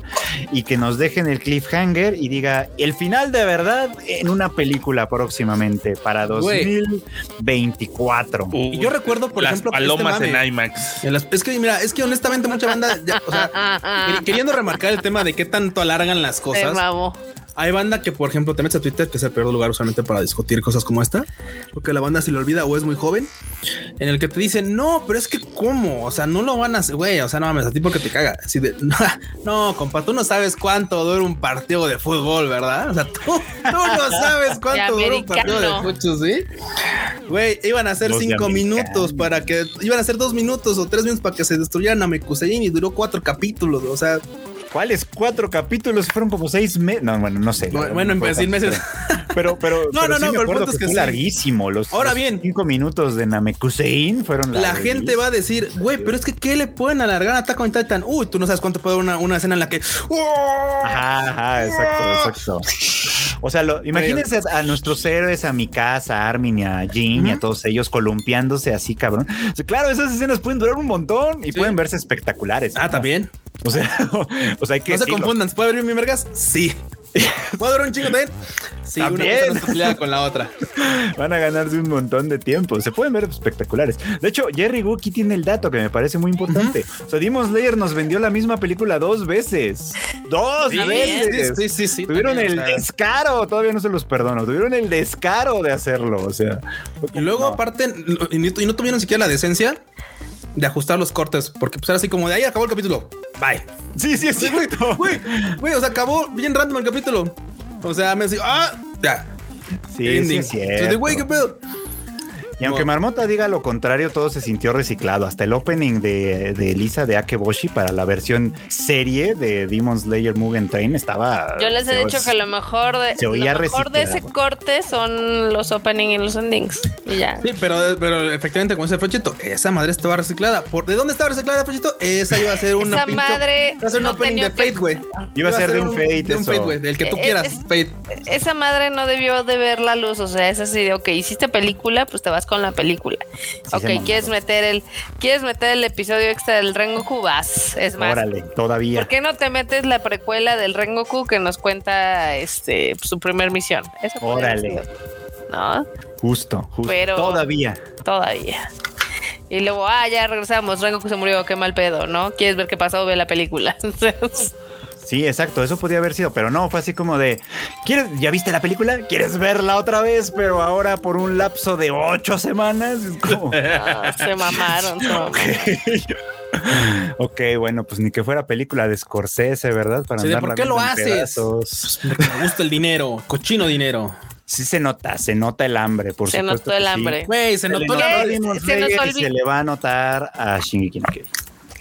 [SPEAKER 1] y que nos dejen el cliffhanger y diga el final de verdad en una película próximamente para
[SPEAKER 2] Güey.
[SPEAKER 1] 2024.
[SPEAKER 2] Y yo recuerdo, por
[SPEAKER 4] Las
[SPEAKER 2] ejemplo, que
[SPEAKER 4] palomas
[SPEAKER 2] este
[SPEAKER 4] en IMAX.
[SPEAKER 2] En las- Es que, mira, es que honestamente mucha banda, ya, o sea, <laughs> queri- queriendo remarcar el tema de qué tanto alargan las cosas. Hay banda que, por ejemplo, te metes a Twitter, que es el peor lugar usualmente para discutir cosas como esta, porque la banda se le olvida o es muy joven, en el que te dicen, no, pero es que cómo, o sea, no lo van a hacer, güey, o sea, no mames, a ti porque te caga. Así de, <laughs> no, compa, tú no sabes cuánto dura un partido de fútbol, ¿verdad? O sea, tú, tú no <laughs> sabes cuánto dura un partido de fútbol, ¿sí? Güey, iban a hacer
[SPEAKER 1] Los
[SPEAKER 2] cinco minutos para que, iban a hacer dos minutos o tres minutos para que se destruyeran a Mekusein y duró cuatro capítulos, o sea,
[SPEAKER 1] ¿Cuáles cuatro capítulos? Fueron como seis meses. No, bueno, no sé.
[SPEAKER 2] Bueno,
[SPEAKER 1] No
[SPEAKER 2] bueno, en seis meses.
[SPEAKER 1] Pero, pero, <laughs>
[SPEAKER 2] No,
[SPEAKER 1] pero
[SPEAKER 2] no,
[SPEAKER 1] sí
[SPEAKER 2] no,
[SPEAKER 1] me
[SPEAKER 2] pero el punto es que
[SPEAKER 1] fue
[SPEAKER 2] sí.
[SPEAKER 1] larguísimo. Los,
[SPEAKER 2] Ahora
[SPEAKER 1] los
[SPEAKER 2] bien.
[SPEAKER 1] cinco minutos de Namekusein fueron
[SPEAKER 2] La gente va a decir, güey, pero es que ¿qué le pueden alargar a Attack on Titan? Uy, tú no sabes cuánto puede una, una escena en la que...
[SPEAKER 1] Ajá, ajá, exacto, exacto. O sea, lo, imagínense a, nuestros héroes, a mi casa, a Armin y a Jean y a todos ellos columpiándose así, cabrón. O sea, claro, esas escenas pueden durar un montón y
[SPEAKER 2] Sí.
[SPEAKER 1] pueden verse espectaculares.
[SPEAKER 2] Ah, también.
[SPEAKER 1] O sea, <laughs> o sea, hay que
[SPEAKER 2] No se
[SPEAKER 1] decirlo.
[SPEAKER 2] confundan. ¿Se puede abrir mi vergas? Sí. ¿Puedo durar un chingo también? Sí,
[SPEAKER 1] También.
[SPEAKER 2] una cosa no con la otra. <laughs>
[SPEAKER 1] Van a ganarse un montón de tiempo. Se pueden ver espectaculares. De hecho, Jerry Wookie tiene el dato que me parece muy importante. O sea, Demon Slayer nos vendió la misma película dos veces. ¡Dos
[SPEAKER 2] Sí,
[SPEAKER 1] veces!
[SPEAKER 2] sí, sí, sí.
[SPEAKER 1] Tuvieron
[SPEAKER 2] también,
[SPEAKER 1] el
[SPEAKER 2] o sea.
[SPEAKER 1] descaro, todavía no se los perdono. Tuvieron el descaro de hacerlo. O sea,
[SPEAKER 2] Y luego,
[SPEAKER 1] No.
[SPEAKER 2] aparte, y no tuvieron siquiera la decencia de ajustar los cortes, porque pues era así como de ahí acabó el capítulo. Bye.
[SPEAKER 1] Sí, sí, es cierto.
[SPEAKER 2] Güey, güey, o sea, acabó bien random el capítulo. O sea, me decía, ah, ya.
[SPEAKER 1] Sí, sí,
[SPEAKER 2] ending.
[SPEAKER 1] es cierto.
[SPEAKER 2] Entonces, güey, qué pedo.
[SPEAKER 1] Y aunque. Marmota diga lo contrario, todo se sintió reciclado. Hasta el opening de, de Elisa de Akeboshi para la versión serie de Demon Slayer Mugen Train estaba.
[SPEAKER 3] Yo les he dicho que lo mejor de
[SPEAKER 1] se oía
[SPEAKER 3] lo mejor de ese corte son los opening y los endings. Y ya.
[SPEAKER 2] Sí, pero, pero efectivamente, como dice Frochito, esa madre estaba reciclada. ¿Por, ¿De dónde estaba reciclada, Frochito? Esa iba a ser una
[SPEAKER 3] Esa madre
[SPEAKER 2] Iba a ser un
[SPEAKER 3] no
[SPEAKER 2] opening de Fate, güey.
[SPEAKER 1] Iba a ser de un Fate,
[SPEAKER 2] De un
[SPEAKER 1] eso.
[SPEAKER 2] Fate, güey. Del que tú quieras.
[SPEAKER 3] es-
[SPEAKER 2] Fate.
[SPEAKER 3] Esa madre no debió de ver la luz, o sea, es así de, ok, hiciste película, pues te vas con la película.
[SPEAKER 1] se
[SPEAKER 3] ok, quieres meter el, quieres meter el episodio extra del Rengoku, vas. Es más,
[SPEAKER 1] Órale, todavía.
[SPEAKER 3] ¿por qué no te metes la precuela del Rengoku que nos cuenta este su primer misión? Eso
[SPEAKER 1] Órale.
[SPEAKER 3] ¿No?
[SPEAKER 1] Justo, justo.
[SPEAKER 3] Pero-
[SPEAKER 1] Todavía.
[SPEAKER 3] Todavía. Y luego, ah, ya regresamos, Rengoku se murió, qué mal pedo, ¿no? ¿Quieres ver qué pasó? Ve la película. <laughs>
[SPEAKER 1] Sí, exacto. Eso podía haber sido, pero no, fue así como de. ¿Quieres, ¿Ya viste la película? ¿Quieres verla otra vez? Pero ahora por un lapso de ocho semanas. Es como- <laughs>
[SPEAKER 3] Ah, <laughs> se mamaron, <laughs> mamaron.
[SPEAKER 1] ok, bueno, pues ni que fuera película de Scorsese, ¿verdad? Para
[SPEAKER 2] Sí, ¿por qué lo haces? Porque me gusta el dinero, cochino dinero.
[SPEAKER 1] Sí se nota, se nota el hambre, por
[SPEAKER 3] Se
[SPEAKER 1] supuesto.
[SPEAKER 3] notó el
[SPEAKER 1] sí.
[SPEAKER 3] hambre.
[SPEAKER 2] Güey, se
[SPEAKER 1] Se le
[SPEAKER 2] notó
[SPEAKER 1] notó
[SPEAKER 3] ¿Qué?
[SPEAKER 1] Demon
[SPEAKER 3] Se nos
[SPEAKER 1] Slayer y
[SPEAKER 3] olvi-
[SPEAKER 1] se le va a notar a Shingeki no Kyojin.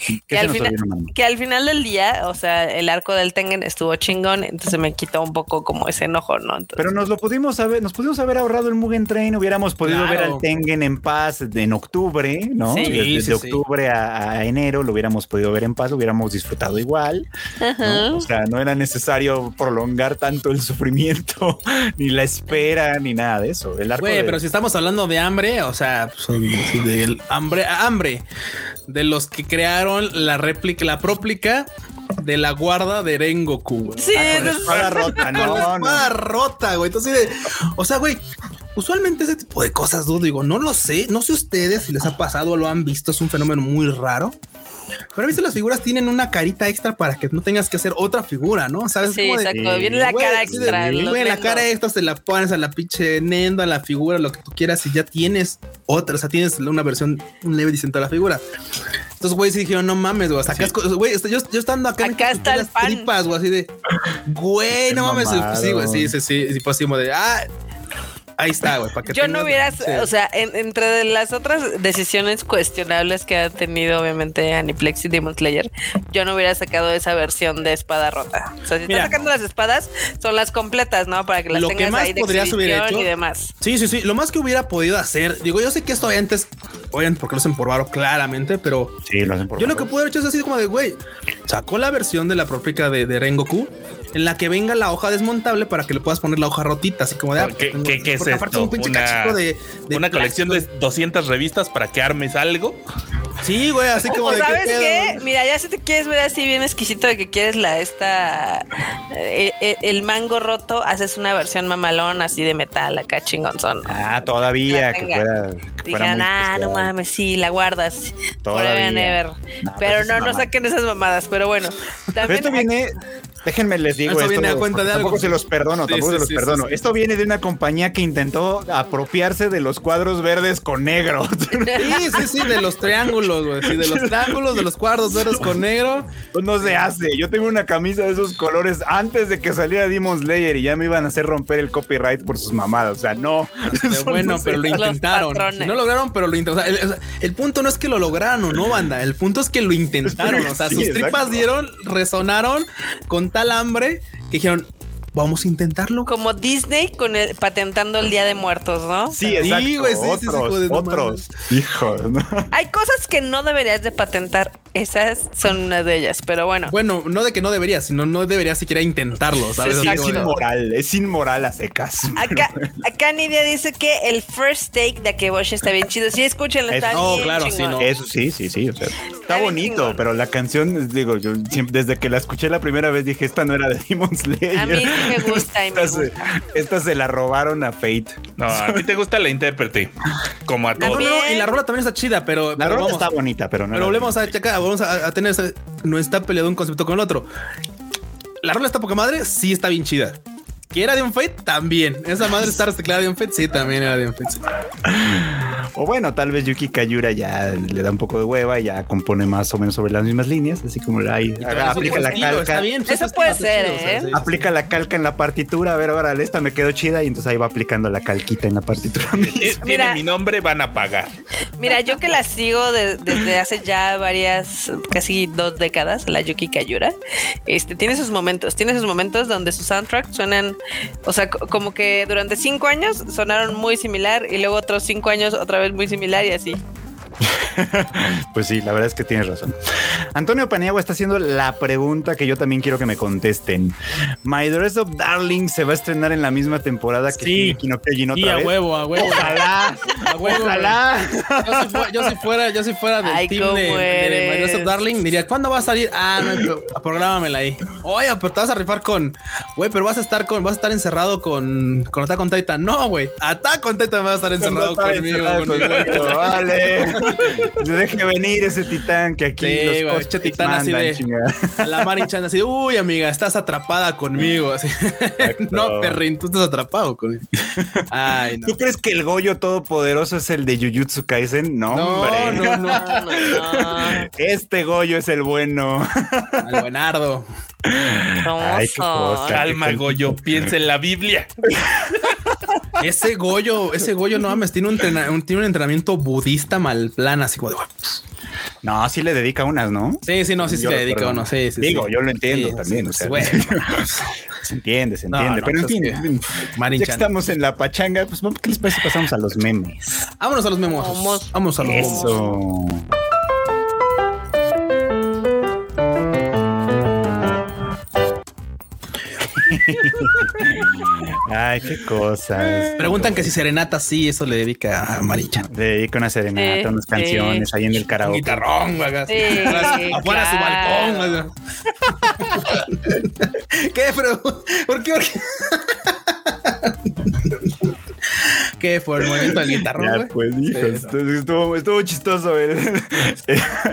[SPEAKER 1] <laughs> ¿Qué
[SPEAKER 3] que al, final,
[SPEAKER 1] olvidó, Manu?
[SPEAKER 3] que al final del día, o sea, el arco del Tengen estuvo chingón, entonces me quitó un poco como ese enojo, ¿no? Entonces,
[SPEAKER 1] Pero nos lo pudimos haber, nos pudimos haber ahorrado el Mugen Train, hubiéramos podido
[SPEAKER 2] Claro.
[SPEAKER 1] ver al Tengen en paz en octubre, ¿no?
[SPEAKER 3] Sí.
[SPEAKER 1] Desde,
[SPEAKER 2] Sí,
[SPEAKER 1] desde
[SPEAKER 2] sí, sí.
[SPEAKER 1] octubre a, a enero lo hubiéramos podido ver en paz, lo hubiéramos disfrutado igual, ¿no? O sea, no era necesario prolongar tanto el <laughs> sufrimiento, ni la espera, ni nada de eso. El arco
[SPEAKER 2] Güey,
[SPEAKER 1] de-
[SPEAKER 2] pero si estamos hablando de hambre, o sea, del hambre, hambre de los que crearon la réplica, la próplica de la guarda de Rengoku. güey.
[SPEAKER 3] Sí,
[SPEAKER 1] Ah, con espada rota,
[SPEAKER 2] Con la
[SPEAKER 1] no, no.
[SPEAKER 2] espada rota, güey. Entonces, de- o sea, güey, usualmente ese tipo de cosas, dudo, digo, no lo sé, no sé ustedes si les ha pasado o lo han visto, es un fenómeno muy raro. Pero a veces las figuras tienen una carita extra para que no tengas que hacer otra figura, ¿no? ¿Sabes?
[SPEAKER 3] Sí,
[SPEAKER 2] Como de-
[SPEAKER 3] exacto. Viene la cara extra.
[SPEAKER 2] la cara extra se la pones a la pinche nendo, a la figura, lo que tú quieras, y ya tienes otra, o sea, tienes una versión, un leve distinto de la figura. Entonces, güey, sí dijeron, no mames, güey, sacas cosas, güey, este, yo, yo estando acá,
[SPEAKER 3] Acá está el
[SPEAKER 2] las
[SPEAKER 3] pan.
[SPEAKER 2] tripas, güey, así de, güey, no mames,
[SPEAKER 1] mamado.
[SPEAKER 2] sí, güey, sí, sí, sí, sí, fue así como de, ah, ahí está, güey, para que
[SPEAKER 3] Yo no hubiera,
[SPEAKER 2] sí.
[SPEAKER 3] o sea, en- entre las otras decisiones cuestionables que ha tenido obviamente Aniplex y Demon Slayer, yo no hubiera sacado esa versión de espada rota. O sea, si
[SPEAKER 2] Mira.
[SPEAKER 3] estás sacando las espadas, son las completas, ¿no? Para que las
[SPEAKER 2] Lo que
[SPEAKER 3] tengas
[SPEAKER 2] más
[SPEAKER 3] ahí de
[SPEAKER 2] podrías haber hecho-
[SPEAKER 3] y demás.
[SPEAKER 2] Sí, sí, sí. Lo más que hubiera podido hacer, digo, yo sé que esto antes, obviamente porque lo hacen por varo claramente, pero
[SPEAKER 1] Sí, lo hacen por
[SPEAKER 2] yo lo que pude haber hecho es así como de, güey, sacó la versión de la própica de, de Rengoku en la que venga la hoja desmontable para que le puedas poner la hoja rotita, así como de, ah,
[SPEAKER 4] ¿Qué-
[SPEAKER 2] tengo-
[SPEAKER 4] qué- qué es
[SPEAKER 2] porque aparte
[SPEAKER 4] esto?
[SPEAKER 2] un pinche
[SPEAKER 4] Una-
[SPEAKER 2] cachito de, de
[SPEAKER 4] Una colección de
[SPEAKER 2] plástico.
[SPEAKER 4] 200 revistas para que armes algo.
[SPEAKER 2] Sí, güey, así como
[SPEAKER 3] O
[SPEAKER 2] de
[SPEAKER 3] sabes qué, mira, ya si te quieres ver así bien exquisito de que quieres la esta eh, eh, el mango roto, haces una versión mamalón así de metal acá chingonzón.
[SPEAKER 1] Ah, todavía que fuera. que fuera muy
[SPEAKER 3] ah, no mames, sí, la guardas.
[SPEAKER 1] Todavía.
[SPEAKER 3] Forever and ever.
[SPEAKER 1] No,
[SPEAKER 3] pero
[SPEAKER 1] pues es
[SPEAKER 3] no, no saquen esas mamadas. Pero bueno,
[SPEAKER 1] Pero
[SPEAKER 3] también
[SPEAKER 1] esto viene, déjenme les digo, Esto
[SPEAKER 2] viene a cuenta de
[SPEAKER 1] tampoco
[SPEAKER 2] algo.
[SPEAKER 1] se los perdono,
[SPEAKER 2] Sí,
[SPEAKER 1] tampoco
[SPEAKER 2] sí,
[SPEAKER 1] se los
[SPEAKER 2] sí,
[SPEAKER 1] perdono.
[SPEAKER 2] sí, sí.
[SPEAKER 1] Esto viene de una compañía que intentó apropiarse de los cuadros verdes con negro. <laughs>
[SPEAKER 2] Sí, sí, sí, de los triángulos, güey. Sí, de los triángulos, de los cuadros verdes con negro.
[SPEAKER 1] no se hace. Yo tengo una camisa de esos colores antes de que saliera Demon Slayer y ya me iban a hacer romper el copyright por sus mamadas. O sea, no. <laughs>
[SPEAKER 2] Bueno,
[SPEAKER 1] no
[SPEAKER 2] pero lo intentaron. no lograron, pero lo intentaron. O sea, el, o sea, el punto no es que lo lograron o no, banda. El punto es que lo intentaron. <laughs> O sea,
[SPEAKER 1] Sí,
[SPEAKER 2] sus
[SPEAKER 1] exacto.
[SPEAKER 2] tripas dieron, resonaron con tal hambre que dijeron, vamos a intentarlo.
[SPEAKER 3] como Disney con el, patentando el Día de Muertos, ¿no?
[SPEAKER 1] Sí,
[SPEAKER 2] Sí,
[SPEAKER 1] exacto.
[SPEAKER 2] güey, sí, sí, sí,
[SPEAKER 1] otros,
[SPEAKER 2] joder, no
[SPEAKER 1] otros. Hijo, ¿no?
[SPEAKER 3] Hay cosas que no deberías de patentar Esas son una de ellas, pero bueno.
[SPEAKER 2] Bueno, no de que no debería, sino no debería siquiera intentarlo, ¿sabes?
[SPEAKER 1] Sí, es
[SPEAKER 2] de-
[SPEAKER 1] inmoral, es inmoral a secas.
[SPEAKER 3] Acá, acá Nidia dice que el first take de Akeboshi está bien chido. Sí, escúchenlo, está
[SPEAKER 1] Es-
[SPEAKER 2] oh,
[SPEAKER 3] bien
[SPEAKER 2] claro, sí, no.
[SPEAKER 1] Eso sí, sí, sí. o sea, está
[SPEAKER 3] bien
[SPEAKER 1] bonito,
[SPEAKER 3] chingón.
[SPEAKER 1] pero la canción, digo, yo siempre, desde que la escuché la primera vez dije, esta no era de Demon Slayer.
[SPEAKER 3] A mí sí me gusta y me
[SPEAKER 1] Esta se-
[SPEAKER 3] gusta.
[SPEAKER 1] Esta se la robaron a Fate.
[SPEAKER 4] No, a ti te gusta la intérprete. Como a
[SPEAKER 2] No,
[SPEAKER 4] todos.
[SPEAKER 2] no, no, y la rola también está chida, pero,
[SPEAKER 1] La
[SPEAKER 2] pero
[SPEAKER 1] rola
[SPEAKER 2] vamos,
[SPEAKER 1] está bonita, pero no.
[SPEAKER 2] pero volvemos a checar, vamos a, tener, no está peleado un concepto con el otro. La rola está poca madre, sí está bien chida. Que era de un Fate, también. Esa madre está reciclada de un Fate, sí, también era de un Fate. sí.
[SPEAKER 1] O bueno, tal vez Yuki Kayura ya le da un poco de hueva y ya compone más o menos sobre las mismas líneas, así como la ahí, aplica la
[SPEAKER 2] estilo,
[SPEAKER 1] calca.
[SPEAKER 2] Está bien,
[SPEAKER 3] Eso
[SPEAKER 2] está
[SPEAKER 3] puede
[SPEAKER 2] chido,
[SPEAKER 3] ser,
[SPEAKER 2] o sea,
[SPEAKER 3] ¿eh?
[SPEAKER 2] sí.
[SPEAKER 1] Aplica la calca en la partitura, a ver, órale, esta me quedó chida y entonces ahí va aplicando la calquita en la partitura. <laughs>
[SPEAKER 4] Tiene <laughs>
[SPEAKER 3] Mira.
[SPEAKER 4] mi nombre, van a pagar.
[SPEAKER 3] Mira, yo que la sigo de- desde hace ya varias, casi dos décadas, la Yuki Kayura, este, tiene sus momentos, tiene sus momentos donde sus soundtracks suenan, o sea, co- como que durante cinco años sonaron muy similar y luego otros cinco años otra vez muy similar y así. <laughs>
[SPEAKER 1] Pues sí, la verdad es que tienes razón. Antonio Paniagua está haciendo la pregunta que yo también quiero que me contesten. My Dress of Darling se va a estrenar en la misma temporada que
[SPEAKER 2] Sí.
[SPEAKER 1] Shingeki no otra
[SPEAKER 2] a
[SPEAKER 1] vez.
[SPEAKER 2] huevo, a huevo.
[SPEAKER 1] Ojalá,
[SPEAKER 2] A huevo,
[SPEAKER 1] ojalá.
[SPEAKER 2] Yo si, fuera, yo si fuera, yo si fuera del
[SPEAKER 3] Ay,
[SPEAKER 2] team de. My Dress Up Darling, diría, ¿cuándo va a salir? Ah, no, pero prográmamela ahí. Oye, pero te vas a rifar con, güey, pero vas a estar con, vas a estar encerrado con, con Attack on Titan. No, güey, Attack on Titan va a estar encerrado
[SPEAKER 1] Está
[SPEAKER 2] conmigo.
[SPEAKER 1] encerrado
[SPEAKER 2] conmigo.
[SPEAKER 1] conmigo, Vale. <laughs> Deje venir ese titán que aquí
[SPEAKER 2] Sí,
[SPEAKER 1] los
[SPEAKER 2] güey, titán así
[SPEAKER 1] mandan,
[SPEAKER 2] de-
[SPEAKER 1] chingada.
[SPEAKER 2] La Mari Chan así, uy, amiga, estás atrapada conmigo. Así. <laughs> no, perrín, tú estás atrapado conmigo. Ay, no.
[SPEAKER 1] ¿Tú crees que el Goyo todopoderoso es el de Jujutsu Kaisen? No,
[SPEAKER 2] No,
[SPEAKER 1] hombre.
[SPEAKER 2] no, no.
[SPEAKER 3] No, no, <laughs> no.
[SPEAKER 1] Este Goyo es el bueno.
[SPEAKER 2] Al buenardo.
[SPEAKER 1] Ay, qué
[SPEAKER 3] Hermoso.
[SPEAKER 1] cosa.
[SPEAKER 4] Calma, Goyo, piensa en la Biblia.
[SPEAKER 2] Ese Goyo, ese Goyo, no mames, tiene un, tiene un entrenamiento budista mal plan, así como de,
[SPEAKER 1] No, sí le dedica unas, ¿no?
[SPEAKER 2] Sí, sí, no, sí, sí le dedica uno, sí, sí.
[SPEAKER 1] Digo,
[SPEAKER 2] sí.
[SPEAKER 1] yo lo entiendo
[SPEAKER 2] Sí,
[SPEAKER 1] también.
[SPEAKER 2] sí,
[SPEAKER 1] o sea,
[SPEAKER 2] bueno. <laughs>
[SPEAKER 1] se entiende, se entiende.
[SPEAKER 2] no,
[SPEAKER 1] pero en
[SPEAKER 2] pues
[SPEAKER 1] fin,
[SPEAKER 2] que
[SPEAKER 1] ya que estamos en la pachanga, pues vamos, ¿qué les parece? si Pasamos a los memes.
[SPEAKER 2] Vámonos a los memos.
[SPEAKER 3] Vamos.
[SPEAKER 2] Vamos a los memos.
[SPEAKER 1] Eso. Ay, qué cosas. <laughs>
[SPEAKER 2] Preguntan que si Serenata sí, eso le dedica a Marinchan.
[SPEAKER 1] Le dedica una serenata,
[SPEAKER 3] Sí,
[SPEAKER 1] unas canciones ahí en el
[SPEAKER 2] Un
[SPEAKER 1] karaoke.
[SPEAKER 2] guitarrón, así.
[SPEAKER 3] Sí,
[SPEAKER 2] afuera afuera su
[SPEAKER 3] claro.
[SPEAKER 2] balcón. <laughs> ¿Qué? Pero, ¿por qué? ¿Por qué? ¿Qué? ¿Por el movimiento del <laughs> guitarrón,
[SPEAKER 1] Ya, pues, hijo,
[SPEAKER 2] Sí,
[SPEAKER 1] estuvo, estuvo- estuvo chistoso el, <laughs>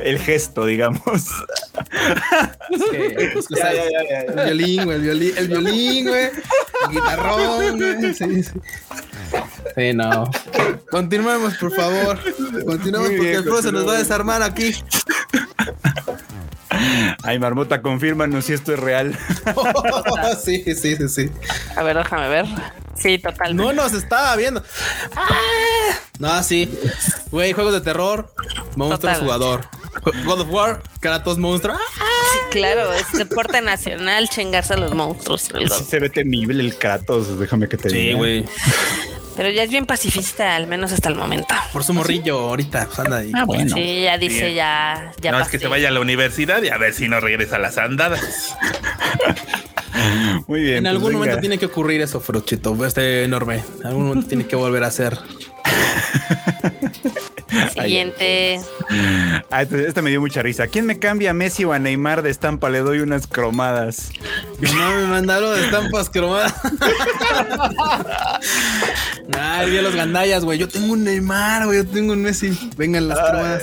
[SPEAKER 1] el gesto, digamos.
[SPEAKER 2] Que, <laughs> o sea,
[SPEAKER 1] Ya, ya, ya, ya.
[SPEAKER 2] El violín, güey, el violín, el violín, güey. El guitarrón, güey. Sí, sí. Sí, no. Continuemos, por favor. Continuemos porque
[SPEAKER 1] bien,
[SPEAKER 2] el pro se nos va a desarmar aquí. <laughs>
[SPEAKER 1] Ay, Marmota, confírmanos si esto es real. <laughs>
[SPEAKER 2] sí, sí, sí, sí.
[SPEAKER 3] A ver, déjame ver. Sí, totalmente.
[SPEAKER 2] No nos estaba viendo. Ah. No, sí. Güey, juegos de terror, monstruo
[SPEAKER 3] Total.
[SPEAKER 2] jugador. God of War, Kratos monstruo.
[SPEAKER 3] Sí, claro, es deporte nacional chingarse a los monstruos.
[SPEAKER 1] Sí se ve temible el Kratos, déjame que te diga. <laughs>
[SPEAKER 3] Pero ya es bien pacifista, al menos hasta el momento.
[SPEAKER 2] Por su morrillo, ahorita, pues anda ahí.
[SPEAKER 1] Ah, bueno.
[SPEAKER 3] Sí, ya dice,
[SPEAKER 4] Bien.
[SPEAKER 3] ya, ya
[SPEAKER 4] no es que se vaya a la universidad y a ver si no regresa a las andadas. <laughs>
[SPEAKER 1] Muy bien.
[SPEAKER 2] En
[SPEAKER 1] pues
[SPEAKER 2] algún
[SPEAKER 1] venga.
[SPEAKER 2] momento tiene que ocurrir eso, Fruchito. Este enorme. En algún momento tiene que volver a ser. <laughs>
[SPEAKER 3] Siguiente.
[SPEAKER 1] Ah, este, este me dio mucha risa. ¿Quién me cambia a Messi o a Neymar de estampa? Le doy unas cromadas.
[SPEAKER 2] No me mandaron de estampas cromadas. <laughs> Ay, vi a los gandallas, güey. Yo tengo un Neymar, güey. Yo tengo un Messi. Vengan las cromadas.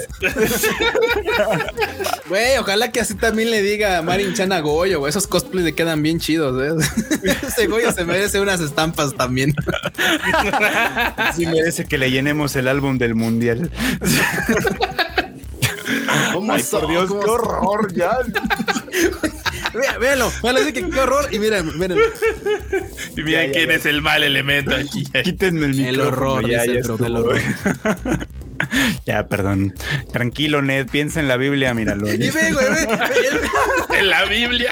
[SPEAKER 2] Güey, ojalá que así también le diga a Marin Chan a Goyo, güey. Esos cosplays le quedan bien chidos, güey. <laughs> Ese Goyo se merece unas estampas también.
[SPEAKER 1] Sí merece que le llenemos el álbum del mundial.
[SPEAKER 2] ¿Cómo
[SPEAKER 1] Ay, por Dios,
[SPEAKER 2] ¿Cómo
[SPEAKER 1] qué horror ya.
[SPEAKER 2] Vea-. Van a decir que qué horror. Y miren, miren.
[SPEAKER 4] Y miren
[SPEAKER 1] Ya,
[SPEAKER 4] quién
[SPEAKER 1] ya.
[SPEAKER 4] es el mal elemento aquí.
[SPEAKER 1] Quítenme el
[SPEAKER 2] El
[SPEAKER 1] micrófono.
[SPEAKER 2] horror,
[SPEAKER 1] ya,
[SPEAKER 2] dice
[SPEAKER 1] ya
[SPEAKER 2] el el horror. <laughs> <laughs>
[SPEAKER 1] Ya, perdón. Tranquilo, Ned. Piensa en la Biblia, míralo.
[SPEAKER 2] Y ve, güey, ve. ve, <laughs>
[SPEAKER 4] En la Biblia.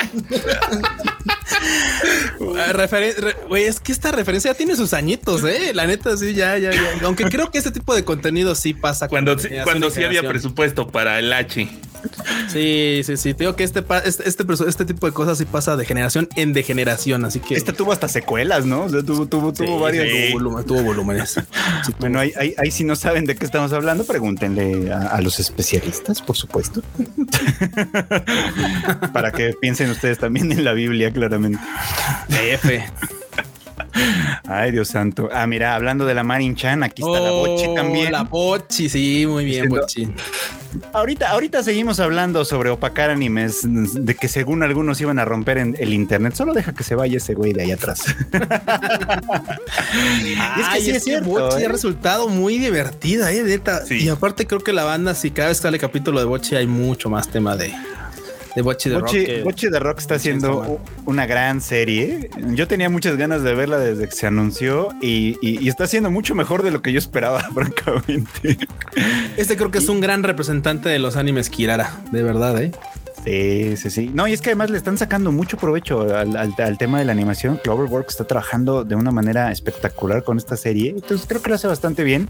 [SPEAKER 2] Ah, referen- Güey, es que esta referencia ya tiene sus añitos, eh. La neta, sí, ya, ya, ya. Aunque creo que este tipo de contenido sí pasa.
[SPEAKER 4] Cuando,
[SPEAKER 2] con
[SPEAKER 4] sí-
[SPEAKER 2] generación
[SPEAKER 4] cuando sí había presupuesto para el H.
[SPEAKER 2] Sí, sí, sí. Tengo que este, este, este, este tipo de cosas sí pasa de generación en degeneración, así que
[SPEAKER 1] Este tuvo hasta secuelas, ¿no? O sea, tuvo, tuvo, tuvo
[SPEAKER 2] Sí,
[SPEAKER 1] varias.
[SPEAKER 2] tuvo, volumen- tuvo volúmenes. <laughs>
[SPEAKER 1] Bueno, ahí, ahí, ahí si no saben de qué estamos hablando, pregúntenle a, a los especialistas, por supuesto. <laughs> Para que piensen ustedes también en la Biblia, claramente.
[SPEAKER 2] F.
[SPEAKER 1] Ay, Dios santo. Ah, mira, hablando de la Marin Chan, aquí está la Bochi también.
[SPEAKER 2] Oh, La Bochi, sí, muy bien, Bochi.
[SPEAKER 1] Ahorita, ahorita seguimos hablando sobre opacar animes, de que según algunos iban a romper en el internet. Solo deja que se vaya ese güey de ahí atrás. <laughs> Es que sí es cierto,
[SPEAKER 2] Bochi
[SPEAKER 1] ¿eh?
[SPEAKER 2] ha resultado muy divertida, eh, neta.
[SPEAKER 4] Sí.
[SPEAKER 2] Y aparte creo que la banda, si cada vez sale capítulo de Bochi hay mucho más tema de, de Bochi de
[SPEAKER 1] Bochi,
[SPEAKER 2] Rock. que-
[SPEAKER 1] Bochi de Rock está haciendo una gran serie. Yo tenía muchas ganas de verla desde que se anunció y, y- y está haciendo mucho mejor de lo que yo esperaba, <laughs> francamente.
[SPEAKER 2] Este creo que es un gran representante de los animes Kirara, de verdad, eh.
[SPEAKER 1] Sí, sí, sí. No, y es que además le están sacando mucho provecho al, al- al tema de la animación. Cloverworks está trabajando de una manera espectacular con esta serie. Entonces creo que lo hace bastante bien.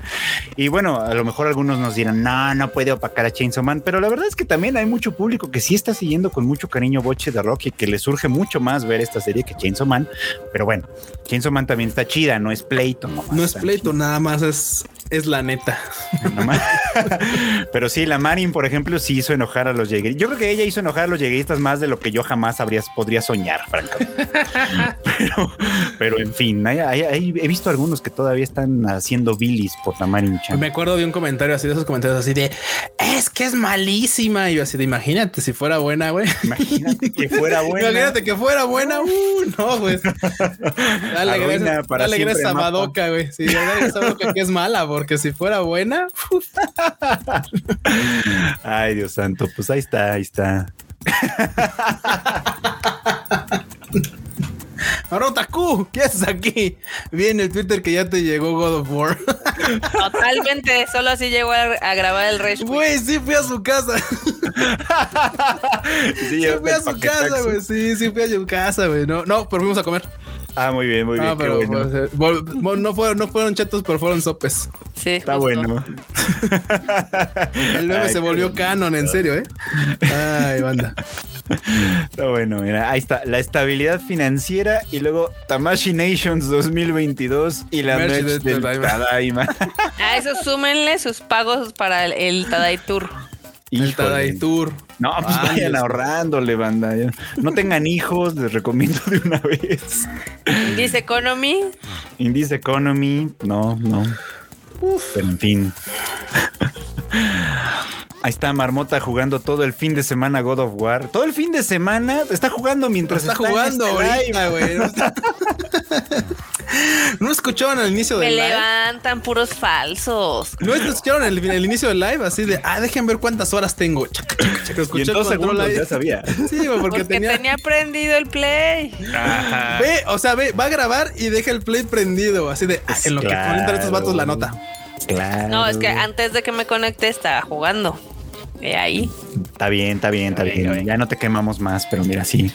[SPEAKER 1] Y bueno, a lo mejor algunos nos dirán, no, no puede opacar a Chainsaw Man. Pero la verdad es que también hay mucho público que sí está siguiendo con mucho cariño Boche de Rock y que le surge mucho más ver esta serie que Chainsaw Man. Pero bueno, Chainsaw Man también está chida, no es pleito. nomás,
[SPEAKER 2] No es pleito, nada más es, es la neta. <laughs>
[SPEAKER 1] Pero sí, la Marin, por ejemplo, sí hizo enojar a los llegueristas. Yo creo que ella hizo enojar a los llegueristas más de lo que yo jamás habría, podría soñar, francamente. pero, pero en fin, hay- hay- hay- he visto algunos que todavía están haciendo bilis por la Marin Chan.
[SPEAKER 2] Me acuerdo de un comentario así, de esos comentarios así de, es que es malísima. Y yo así de, imagínate si fuera buena, güey.
[SPEAKER 1] Imagínate que fuera <laughs> buena.
[SPEAKER 2] Imagínate que fuera buena. Uh, no, güey. Dale
[SPEAKER 1] Arruina
[SPEAKER 2] gracias, dale gracias a. Madoka, güey. Sí, dale gracias a Madoka que es mala, porque si fuera buena, <laughs>
[SPEAKER 1] Ay, Dios santo, pues ahí está, ahí está. <laughs>
[SPEAKER 2] ahora Otaku, ¿qué haces aquí? Vi en el Twitter que ya te llegó God of War. <laughs>
[SPEAKER 3] Totalmente, solo así llegó a, a grabar el Rage.
[SPEAKER 2] Güey, sí fui a su casa.
[SPEAKER 1] Sí,
[SPEAKER 2] Sí fui a su casa, güey. Sí, sí fui a su casa, güey. No, no, pero fuimos a comer.
[SPEAKER 1] Ah, muy bien, muy bien.
[SPEAKER 2] Ah, pero
[SPEAKER 1] bueno.
[SPEAKER 2] pues, eh, vol- vol- no fueron, no fueron chetos, pero fueron sopes.
[SPEAKER 3] Sí,
[SPEAKER 1] Está
[SPEAKER 3] justo.
[SPEAKER 1] bueno. <laughs>
[SPEAKER 2] El meme se volvió canon, en serio, ¿eh? Ay, banda. <laughs>
[SPEAKER 1] Está bueno, mira, ahí está la estabilidad financiera y luego Tamashi Nations 2022 y la
[SPEAKER 2] Merch
[SPEAKER 1] merch
[SPEAKER 2] de
[SPEAKER 1] del
[SPEAKER 2] Tadaima.
[SPEAKER 1] Tadaima. <laughs>
[SPEAKER 3] A eso súmenle sus pagos para el, el Tadai Tour.
[SPEAKER 2] El Tour.
[SPEAKER 1] No, pues
[SPEAKER 2] Ay,
[SPEAKER 1] vayan
[SPEAKER 2] Dios.
[SPEAKER 1] ahorrándole, banda. No tengan hijos, les recomiendo de una vez.
[SPEAKER 3] Dice Economy.
[SPEAKER 1] Indies Economy, no, no. Pero en fin. Ahí está Marmota jugando todo el fin de semana God of War. Todo el fin de semana está jugando mientras
[SPEAKER 2] Está
[SPEAKER 1] en
[SPEAKER 2] jugando
[SPEAKER 1] este live.
[SPEAKER 2] ahorita, güey. No, <laughs> está- <laughs> ¿No escucharon al inicio
[SPEAKER 3] Me
[SPEAKER 2] del live?
[SPEAKER 3] levantan puros falsos.
[SPEAKER 2] ¿No escucharon el, el inicio del live? Así de, ah, dejen ver cuántas horas tengo. Chaca, chaca, chaca.
[SPEAKER 1] Y en dos segundos ya sabía.
[SPEAKER 2] Sí, porque,
[SPEAKER 3] Porque
[SPEAKER 2] tenía...
[SPEAKER 3] tenía... prendido el play.
[SPEAKER 4] Ajá.
[SPEAKER 2] Ve, o sea, ve, va a grabar y deja el play prendido. Así de, ah, en lo que ponen estos vatos la nota.
[SPEAKER 1] Claro.
[SPEAKER 3] No, es que antes de que me conecte estaba jugando. De ahí.
[SPEAKER 1] Está bien, está bien, está bien. Ya no te quemamos más, pero mira, sí.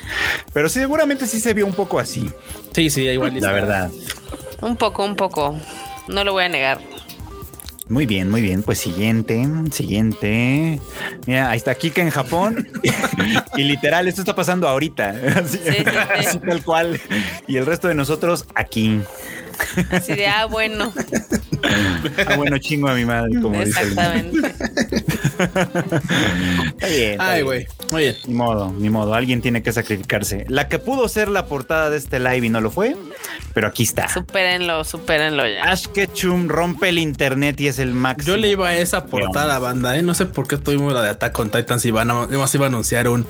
[SPEAKER 1] Pero sí, seguramente sí se vio un poco así,
[SPEAKER 2] Sí, sí, igual.
[SPEAKER 1] la verdad.
[SPEAKER 3] Un poco, un poco. No lo voy a negar.
[SPEAKER 1] Muy bien, muy bien. Pues siguiente, siguiente. Mira, ahí está Kika en Japón. <laughs> y literal, esto está pasando ahorita. <laughs> Así,
[SPEAKER 3] Sí, sí, sí.
[SPEAKER 1] así tal cual. Y el resto de nosotros aquí.
[SPEAKER 3] Así de, ah, bueno.
[SPEAKER 1] Ah, bueno, chingo a mi madre, como dice.
[SPEAKER 3] Exactamente.
[SPEAKER 1] Está bien. está
[SPEAKER 2] Ay,
[SPEAKER 1] bien.
[SPEAKER 2] güey. Oye,
[SPEAKER 1] Ni modo, ni modo. Alguien tiene que sacrificarse. La que pudo ser la portada de este live y no lo fue, pero aquí está.
[SPEAKER 3] Supérenlo, supérenlo ya.
[SPEAKER 1] Ash Ketchum rompe el internet y es el máximo.
[SPEAKER 2] yo le iba a esa portada, banda, ¿eh? No sé por qué tuvimos la de Attack on Titan si van a, además iba a anunciar un...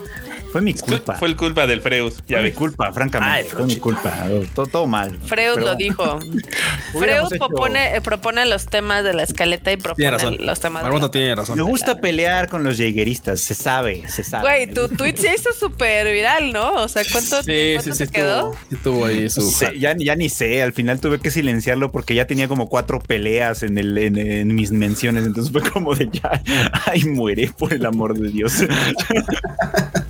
[SPEAKER 1] Fue mi culpa.
[SPEAKER 4] Fue el culpa del Freus. Ya
[SPEAKER 1] Fue mi culpa, francamente.
[SPEAKER 2] Ay,
[SPEAKER 1] fue mi culpa. Todo, todo mal.
[SPEAKER 3] Freud
[SPEAKER 1] Pero
[SPEAKER 3] lo dijo. <laughs> Freud
[SPEAKER 1] hecho-
[SPEAKER 3] propone, eh, propone los temas de la escaleta y
[SPEAKER 2] Tiene
[SPEAKER 3] propone
[SPEAKER 2] razón.
[SPEAKER 3] los temas. de
[SPEAKER 2] Marmota
[SPEAKER 3] la-
[SPEAKER 2] tiene razón.
[SPEAKER 1] Me gusta pelear con los jaegeristas, se sabe, se sabe.
[SPEAKER 3] Güey, tu tweet se hizo súper viral, ¿no? O sea, ¿cuánto,
[SPEAKER 2] Sí,
[SPEAKER 3] cuánto
[SPEAKER 2] sí, sí,
[SPEAKER 3] te quedó?
[SPEAKER 2] tuvo, sí tuvo ahí su...
[SPEAKER 1] Sí, ya, ya ni sé, al final tuve que silenciarlo porque ya tenía como cuatro peleas en, el, en, en mis menciones, entonces fue como de ya, <laughs> ay, muere por el amor de Dios. <laughs>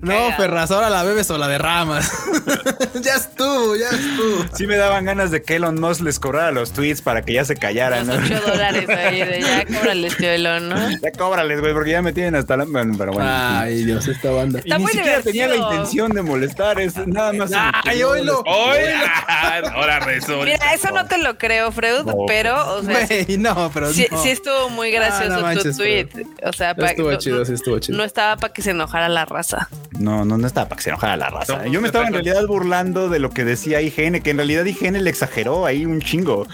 [SPEAKER 2] No. Ferraz, ahora la bebes o la derramas. <laughs> ya estuvo, ya estuvo.
[SPEAKER 1] Sí me daban ganas de que Elon Musk les cobrara los tweets para que ya se callaran.
[SPEAKER 3] Los
[SPEAKER 1] ¿no?
[SPEAKER 3] 8 dólares ahí de ya, <laughs> cóbrales, tío Elon, ¿no?
[SPEAKER 1] Ya cóbrales, güey, porque ya me tienen hasta la... Bueno, pero bueno.
[SPEAKER 2] Ay, Dios, esta banda.
[SPEAKER 1] y
[SPEAKER 3] Está
[SPEAKER 1] ni
[SPEAKER 3] muy
[SPEAKER 1] siquiera tenía la intención de molestar, es nada más.
[SPEAKER 2] Ay, oílo.
[SPEAKER 4] Oye, <laughs> ahora resulta.
[SPEAKER 3] Mira, eso no te lo creo, Freud,
[SPEAKER 1] No.
[SPEAKER 3] pero, o sea,
[SPEAKER 2] Güey, no, pero
[SPEAKER 3] sí,
[SPEAKER 2] no.
[SPEAKER 3] sí estuvo muy gracioso
[SPEAKER 2] Ah, no
[SPEAKER 3] tu
[SPEAKER 2] manches,
[SPEAKER 3] tweet. O sea, pa-
[SPEAKER 2] Estuvo chido, sí estuvo chido.
[SPEAKER 3] no estaba para que se enojara la raza.
[SPEAKER 1] No, no, no estaba para que se enojara la raza.
[SPEAKER 4] No,
[SPEAKER 1] Yo me estaba en realidad burlando de lo que decía IGN, que en realidad IGN le exageró ahí un chingo.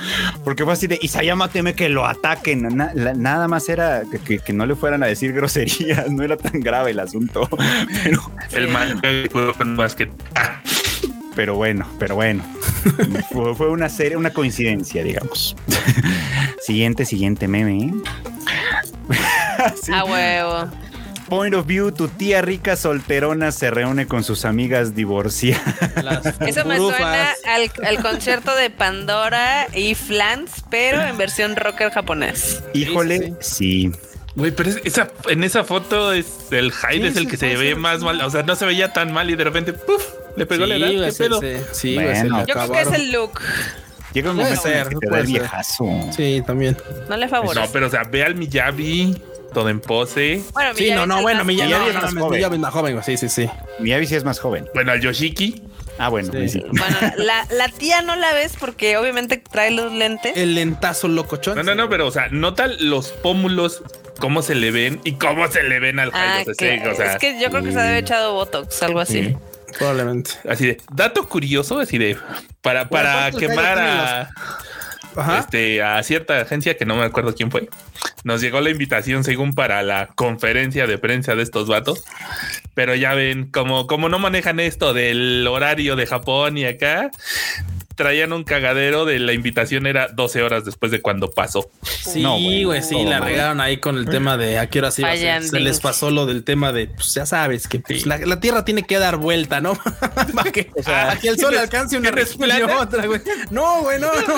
[SPEAKER 1] Porque fue así de Isayama teme que lo ataquen. Na- la- nada más era que, que- que no le fueran a decir groserías. <laughs> No era tan grave el asunto. <laughs> Pero,
[SPEAKER 4] El mal que juego con más que. Ah,
[SPEAKER 1] pero bueno, pero bueno. <laughs> fue, fue una serie, una coincidencia, digamos. siguiente, siguiente meme. Sí.
[SPEAKER 3] A huevo.
[SPEAKER 1] Point of view, tu tía rica solterona se reúne con sus amigas divorciadas.
[SPEAKER 2] Las
[SPEAKER 3] Eso me suena al, al concierto de Pandora y Flans, pero en versión rocker japonés.
[SPEAKER 1] Híjole, sí.
[SPEAKER 4] Güey, pero es- esa, en esa foto es el Hyde es el que se ve más mal. O sea, no se veía tan mal y de repente, ¡puf! Le pegó la edad.
[SPEAKER 2] Sí,
[SPEAKER 4] ¿Qué pedo?
[SPEAKER 2] sí,
[SPEAKER 1] Bueno.
[SPEAKER 3] Yo creo que es el look.
[SPEAKER 1] Llega un momento en el
[SPEAKER 2] ser,
[SPEAKER 1] que te da
[SPEAKER 2] puede
[SPEAKER 1] el
[SPEAKER 2] ser.
[SPEAKER 1] viejazo.
[SPEAKER 2] Sí, también.
[SPEAKER 3] No le favorece.
[SPEAKER 4] No, pero o sea, ve al Miyabi todo en pose.
[SPEAKER 3] bueno,
[SPEAKER 2] Sí,
[SPEAKER 3] Miyavi
[SPEAKER 2] no, no, bueno, Miyavi
[SPEAKER 1] Miyavi
[SPEAKER 3] joven.
[SPEAKER 1] es
[SPEAKER 2] no,
[SPEAKER 1] más
[SPEAKER 2] no,
[SPEAKER 1] joven.
[SPEAKER 2] Miyavi es más joven, sí, sí, sí.
[SPEAKER 1] Mi Abby sí es más joven.
[SPEAKER 4] Bueno, al Yoshiki.
[SPEAKER 1] Ah, bueno.
[SPEAKER 2] Sí.
[SPEAKER 1] ahí sí.
[SPEAKER 3] Bueno, la, la tía no la ves porque obviamente trae los lentes.
[SPEAKER 2] El lentazo locochón.
[SPEAKER 4] No, no, no, pero o sea, nota los pómulos, cómo se le ven y cómo se le ven al
[SPEAKER 3] Ah, que-
[SPEAKER 4] sí, o sea,
[SPEAKER 3] es que yo creo que se debe echado Botox, algo así.
[SPEAKER 4] Sí.
[SPEAKER 2] Probablemente.
[SPEAKER 4] así de dato curioso, así de para, para
[SPEAKER 2] ¿cuántos
[SPEAKER 4] quemar a, Este, a cierta agencia que no me acuerdo quién fue. Nos llegó la invitación según para la conferencia de prensa de estos vatos. Pero ya ven, como, como no manejan esto del horario de Japón y acá, traían un cagadero de la invitación era 12 horas después de cuando pasó.
[SPEAKER 2] Sí,
[SPEAKER 1] No,
[SPEAKER 2] güey,
[SPEAKER 1] güey,
[SPEAKER 2] sí, la
[SPEAKER 1] mal.
[SPEAKER 2] regaron ahí con el tema de a qué hora sí iba a Se les pasó lo del tema de, pues ya sabes, que pues, la, la Tierra tiene que dar vuelta, ¿no? <laughs> Para que, a que el sol <laughs> alcance una
[SPEAKER 4] ¿quieres
[SPEAKER 2] respuesta y otra, güey. No, güey, no, no,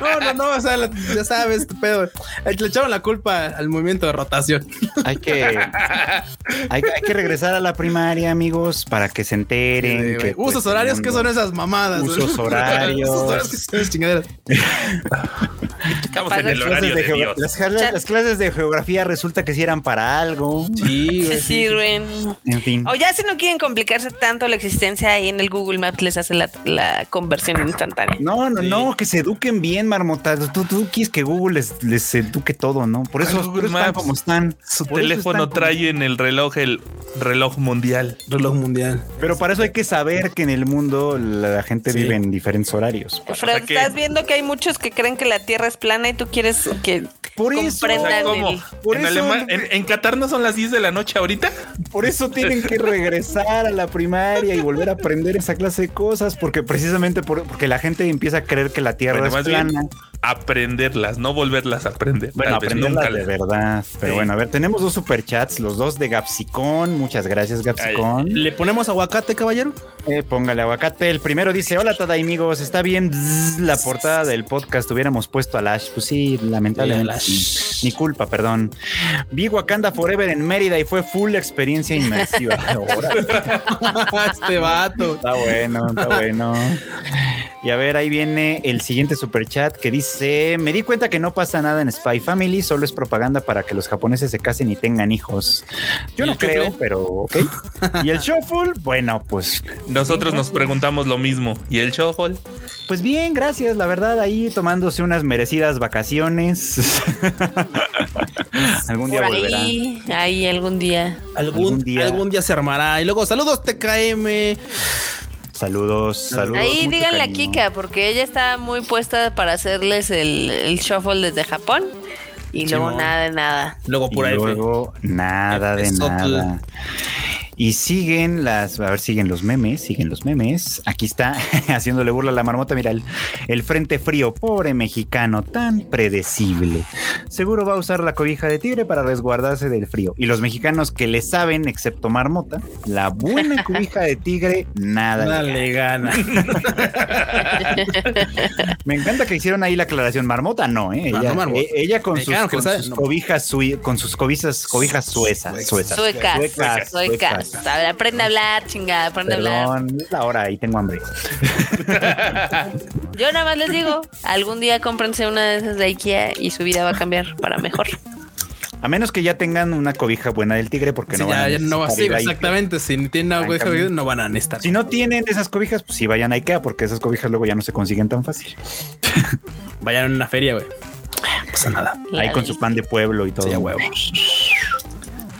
[SPEAKER 2] no, no, no, o sea, la- ya sabes, pedo. Le echaron la culpa al movimiento de rotación. <laughs>
[SPEAKER 1] Hay que, hay, hay que regresar a la primaria, amigos, para que se enteren. que, pues,
[SPEAKER 2] Usos horarios, ¿qué son esas mamadas? güey?
[SPEAKER 1] Usos horarios. <laughs> Las
[SPEAKER 4] horario
[SPEAKER 1] clases,
[SPEAKER 4] de
[SPEAKER 1] de geo-
[SPEAKER 4] Dios.
[SPEAKER 1] las clases-
[SPEAKER 3] Chat.
[SPEAKER 1] las clases de geografía resulta que sí eran para algo.
[SPEAKER 2] Sí,
[SPEAKER 3] sirven.
[SPEAKER 1] En fin.
[SPEAKER 3] O ya si no quieren complicarse tanto la existencia ahí en el Google Maps les hace la, la conversión instantánea.
[SPEAKER 1] No, no,
[SPEAKER 2] Sí.
[SPEAKER 1] no, que se eduquen bien, marmotas. Tú, tú quieres que Google les, les eduque todo, ¿no? Por eso, por eso están
[SPEAKER 4] Maps.
[SPEAKER 1] como están.
[SPEAKER 4] Su
[SPEAKER 1] Por
[SPEAKER 4] teléfono
[SPEAKER 1] están como-
[SPEAKER 4] trae en el reloj el reloj mundial.
[SPEAKER 2] Reloj mundial.
[SPEAKER 1] Pero para eso hay que saber que en el mundo la gente
[SPEAKER 2] Sí.
[SPEAKER 1] vive en diferentes horarios.
[SPEAKER 3] Fred,
[SPEAKER 4] sea que-
[SPEAKER 3] estás viendo que hay muchos que creen que la Tierra es plana y tú quieres que
[SPEAKER 1] Por eso,
[SPEAKER 4] O
[SPEAKER 3] comprendan
[SPEAKER 4] sea, ¿cómo?
[SPEAKER 3] el-
[SPEAKER 1] Por
[SPEAKER 4] en,
[SPEAKER 1] eso-
[SPEAKER 4] Alema- en, en Qatar no son las 10 de la noche ahorita.
[SPEAKER 1] por eso tienen que regresar a la primaria y volver a aprender esa clase de cosas, porque precisamente por- porque la gente empieza a creer que la Tierra
[SPEAKER 4] Bueno,
[SPEAKER 1] es
[SPEAKER 4] más bien,
[SPEAKER 1] plana.
[SPEAKER 4] Aprenderlas, no volverlas a aprender.
[SPEAKER 1] Bueno, aprenderlas de verdad. Pero
[SPEAKER 4] Sí.
[SPEAKER 1] bueno, a ver, tenemos dos superchats, los dos de Gapsicón. Muchas gracias, Gapsicón.
[SPEAKER 2] ¿Le ponemos aguacate, caballero?
[SPEAKER 1] Eh, póngale aguacate. El primero dice: Hola, Tada amigos. Está bien bzz, la portada del podcast. Hubiéramos puesto a Lash. Pues sí, lamentablemente.
[SPEAKER 2] Sí.
[SPEAKER 1] Mi culpa, perdón. Vi Wakanda Forever en Mérida y fue full experiencia inmersiva. <laughs>
[SPEAKER 2] Este vato.
[SPEAKER 1] Está bueno, está bueno. Y a ver, ahí viene el siguiente superchat que dice: Me di cuenta que no pasa nada en Spy Family, solo es propaganda para que los japoneses se casen y tengan hijos. Yo
[SPEAKER 2] ¿Y
[SPEAKER 1] no creo, pero ok. Y el shuffle, bueno, pues,
[SPEAKER 4] Nosotros nos preguntamos lo mismo. ¿Y el shuffle?
[SPEAKER 1] pues bien, gracias. La verdad, ahí tomándose unas merecidas vacaciones. <laughs> Algún día
[SPEAKER 3] por
[SPEAKER 1] volverá.
[SPEAKER 3] ahí, ahí algún día.
[SPEAKER 2] Algún,
[SPEAKER 1] Algún día.
[SPEAKER 2] algún día se armará. Y luego, saludos TKM.
[SPEAKER 1] Saludos, saludos.
[SPEAKER 3] Ahí díganle a
[SPEAKER 1] cariño.
[SPEAKER 3] Kika, porque ella está muy puesta para hacerles el, el shuffle desde Japón. Y luego nada de nada.
[SPEAKER 2] Luego
[SPEAKER 1] Y
[SPEAKER 2] por ahí.
[SPEAKER 1] luego nada de nada. Y siguen las, a ver, siguen los memes, siguen los memes. Aquí está <laughs> haciéndole burla a la marmota. Mira, el, el frente frío, pobre mexicano, tan predecible. seguro va a usar la cobija de tigre para resguardarse del frío. Y los mexicanos que le saben, excepto Marmota, la buena <laughs> cobija de tigre, nada.
[SPEAKER 2] Nada
[SPEAKER 1] le
[SPEAKER 2] le gana. <laughs>
[SPEAKER 1] Me encanta que hicieron ahí la aclaración. Marmota no, ¿eh? Ella,
[SPEAKER 2] no,
[SPEAKER 1] eh, ella con, sus,
[SPEAKER 2] Mexicano que
[SPEAKER 1] con
[SPEAKER 2] sabe,
[SPEAKER 1] sus
[SPEAKER 2] no.
[SPEAKER 1] cobijas, sui- con sus cobijas, cobijas suezas. Suezas.
[SPEAKER 3] Suecas,
[SPEAKER 1] Suecas,
[SPEAKER 3] suecas.
[SPEAKER 1] suecas.
[SPEAKER 3] A ver, aprende a hablar, chingada, aprende a hablar.
[SPEAKER 1] Perdón, es la hora y tengo hambre.
[SPEAKER 3] Yo nada más les digo, algún día cómprense una de esas de IKEA y su vida va a cambiar para mejor.
[SPEAKER 1] A menos que ya tengan una cobija buena del tigre, porque
[SPEAKER 2] Sí,
[SPEAKER 1] no van
[SPEAKER 2] ya, no va a exactamente. Si tienen una cobija no van a necesitar.
[SPEAKER 1] Si no tienen esas cobijas, pues sí vayan a Ikea, porque esas cobijas luego ya no se consiguen tan fácil.
[SPEAKER 2] Vayan a una feria, güey. No pasa nada.
[SPEAKER 1] Ahí con su pan de pueblo y todo.
[SPEAKER 2] Sí, a huevo.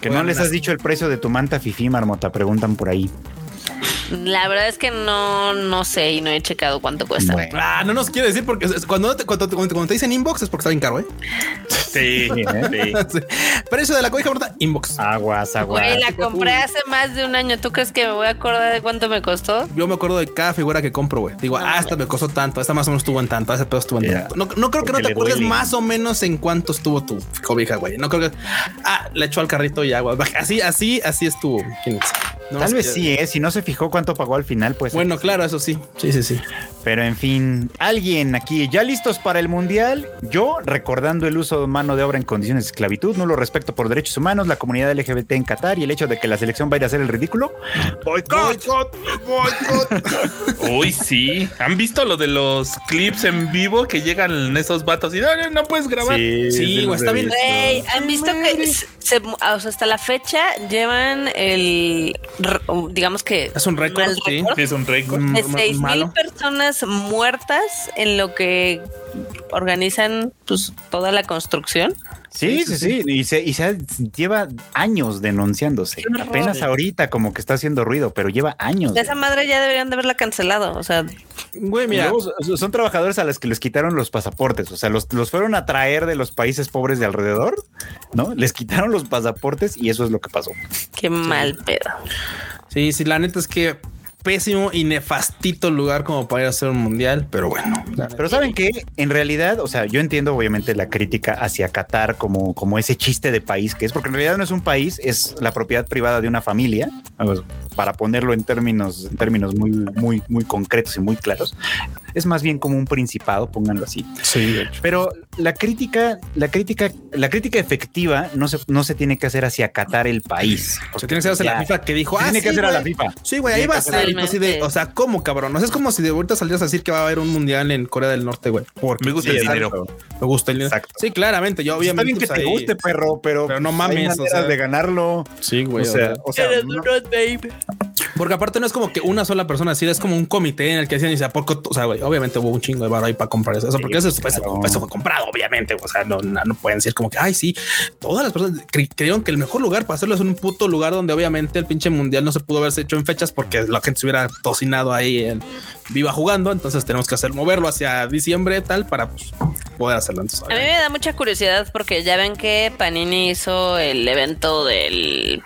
[SPEAKER 1] Que no les has dicho el precio de tu manta fifi, marmota, preguntan por ahí.
[SPEAKER 3] La verdad es que no, no sé y no he checado cuánto cuesta.
[SPEAKER 1] Bueno.
[SPEAKER 2] Ah, no nos quiere decir porque cuando te, cuando, te- cuando te dicen inbox es porque está bien caro, ¿eh?
[SPEAKER 4] Sí, <laughs> sí.
[SPEAKER 2] Sí. Precio de la cobija, ¿verdad? Inbox.
[SPEAKER 1] Aguas, aguas.
[SPEAKER 3] Güey, la compré hace más de un año. ¿Tú crees que me voy a acordar de cuánto me costó?
[SPEAKER 2] Yo me acuerdo de cada figura que compro, güey. Digo,
[SPEAKER 3] No,
[SPEAKER 2] ah, esta me costó tanto, esta más o menos estuvo en tanto, pedo estuvo en tanto. No, no creo que no te acuerdes más o menos en cuánto estuvo tu cobija, güey. No creo que. Ah, le echó al carrito y agua. Así, así, así estuvo. No
[SPEAKER 1] Tal vez
[SPEAKER 2] que-
[SPEAKER 1] sí, ¿eh? Si no se fijó cuánto pagó al final, pues.
[SPEAKER 2] Bueno, claro, eso sí. Sí, sí, sí.
[SPEAKER 1] Pero en fin, alguien aquí, ¿ya listos para el mundial? Yo, recordando el uso de mano de obra en condiciones de esclavitud, no lo respeto por derechos humanos, la comunidad LGBT en Qatar y el hecho de que la selección va a hacer el ridículo. ¡Boicot! <laughs>
[SPEAKER 4] Uy, sí. ¿Han visto lo de los clips en vivo que llegan en esos vatos y no, no, puedes grabar?
[SPEAKER 2] Sí, güey, está bien.
[SPEAKER 3] ¿han visto que se- se- o sea, hasta la fecha llevan el, digamos que
[SPEAKER 2] Es un récord, sí.
[SPEAKER 4] Es un récord.
[SPEAKER 3] De
[SPEAKER 2] ma-
[SPEAKER 3] seis mil
[SPEAKER 2] malo.
[SPEAKER 3] personas muertas en lo que organizan pues toda la construcción.
[SPEAKER 1] Sí, sí, sí. Y se, y se lleva años denunciándose. Apenas ahorita como que está haciendo ruido, pero lleva años.
[SPEAKER 3] De esa madre ya deberían de haberla cancelado. O sea,
[SPEAKER 2] Güey, mira.
[SPEAKER 1] luego son- son trabajadores a los que les quitaron los pasaportes, o sea, los, los fueron a traer de los países pobres de alrededor, ¿no? Les quitaron los pasaportes y eso es lo que pasó.
[SPEAKER 3] qué mal pedo.
[SPEAKER 2] Sí, sí, la neta es que pésimo y nefastito lugar como para ir a hacer un mundial, pero bueno.
[SPEAKER 1] Pero saben que en realidad, o sea, yo entiendo obviamente la crítica hacia Qatar como, como ese chiste de país que es, porque en realidad no es un país, es la propiedad privada de una familia, para ponerlo en términos, en términos muy, muy, muy concretos y muy claros. Es más bien como un principado, pónganlo así.
[SPEAKER 2] Sí, de hecho.
[SPEAKER 1] Pero la crítica, la crítica, la crítica efectiva no se, no se tiene que hacer hacia Qatar el país.
[SPEAKER 2] Se tiene que hacer
[SPEAKER 1] Ya.
[SPEAKER 2] la FIFA que dijo, ah,
[SPEAKER 1] tiene que
[SPEAKER 2] sí,
[SPEAKER 1] hacer a la. FIFA.
[SPEAKER 2] Sí, güey, ahí va a ser. de, o sea, ¿cómo, cabrón? O sea, es como si de ahorita salieras a decir que va a haber un mundial en Corea del Norte, güey.
[SPEAKER 4] Me gusta
[SPEAKER 1] Sí,
[SPEAKER 4] el
[SPEAKER 1] exacto.
[SPEAKER 4] dinero.
[SPEAKER 2] Me gusta el
[SPEAKER 1] Exacto.
[SPEAKER 2] Sí, claramente. Yo
[SPEAKER 1] Está
[SPEAKER 2] obviamente.
[SPEAKER 1] bien que
[SPEAKER 2] pues,
[SPEAKER 1] te
[SPEAKER 2] ahí-
[SPEAKER 1] guste, perro, pero,
[SPEAKER 2] Pero no
[SPEAKER 1] hay
[SPEAKER 2] mames, o sea.
[SPEAKER 1] de ganarlo.
[SPEAKER 2] Sí, güey.
[SPEAKER 1] O sea, o sea,
[SPEAKER 3] Pero
[SPEAKER 1] no-
[SPEAKER 3] no, babe.
[SPEAKER 2] Porque aparte no es como que una sola persona decida, es como un comité en el que decían, y sea, poco, o sea, güey, obviamente hubo un chingo de barro ahí para comprar eso, eso, porque eso, eso-
[SPEAKER 1] claro.
[SPEAKER 2] eso fue comprado, obviamente. O sea, no, no, no pueden decir como que, ay, sí, todas las personas cre- creyeron que el mejor lugar para hacerlo es un puto lugar donde obviamente el pinche mundial no se pudo haberse hecho en fechas porque la gente se hubiera tocinado ahí en viva jugando. Entonces tenemos que hacer moverlo hacia diciembre tal para pues, poder hacerlo. Entonces,
[SPEAKER 3] A mí me da mucha curiosidad porque ya ven que Panini hizo el evento del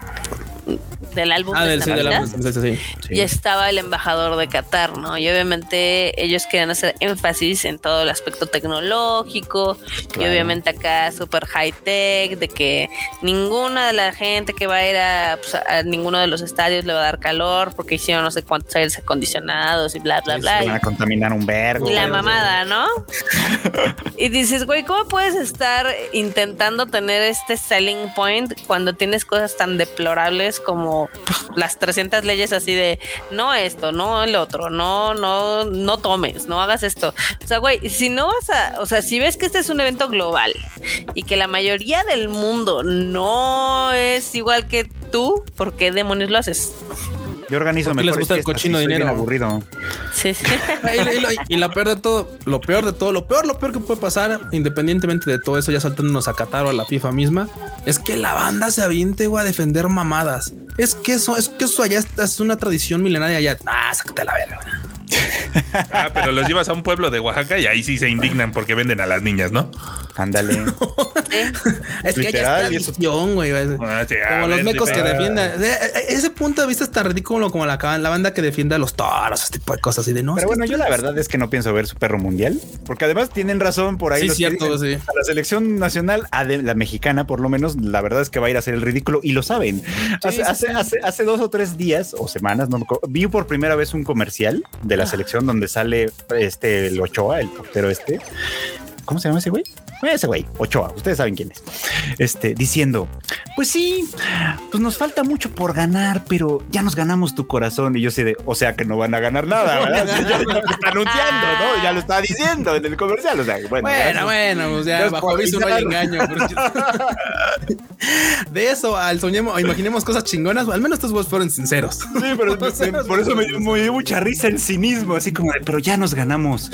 [SPEAKER 3] del álbum
[SPEAKER 2] ah,
[SPEAKER 3] de
[SPEAKER 2] del, sí, de la,
[SPEAKER 3] Navidad.
[SPEAKER 2] sí, sí, sí.
[SPEAKER 3] y estaba el embajador de Qatar, ¿no? Y obviamente ellos querían hacer énfasis en todo el aspecto tecnológico y obviamente acá super high tech, de que ninguna de la gente que va a ir a, pues, a ninguno de los estadios le va a dar calor porque hicieron no sé cuántos aires acondicionados y bla, bla,
[SPEAKER 1] se
[SPEAKER 3] bla.
[SPEAKER 1] van a contaminar un vergo.
[SPEAKER 3] y la mamada, ¿no? <laughs> y dices, güey, ¿cómo puedes estar intentando tener este selling point cuando tienes cosas tan deplorables como las 300 leyes así de no esto, no el otro, no, no, no tomes, no hagas esto? O sea, güey, si no vas a, o sea, si ves que este es un evento global y que la mayoría del mundo no es igual que tú, ¿por qué demonios lo haces?
[SPEAKER 1] Yo organizo
[SPEAKER 2] Porque les gusta el cochino
[SPEAKER 1] bien
[SPEAKER 2] dinero.
[SPEAKER 1] aburrido.
[SPEAKER 3] Sí, sí. <laughs>
[SPEAKER 2] Y, la peor de todo, lo peor de todo, lo peor, lo peor que puede pasar, independientemente de todo eso, ya saltándonos a Qatar o a la FIFA misma, es que la banda se aviente güey, a defender mamadas. Es que eso, es que eso allá está- es una tradición milenaria allá. Ah, sácate la verga.
[SPEAKER 4] Ah, pero los llevas a un pueblo de Oaxaca y ahí sí se indignan porque venden a las niñas, ¿no?
[SPEAKER 1] Ándale. <laughs>
[SPEAKER 2] Es que
[SPEAKER 1] Literal, y eso-
[SPEAKER 2] tradición, güey.
[SPEAKER 4] Ah, sí,
[SPEAKER 2] Como los mecos
[SPEAKER 4] sí,
[SPEAKER 2] que defiendan. Eh, eh, Ese punto de vista es tan ridículo como la, la banda que defiende a los toros, ese tipo de cosas. Y de no.
[SPEAKER 1] Pero bueno, yo la verdad es que no pienso ver su perro mundial, porque además tienen razón por ahí.
[SPEAKER 2] Sí,
[SPEAKER 1] los que
[SPEAKER 2] cierto,
[SPEAKER 1] dicen,
[SPEAKER 2] sí.
[SPEAKER 1] a La selección nacional, la mexicana por lo menos, la verdad es que va a ir a hacer el ridículo y lo saben. hace,
[SPEAKER 2] sí,
[SPEAKER 1] hace,
[SPEAKER 2] sí.
[SPEAKER 1] hace- hace dos o tres días o semanas, no me acuerdo, vi por primera vez un comercial de la selección donde sale este el Ochoa, el portero este. ¿Cómo se llama ese güey? Ese güey, Ochoa, ustedes saben quién es. Este, diciendo, pues sí, pues nos falta mucho por ganar, pero ya nos ganamos tu corazón. Y yo sé de, o sea que no van a ganar nada, <laughs> ¿verdad? Ya lo está anunciando, ¿no? Ya lo está diciendo en el comercial. O sea, bueno,
[SPEAKER 2] Bueno, bueno, pues ya
[SPEAKER 1] Gracias
[SPEAKER 2] bajo aviso no hay engaño. <laughs> De eso al soñemos, o imaginemos cosas chingonas, al menos estos güeyes fueron sinceros.
[SPEAKER 1] Sí, pero <laughs> por eso me dio, mucha risa el cinismo, así como pero ya nos ganamos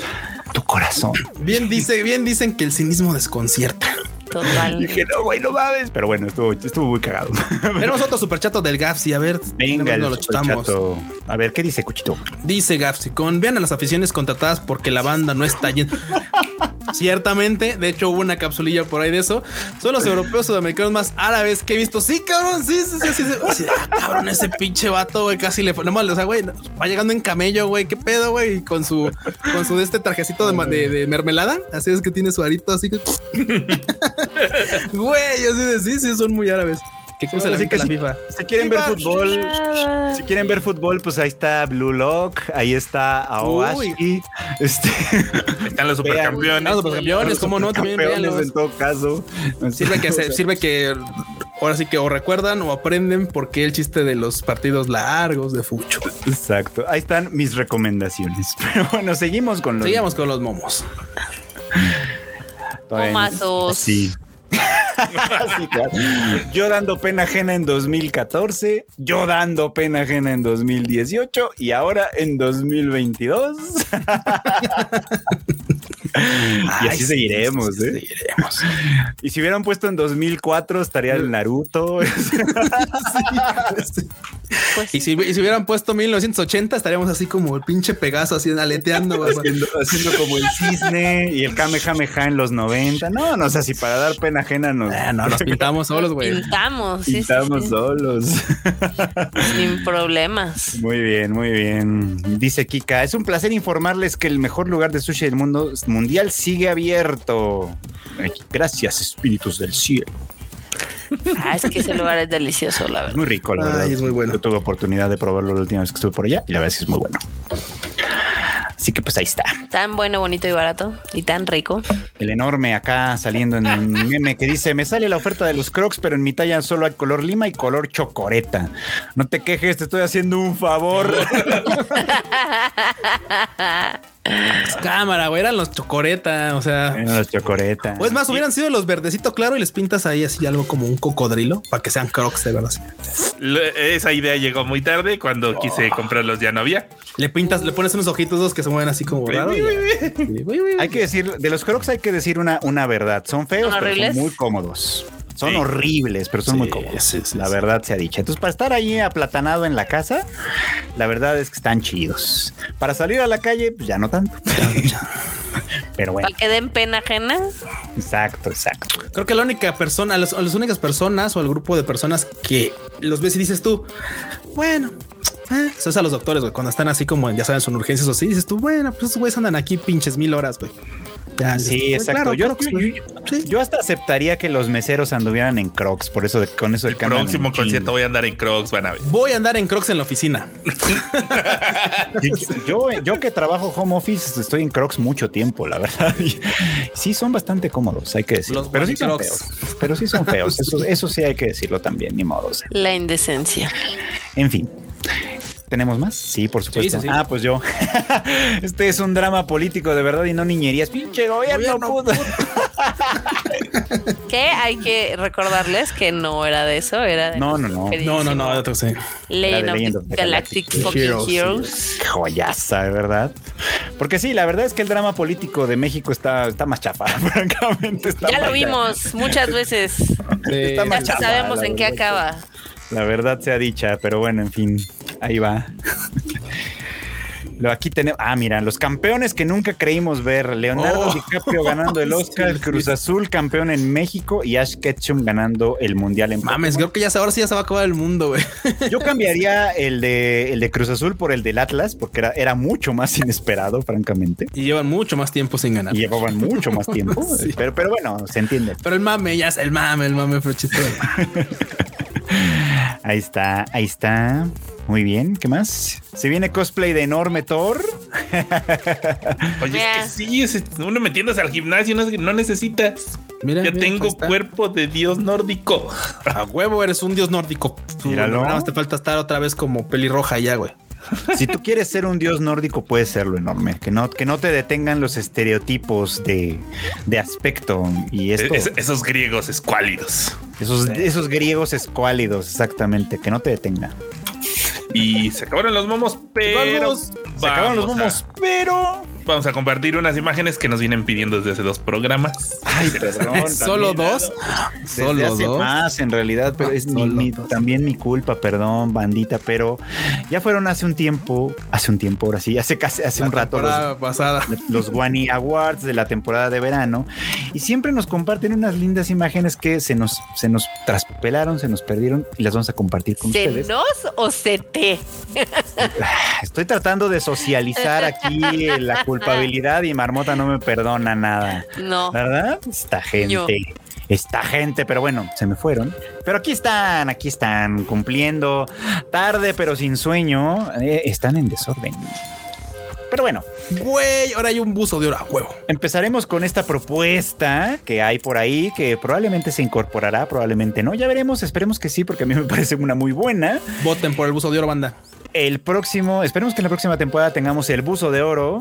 [SPEAKER 1] tu corazón.
[SPEAKER 2] Bien dice, bien dicen que el cinismo desconcierta.
[SPEAKER 3] Total. <laughs>
[SPEAKER 1] Dije, no, güey, no mames. Pero bueno, estuvo, estuvo muy cagado. <laughs>
[SPEAKER 2] Tenemos otro superchato del Gafsi, a ver,
[SPEAKER 1] Venga,
[SPEAKER 2] lo chutamos.
[SPEAKER 1] superchato. A ver, ¿qué dice Cuchito?
[SPEAKER 2] Dice Gafsi, con vean a las aficiones contratadas porque la banda no está llena. Ciertamente, de hecho hubo una capsulilla por ahí de eso. Son los europeos sudamericanos más árabes que he visto. Sí, cabrón, sí, sí, sí, sí. ah, cabrón, ese pinche vato, güey, casi le no mal, o sea, güey, va llegando en camello, güey, qué pedo, güey, con su con su de este trajecito de- de mermelada, así es que tiene su arito así que <laughs> güey, así de sí, sí, son muy árabes. ¿Qué cosa la,
[SPEAKER 1] Así que
[SPEAKER 2] la
[SPEAKER 1] sí.
[SPEAKER 2] FIFA?
[SPEAKER 1] Si quieren ver fútbol, si quieren ver fútbol, pues ahí está Blue Lock, ahí está Aoashi, este,
[SPEAKER 4] Están los <laughs> supercampeones.
[SPEAKER 2] Los campeones, cómo no, también véanlos.
[SPEAKER 1] en todo caso.
[SPEAKER 2] Sirve que, se- <laughs> sirve que ahora sí que o recuerdan o aprenden por qué el chiste de los partidos largos de fucho.
[SPEAKER 1] Exacto. Ahí están mis recomendaciones. <laughs> Pero bueno, seguimos con los.
[SPEAKER 2] Seguimos con los momos.
[SPEAKER 3] Momazos.
[SPEAKER 1] Sí. <laughs> Sí, claro. Yo dando pena ajena en 2014, yo dando pena ajena en 2018 y ahora en 2022. <laughs> y así
[SPEAKER 2] Ay,
[SPEAKER 1] seguiremos,
[SPEAKER 2] sí,
[SPEAKER 1] ¿eh?
[SPEAKER 2] Seguiremos.
[SPEAKER 1] Y si hubieran puesto en 2004 estaría el Naruto. <laughs>
[SPEAKER 3] Pues
[SPEAKER 2] Y si, y si hubieran puesto 1980, estaríamos así como el pinche Pegaso, así aleteando.
[SPEAKER 1] haciendo, haciendo como el cisne y el Kamehameha en los 90. No, no sé si para dar pena ajena nos
[SPEAKER 2] Ah, no, nos pintamos solos, güey.
[SPEAKER 3] Pintamos, sí, sí,
[SPEAKER 1] pintamos
[SPEAKER 3] sí.
[SPEAKER 1] solos.
[SPEAKER 3] sin problemas.
[SPEAKER 1] Muy bien, muy bien. Dice Kika, es un placer informarles que el mejor lugar de sushi del mundo mundial sigue abierto. Ay, Gracias, espíritus del cielo.
[SPEAKER 3] Ah, es que ese lugar es delicioso, la verdad.
[SPEAKER 1] muy rico, la
[SPEAKER 2] Ay,
[SPEAKER 1] verdad.
[SPEAKER 2] es muy bueno.
[SPEAKER 1] Yo tuve oportunidad de probarlo la última vez que estuve por allá y la verdad es que es muy bueno. Así que pues ahí está.
[SPEAKER 3] Tan bueno, bonito y barato. Y tan rico.
[SPEAKER 1] El enorme acá saliendo en un <laughs> meme que dice, me sale la oferta de los crocs, pero en mi talla solo hay color lima y color chocoreta. No te quejes, te estoy haciendo un favor. <laughs> <laughs>
[SPEAKER 2] Cámara, güey, eran los chocoreta, o sea.
[SPEAKER 1] Bueno, los chocoreta.
[SPEAKER 2] O es más, hubieran sido los verdecito claro y les pintas ahí así algo como un cocodrilo para que sean crocs de verdad.
[SPEAKER 4] Esa idea llegó muy tarde. Cuando quise comprarlos ya no había.
[SPEAKER 2] Le pintas, le pones unos ojitos dos que se mueven así como raro.
[SPEAKER 1] Hay que decir, de los crocs hay que decir una, una verdad. Son feos,
[SPEAKER 3] ¿Son
[SPEAKER 1] pero son muy cómodos. Son
[SPEAKER 4] Sí.
[SPEAKER 1] horribles, pero son
[SPEAKER 2] Sí,
[SPEAKER 1] muy cómodos.
[SPEAKER 2] sí, sí,
[SPEAKER 1] la
[SPEAKER 2] sí.
[SPEAKER 1] verdad se ha dicho. Entonces, para estar ahí aplatanado en la casa, la verdad es que están chidos. Para salir a la calle, pues ya no tanto. pero bueno,
[SPEAKER 3] Para que den pena ajena.
[SPEAKER 1] exacto, exacto.
[SPEAKER 2] Creo que la única persona, las, las únicas personas o el grupo de personas que los ves y dices tú, bueno, eh, eso es a los doctores, güey, cuando están así como, ya saben, son urgencias o así, dices tú, bueno, pues esos güeyes andan aquí pinches mil horas, güey. Ya,
[SPEAKER 1] Sí,
[SPEAKER 2] "Güey,
[SPEAKER 1] exacto.
[SPEAKER 2] claro,
[SPEAKER 1] yo,
[SPEAKER 2] Crocs,
[SPEAKER 1] yo-
[SPEAKER 2] güey".
[SPEAKER 1] yo-
[SPEAKER 2] Sí.
[SPEAKER 1] yo hasta aceptaría que los meseros anduvieran en crocs, por eso de, con eso
[SPEAKER 4] El
[SPEAKER 1] andan
[SPEAKER 4] próximo concierto voy a andar en Crocs, van a ver.
[SPEAKER 2] Voy a andar en Crocs en la oficina. <laughs>
[SPEAKER 1] Yo, yo que trabajo home office estoy en Crocs mucho tiempo, la verdad. <laughs> Sí, son bastante cómodos, hay que decirlo.
[SPEAKER 2] Los
[SPEAKER 1] pero sí son
[SPEAKER 2] Crocs.
[SPEAKER 1] feos. Pero sí son feos. Eso, eso sí hay que decirlo también, ni modo. o sea.
[SPEAKER 3] La indecencia.
[SPEAKER 1] En fin. ¿Tenemos más? Sí, por supuesto.
[SPEAKER 2] Sí, sí, sí.
[SPEAKER 1] Ah, pues yo. <laughs> Este es un drama político de verdad y no niñerías. Pinche gobierno, puto. <laughs>
[SPEAKER 3] Que hay que recordarles que no era de eso, era de
[SPEAKER 1] No, no, no.
[SPEAKER 2] No, no, no, otro sí.
[SPEAKER 3] Legend of
[SPEAKER 1] Legend of
[SPEAKER 3] the
[SPEAKER 1] the
[SPEAKER 3] Galactic
[SPEAKER 1] Galactic
[SPEAKER 3] fucking
[SPEAKER 2] Heroes.
[SPEAKER 3] Heroes.
[SPEAKER 1] Joyaza, de verdad. Porque sí, la verdad es que el drama político de México está, está más chafa, <laughs> francamente. Está
[SPEAKER 3] Ya lo vimos muchas veces.
[SPEAKER 1] Está
[SPEAKER 3] Ya
[SPEAKER 1] más chafa,
[SPEAKER 3] sabemos en qué acaba.
[SPEAKER 1] La verdad sea dicha, pero bueno, en fin, ahí va. Lo aquí tenemos. Ah, mira, los campeones que nunca creímos ver. Leonardo
[SPEAKER 2] Oh.
[SPEAKER 1] DiCaprio ganando el <laughs> Oscar,
[SPEAKER 2] Sí,
[SPEAKER 1] Cruz. Azul campeón en México y Ash Ketchum ganando el Mundial en
[SPEAKER 2] Mames,
[SPEAKER 1] Pokémon.
[SPEAKER 2] creo que ya ahora sí ya se va a acabar el mundo, güey. <laughs>
[SPEAKER 1] Yo cambiaría el de, el de Cruz Azul por el del Atlas porque era, era mucho más <laughs> inesperado, francamente.
[SPEAKER 2] Y llevan mucho más tiempo sin ganar.
[SPEAKER 1] Y llevaban mucho más tiempo.
[SPEAKER 2] Sí.
[SPEAKER 1] pero, pero bueno, se entiende.
[SPEAKER 2] Pero el mame, ya es el mame, el mame fue. <laughs>
[SPEAKER 1] Ahí está, ahí está. Muy bien, ¿qué más? Se viene cosplay de enorme Thor. <laughs>
[SPEAKER 4] Oye,
[SPEAKER 3] Mira.
[SPEAKER 4] es que sí, es- uno metiéndose al gimnasio no, no necesitas.
[SPEAKER 2] Mira,
[SPEAKER 4] Ya
[SPEAKER 2] mira,
[SPEAKER 4] tengo
[SPEAKER 2] está.
[SPEAKER 4] cuerpo de dios nórdico.
[SPEAKER 2] A huevo, eres un dios nórdico. Tú,
[SPEAKER 1] Míralo.
[SPEAKER 2] Nada más te falta estar otra vez como pelirroja ya, güey. <laughs>
[SPEAKER 1] Si tú quieres ser un dios nórdico, puedes serlo enorme. Que no, que no te detengan los estereotipos de, de aspecto y esto.
[SPEAKER 4] Es- esos griegos escuálidos.
[SPEAKER 1] Esos, esos griegos escuálidos, exactamente. Que no te detengan.
[SPEAKER 4] Y se acabaron los momos, pero
[SPEAKER 1] se acabaron los
[SPEAKER 4] a-
[SPEAKER 1] momos, pero.
[SPEAKER 4] Vamos a compartir unas imágenes que nos vienen pidiendo desde hace dos programas.
[SPEAKER 1] Ay, <laughs> perdón.
[SPEAKER 2] Solo
[SPEAKER 1] también,
[SPEAKER 2] dos.
[SPEAKER 1] Desde
[SPEAKER 2] Solo
[SPEAKER 1] hace
[SPEAKER 2] dos.
[SPEAKER 1] más en realidad, pero es mi- mi- también mi culpa, perdón, bandita, pero ya fueron hace un tiempo, hace un tiempo, ahora sí, hace casi hace
[SPEAKER 2] La
[SPEAKER 1] un rato los,
[SPEAKER 2] pasada.
[SPEAKER 1] los Wani Awards de la temporada de verano y siempre nos comparten unas lindas imágenes que se nos se nos traspelaron, se nos perdieron y las vamos a compartir con
[SPEAKER 3] ¿Se
[SPEAKER 1] ustedes.
[SPEAKER 3] nos o se te? <laughs>
[SPEAKER 1] Estoy tratando de socializar aquí la culpabilidad y Marmota no me perdona nada.
[SPEAKER 3] No.
[SPEAKER 1] ¿Verdad? Esta gente.
[SPEAKER 3] Yo.
[SPEAKER 1] Esta gente, pero bueno, se me fueron. Pero aquí están, aquí están, cumpliendo tarde, pero sin sueño. Eh, están en desorden. Pero bueno,
[SPEAKER 2] Güey, ahora hay un buzo de oro a huevo.
[SPEAKER 1] empezaremos con esta propuesta que hay por ahí, que probablemente se incorporará, probablemente no. Ya veremos, esperemos que sí, porque a mí me <laughs> parece una muy buena.
[SPEAKER 2] Voten por el buzo de oro, banda.
[SPEAKER 1] El próximo, esperemos que en la próxima temporada tengamos el buzo de oro.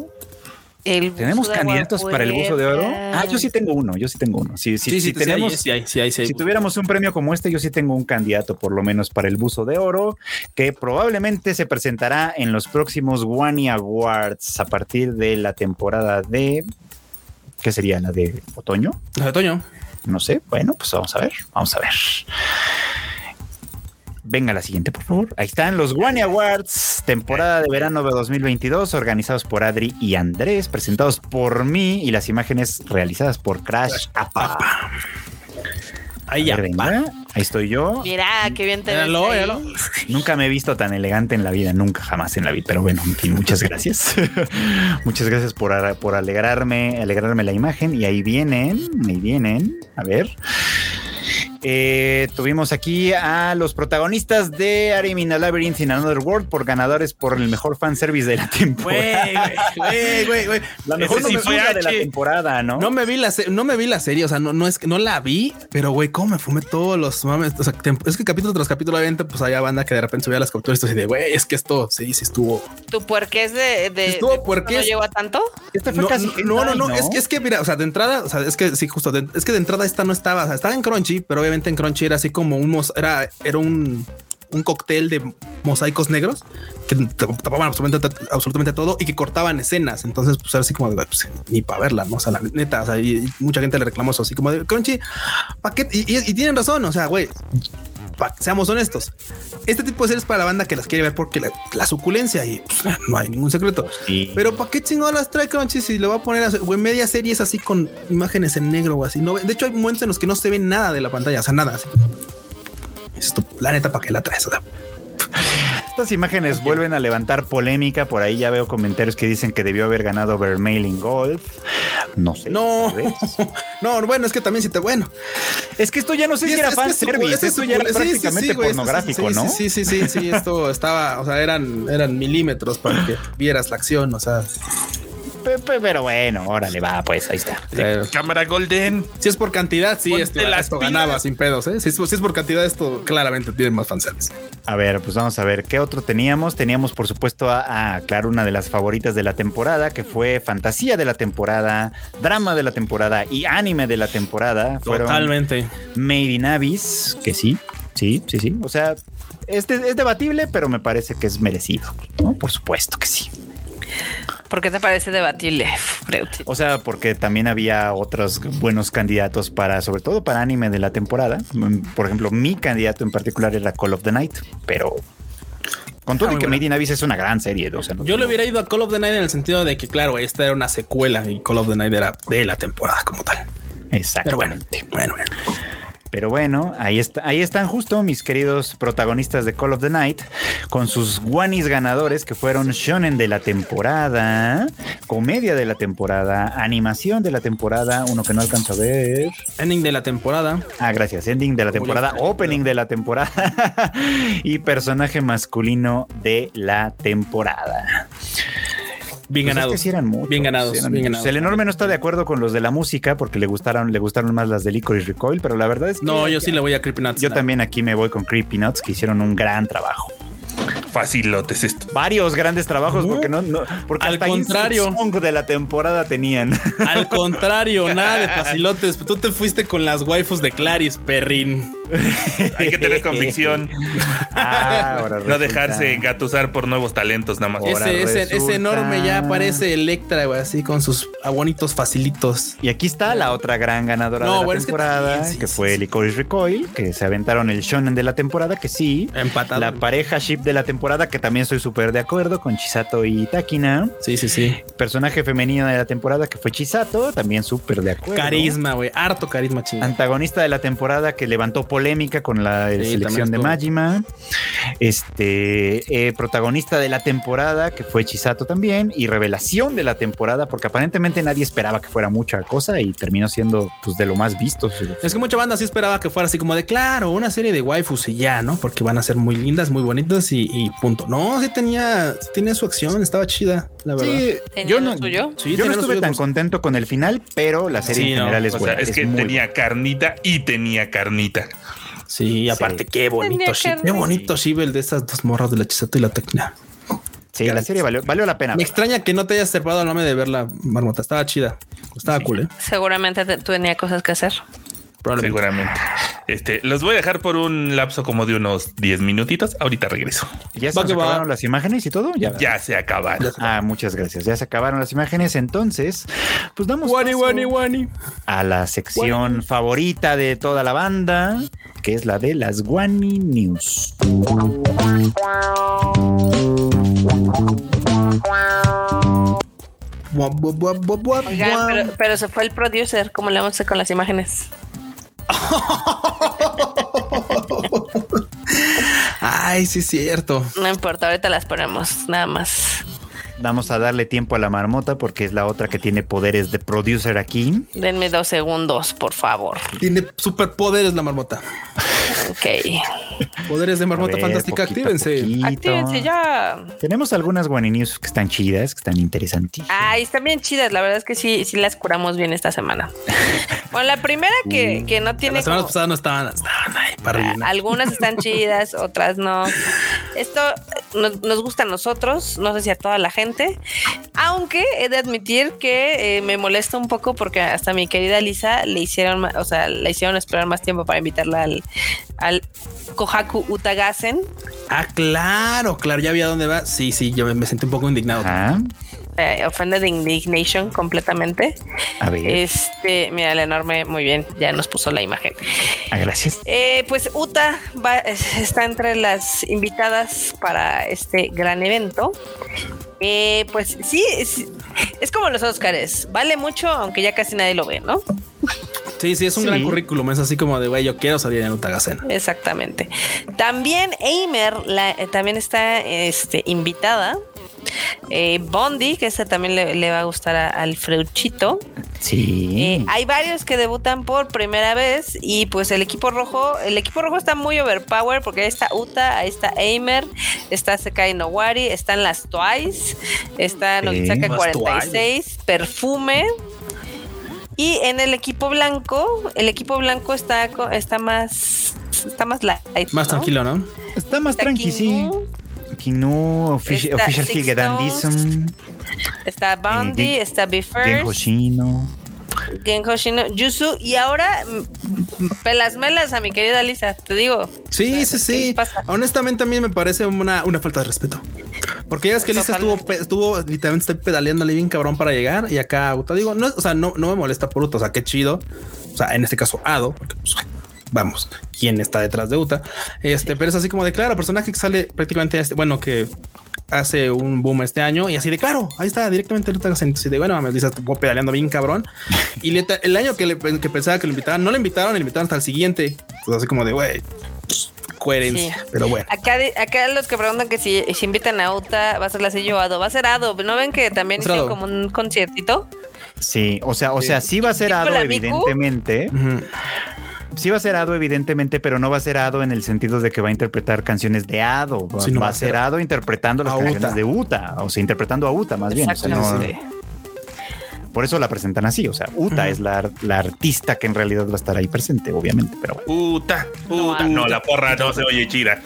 [SPEAKER 3] El
[SPEAKER 1] ¿Tenemos candidatos para el buzo de oro? Ah, yo sí tengo uno, yo sí tengo uno. Sí, sí,
[SPEAKER 2] Sí,
[SPEAKER 1] sí,
[SPEAKER 2] sí,
[SPEAKER 1] tenemos,
[SPEAKER 2] Sí, hay, sí, hay, sí hay.
[SPEAKER 1] si tuviéramos un premio como este, yo sí tengo un candidato por lo menos para el buzo de oro, que probablemente se presentará en los próximos Wani Awards a partir de la temporada de... ¿Qué sería? ¿La de otoño?
[SPEAKER 2] La de Toño.
[SPEAKER 1] No sé. Bueno, pues vamos a ver, vamos a ver. Venga la siguiente, por favor. Ahí están los Wani Awards, temporada de verano de 2022, organizados por Adri y Andrés, presentados por mí y las imágenes realizadas por Crash Apa.
[SPEAKER 2] Ahí ya.
[SPEAKER 1] Venga, ahí estoy yo.
[SPEAKER 3] Mira, qué bien te ves.
[SPEAKER 2] Míralo,
[SPEAKER 3] ahí.
[SPEAKER 2] míralo.
[SPEAKER 1] Nunca me he visto tan elegante en la vida, nunca jamás en la vida, pero bueno, en fin, muchas gracias. <laughs> muchas gracias por, por alegrarme, alegrarme la imagen y ahí vienen, ahí vienen, a ver. Eh, tuvimos aquí a los protagonistas de Ari in a Labyrinth in Another World por ganadores por el mejor fanservice de la temporada.
[SPEAKER 2] Güey, güey, güey, güey. <laughs>
[SPEAKER 1] La mejor
[SPEAKER 4] Ese sí fue
[SPEAKER 1] novela de la temporada, ¿no?
[SPEAKER 2] No me vi la se- no me vi la serie, o sea, no, no es que no la vi, pero güey, cómo me fumé todos los mames. O sea, es que capítulo tras capítulo, obviamente, pues había banda que de repente subía las capturas y de güey, es que esto sí, sí estuvo.
[SPEAKER 3] ¿Tu puerqués de, de,
[SPEAKER 2] Estuvo
[SPEAKER 3] de- no llegó a tanto?
[SPEAKER 1] Este fue
[SPEAKER 2] No,
[SPEAKER 1] casi
[SPEAKER 2] no, no, no, es que es que mira, o sea, de entrada, o sea, es que sí, justo, de- es que de entrada esta no estaba, o sea, estaba en Crunchy, pero obviamente en Crunchy era así como un era, era un, un cóctel de mosaicos negros que tapaban absolutamente, absolutamente todo y que cortaban escenas. Entonces, pues era así como pues, ni para verla, no? O sea, la neta, o sea, y, y mucha gente le reclamó eso así como de Crunchy, ¿pa' qué? Y, y- y tienen razón, o sea, güey, pa- seamos honestos. Este tipo de series para la banda que las quiere ver porque la, la suculencia y pues, <laughs> no hay ningún secreto.
[SPEAKER 1] Sí.
[SPEAKER 2] Pero ¿para qué chingón las trae Crunchy si le va a poner a güey, media serie es así con imágenes en negro o así? No, de hecho, hay momentos en los que no se ve nada de la pantalla, o sea, nada. Así. Esto, la neta, ¿para qué la traes? O sea,
[SPEAKER 1] Estas imágenes vuelven a levantar polémica. Por ahí ya veo comentarios que dicen que debió haber ganado Vermailing Golf. No sé.
[SPEAKER 2] no, <laughs> no, bueno, es que también si te bueno.
[SPEAKER 1] Es que esto ya no sé si era fan service. Esto ya era prácticamente pornográfico, ¿no?
[SPEAKER 2] Sí, sí, sí, sí, esto estaba, o sea, eran, eran milímetros para que vieras la acción, o sea,
[SPEAKER 1] Pero bueno, órale, va, pues ahí está.
[SPEAKER 2] eh,
[SPEAKER 4] Cámara Golden.
[SPEAKER 2] si es por cantidad, sí,
[SPEAKER 4] Ponte
[SPEAKER 2] esto,
[SPEAKER 4] las
[SPEAKER 2] esto
[SPEAKER 4] pilas.
[SPEAKER 2] ganaba sin pedos, ¿eh? Si es, si es por cantidad, esto claramente tiene más fanservice.
[SPEAKER 1] A ver, pues vamos a ver qué otro teníamos. Teníamos, por supuesto, a, a, claro, una de las favoritas de la temporada, que fue fantasía de la temporada, drama de la temporada y anime de la temporada. Fueron
[SPEAKER 2] Totalmente.
[SPEAKER 1] Made in Abyss, que sí, sí, sí, sí. O sea, este es debatible, pero me parece que es merecido. ¿no? Por supuesto que sí.
[SPEAKER 3] ¿Por qué te parece debatible?
[SPEAKER 1] O sea, porque también había otros buenos candidatos para, sobre todo para anime de la temporada. Mm, Por ejemplo, mi candidato en particular era Call of the Night, pero Con todo
[SPEAKER 2] Ah,
[SPEAKER 1] y que. Made in Abyss es una gran serie. O sea, no-
[SPEAKER 2] Yo le hubiera ido a Call of the Night en el sentido de que, claro, esta era una secuela y Call of the Night era de la temporada como tal. Pero bueno,
[SPEAKER 1] Exactamente.
[SPEAKER 2] bueno, bueno.
[SPEAKER 1] Pero bueno, ahí, está, ahí están justo mis queridos protagonistas de Call of the Night con sus guanis ganadores que fueron Shonen de la temporada, comedia de la temporada, animación de la temporada, uno que no alcanzo a ver.
[SPEAKER 2] Ending de la temporada.
[SPEAKER 1] Ah, gracias. Ending de la temporada, opening de la temporada <laughs> y personaje masculino de la temporada.
[SPEAKER 2] Bien
[SPEAKER 1] Pues es que sí eran muchos,
[SPEAKER 2] bien ganados.
[SPEAKER 1] eran
[SPEAKER 2] bien
[SPEAKER 1] muchos.
[SPEAKER 2] ganados.
[SPEAKER 1] El enorme no está de acuerdo con los de la música porque le gustaron, le gustaron más las de Licorice Recoil, pero la verdad es que
[SPEAKER 2] No, yo sí le voy a Creepy Nuts.
[SPEAKER 1] yo también aquí me voy con Creepy Nuts que hicieron un gran trabajo.
[SPEAKER 4] Facilotes esto.
[SPEAKER 1] Varios grandes trabajos porque no, no porque
[SPEAKER 2] Al
[SPEAKER 1] hasta
[SPEAKER 2] contrario.
[SPEAKER 1] De la temporada tenían. <laughs>
[SPEAKER 2] Al contrario, nada de <laughs> facilotes. Tú te fuiste con las waifus de Claris, perrín.
[SPEAKER 4] Hay que tener convicción. <laughs>
[SPEAKER 1] Ah, ahora
[SPEAKER 4] No dejarse engatusar por nuevos talentos nada más.
[SPEAKER 2] Ese, ese, enorme ya parece Electra, güey, así con sus bonitos facilitos.
[SPEAKER 1] Y aquí está la otra gran ganadora
[SPEAKER 2] No,
[SPEAKER 1] de la
[SPEAKER 2] bueno, es que
[SPEAKER 1] temporada,
[SPEAKER 2] también, sí,
[SPEAKER 1] que
[SPEAKER 2] sí,
[SPEAKER 1] fue
[SPEAKER 2] sí.
[SPEAKER 1] Licorice Recoil, que se aventaron el shonen de la temporada, que sí.
[SPEAKER 2] Empatado.
[SPEAKER 1] La pareja ship de la temporada, que también estoy súper de acuerdo con Chisato y Takina.
[SPEAKER 2] Sí, sí, sí.
[SPEAKER 1] Personaje femenino de la temporada, que fue Chisato, también súper de acuerdo.
[SPEAKER 2] Carisma, güey. Harto carisma, chingada.
[SPEAKER 1] Antagonista de la temporada que levantó polémica con la eh,
[SPEAKER 2] Sí,
[SPEAKER 1] selección de Majima. Este eh, protagonista de la temporada que fue Chisato también. Y revelación de la temporada, porque aparentemente nadie esperaba que fuera mucha cosa y terminó siendo pues de lo más visto.
[SPEAKER 2] Es que mucha banda sí esperaba que fuera así como de claro, una serie de waifus y ya, ¿no? Porque van a ser muy lindas, muy bonitas y, y punto. No, sí tenía, sí tenía su acción, estaba chida, la verdad.
[SPEAKER 1] Sí,
[SPEAKER 3] ¿Tenía
[SPEAKER 1] yo no,
[SPEAKER 3] suyo?
[SPEAKER 2] Sí,
[SPEAKER 1] yo no estuve tan
[SPEAKER 2] pues.
[SPEAKER 1] contento con el final, pero la serie
[SPEAKER 2] Sí,
[SPEAKER 1] en
[SPEAKER 2] no,
[SPEAKER 1] general es
[SPEAKER 4] O sea,
[SPEAKER 1] buena.
[SPEAKER 4] es que tenía carnita y tenía carnita.
[SPEAKER 2] Sí, aparte, qué bonito ship. Qué bonito ship el de estas dos morras de la Chisato y la Tecna.
[SPEAKER 1] Sí, la serie valió, valió la pena.
[SPEAKER 2] Me extraña que no te hayas acercado al nombre de ver la marmota. Estaba chida. Estaba cool, ¿eh?
[SPEAKER 3] Seguramente te- tú tenía cosas que hacer.
[SPEAKER 2] Probablemente.
[SPEAKER 4] Seguramente. Este, los voy a dejar por un lapso como de unos 10 minutitos. Ahorita regreso.
[SPEAKER 1] ¿Ya se
[SPEAKER 2] va.
[SPEAKER 1] acabaron las imágenes y todo? Ya.
[SPEAKER 4] Ya se acabaron.
[SPEAKER 1] Ah, muchas gracias. Ya se acabaron las imágenes. Entonces, pues damos
[SPEAKER 2] Wani,
[SPEAKER 1] paso
[SPEAKER 2] wani, wani.
[SPEAKER 1] a la sección favorita de toda la banda, que es la de las Wani News.
[SPEAKER 3] Oigan, pero, pero se fue el producer, ¿cómo le vamos a hacer con las imágenes? <laughs>
[SPEAKER 2] Ay, sí, es cierto.
[SPEAKER 3] No importa, ahorita las ponemos, nada más.
[SPEAKER 1] Vamos a darle tiempo a la marmota porque es la otra que tiene poderes de producer aquí.
[SPEAKER 3] Denme dos segundos, por favor.
[SPEAKER 2] Tiene superpoderes la marmota.
[SPEAKER 3] Ok.
[SPEAKER 2] Poderes de marmota
[SPEAKER 1] ver,
[SPEAKER 2] fantástica,
[SPEAKER 1] poquito
[SPEAKER 2] actívense.
[SPEAKER 1] poquito.
[SPEAKER 3] Actívense ya.
[SPEAKER 1] Tenemos algunas Wani News que están chidas, que están interesantes.
[SPEAKER 3] Ay, están bien chidas. La verdad es que sí, sí las curamos bien esta semana. <laughs> Bueno, la primera que, que no tiene
[SPEAKER 2] La semana
[SPEAKER 3] como-
[SPEAKER 2] pasada no estaban, estaban ahí para rellenar.
[SPEAKER 3] Algunas están <laughs> chidas, otras no. Esto nos, nos gusta a nosotros, no sé si a toda la gente. Aunque he de admitir que eh, me molesta un poco porque hasta mi querida Lisa le hicieron, o sea, la hicieron esperar más tiempo para invitarla al, al Kohaku Utagasen.
[SPEAKER 2] Ah, claro, claro, ya había dónde va. Sí, sí, yo me, sentí un poco indignado.
[SPEAKER 1] Ajá.
[SPEAKER 3] Eh, offended indignation completamente.
[SPEAKER 1] A ver.
[SPEAKER 3] Este, mira, el enorme, muy bien, ya nos puso la imagen.
[SPEAKER 1] Ah, gracias.
[SPEAKER 3] Eh, pues Uta va- es- está entre las invitadas para este gran evento. Eh, pues sí, es, es como los Oscars. Vale mucho, aunque ya casi nadie lo ve, ¿no?
[SPEAKER 2] Sí, sí, es un
[SPEAKER 1] Sí.
[SPEAKER 2] gran currículum. Es así como de, güey, yo quiero salir en Utagasen.
[SPEAKER 3] Exactamente. También Eimer la- eh, también está este, invitada. Eh, Bondi, que esta también le, le va a gustar a- al Freuchito.
[SPEAKER 1] Sí.
[SPEAKER 3] Eh, hay varios que debutan por primera vez y pues el equipo rojo, el equipo rojo está muy overpowered porque ahí está Uta, ahí está Aimer, está Sekai Nowari, están las Twice, está Nogizaka
[SPEAKER 2] Las
[SPEAKER 3] 46, Perfume. Y en el equipo blanco, el equipo blanco está, co- está más está más light,
[SPEAKER 2] Más
[SPEAKER 3] ¿no?
[SPEAKER 2] tranquilo, ¿no?
[SPEAKER 1] Está más
[SPEAKER 3] Está
[SPEAKER 1] tranqui, sí.
[SPEAKER 3] Kinu,
[SPEAKER 1] Official,
[SPEAKER 3] Está
[SPEAKER 1] official
[SPEAKER 3] Six
[SPEAKER 1] Higa Dandism,
[SPEAKER 3] Está Bounty,
[SPEAKER 1] Gen-
[SPEAKER 3] está Be Yusu y ahora mm, pelas melas a mi querida Lisa, te digo.
[SPEAKER 2] Sí, sí,
[SPEAKER 3] ¿Qué
[SPEAKER 2] sí.
[SPEAKER 3] pasa?
[SPEAKER 2] Honestamente, a mí me parece una, una falta de respeto. Porque ya es que Lisa estuvo,
[SPEAKER 3] Totalmente.
[SPEAKER 2] estuvo literalmente pedaleándole bien cabrón para llegar y acá Uta digo, no, o sea, no, no me molesta por Uta, o sea, qué chido. O sea, en este caso, Ado, porque pues, vamos, quién está detrás de Uta. Este, pero es así como de claro, personaje que sale prácticamente este, bueno, que hace un boom este año y así de claro, ahí está directamente el así de bueno, me dice, voy pedaleando bien cabrón. Y le- el año que, le, que pensaba que lo invitaban, no lo invitaron, le invitaron hasta el siguiente. Pues así como de güey, coherencia,
[SPEAKER 3] Sí.
[SPEAKER 2] pero bueno.
[SPEAKER 3] Acá, acá los que preguntan que si, si invitan a Uta, va a ser la sello Ado. Va a ser Ado. ¿No ven que también
[SPEAKER 2] Ado.
[SPEAKER 3] como un conciertito?
[SPEAKER 1] Sí, o sea, o sea, sí va a ser
[SPEAKER 3] ¿Tipo
[SPEAKER 1] Ado, evidentemente. Sí va a ser Ado, evidentemente, pero no va a ser Ado en el sentido de que va a interpretar canciones de Ado. Va,
[SPEAKER 2] Sí, no
[SPEAKER 1] va
[SPEAKER 2] va
[SPEAKER 1] a
[SPEAKER 2] ser
[SPEAKER 1] Ado interpretando las canciones
[SPEAKER 2] Uta.
[SPEAKER 1] de Uta, o sea, interpretando a Uta más bien. o sea, no-
[SPEAKER 3] Exactamente.
[SPEAKER 1] por eso la presentan así. O sea, Uta es la, la artista que en realidad va a estar ahí presente, obviamente, pero bueno.
[SPEAKER 4] Puta, puta. No, la porra no se oye chida.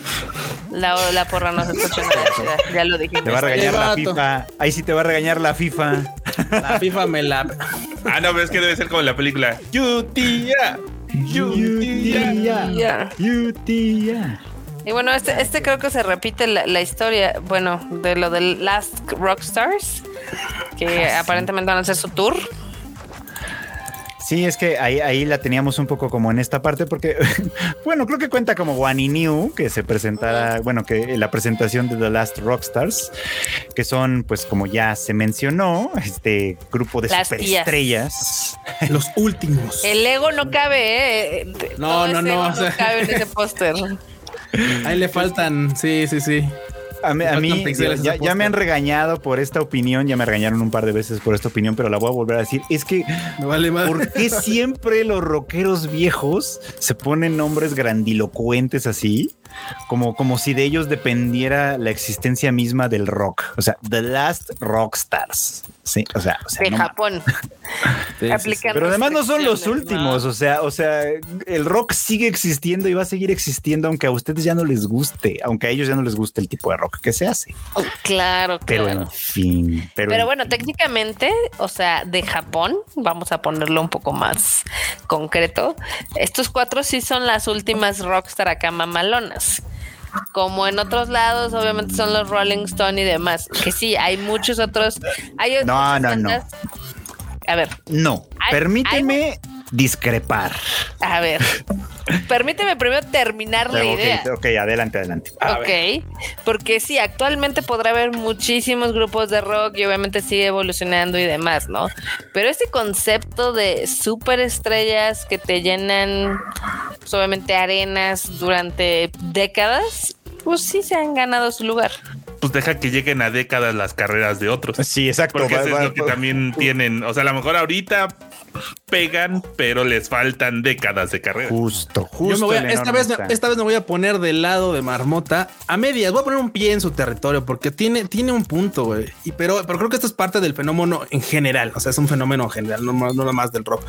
[SPEAKER 3] La, la porra no se escucha nada. <laughs> Ya, ya lo dije.
[SPEAKER 1] Te va a regañar la. FIFA. Ahí sí te va a regañar la FIFA.
[SPEAKER 2] La FIFA me la <laughs>
[SPEAKER 4] Ah, no, ves que debe ser como la película. Yutia. Yutia.
[SPEAKER 3] Ya.
[SPEAKER 1] Yutia.
[SPEAKER 3] Y bueno, este, este creo que se repite la, la historia, bueno, de lo del Last Rockstars, que aparentemente van a hacer su tour.
[SPEAKER 1] Sí, es que ahí, ahí la teníamos un poco como en esta parte porque, <laughs> bueno, creo que cuenta como One New, que se presentara, bueno, que la presentación de The Last Rockstars, que son, pues como ya se mencionó, este grupo de
[SPEAKER 3] Las
[SPEAKER 1] superestrellas. <laughs>
[SPEAKER 2] los últimos.
[SPEAKER 3] El ego no cabe, ¿eh?
[SPEAKER 2] No,
[SPEAKER 3] Todo
[SPEAKER 2] no,
[SPEAKER 3] ese
[SPEAKER 2] no,
[SPEAKER 3] ego
[SPEAKER 2] o sea.
[SPEAKER 3] cabe en ese póster.
[SPEAKER 2] Ahí le faltan, sí, sí, sí.
[SPEAKER 1] A mí, a ya, me han regañado por esta opinión, ya me regañaron un par de veces por esta opinión, pero la voy a volver a decir. Es que
[SPEAKER 2] Me vale más.
[SPEAKER 1] ¿Por qué siempre los rockeros viejos se ponen nombres grandilocuentes así? Como, como si de ellos dependiera la existencia misma del rock. O sea, The Last Rockstars. Sí, o sea, o sea,
[SPEAKER 3] De
[SPEAKER 1] no
[SPEAKER 3] Japón.
[SPEAKER 2] Sí, sí, sí.
[SPEAKER 3] Aplican
[SPEAKER 1] pero además no son los últimos,
[SPEAKER 3] ¿no?
[SPEAKER 1] o sea, o sea, el rock sigue existiendo y va a seguir existiendo aunque a ustedes ya no les guste, aunque a ellos ya no les guste el tipo de rock que se hace.
[SPEAKER 3] Oh, claro,
[SPEAKER 1] Pero
[SPEAKER 3] claro.
[SPEAKER 1] en fin, pero,
[SPEAKER 3] Pero bueno, técnicamente, o sea, de Japón, vamos a ponerlo un poco más concreto, estos cuatro sí son las últimas rockstar acá mamalonas. Como en otros lados, obviamente son los Rolling Stone y demás. Que sí, hay muchos otros. Hay
[SPEAKER 1] No, no, no.
[SPEAKER 3] bandas- A ver,
[SPEAKER 1] no,
[SPEAKER 3] Hay-
[SPEAKER 1] permíteme discrepar.
[SPEAKER 3] a ver. Permíteme primero terminar la idea.
[SPEAKER 1] ok, adelante, adelante.
[SPEAKER 3] Ok, porque sí, actualmente podrá haber muchísimos grupos de rock y obviamente sigue evolucionando y demás, ¿no? Pero este concepto de superestrellas que te llenan, pues, obviamente, arenas durante décadas, pues sí se han ganado su lugar.
[SPEAKER 4] Pues deja que lleguen a décadas las carreras de otros.
[SPEAKER 1] Sí, exacto.
[SPEAKER 4] Porque
[SPEAKER 1] va-
[SPEAKER 4] eso es lo que también tienen. O sea, a lo mejor ahorita pegan, pero les faltan décadas de carrera.
[SPEAKER 1] Justo, justo.
[SPEAKER 2] Yo me voy a-
[SPEAKER 1] el
[SPEAKER 2] esta, vez, esta vez me voy a poner del lado de Marmota a medias. Voy a poner un pie en su territorio porque tiene, tiene un punto, güey. Y pero, pero creo que esto es parte del fenómeno en general. O sea, es un fenómeno en general, no, no nada más del rock.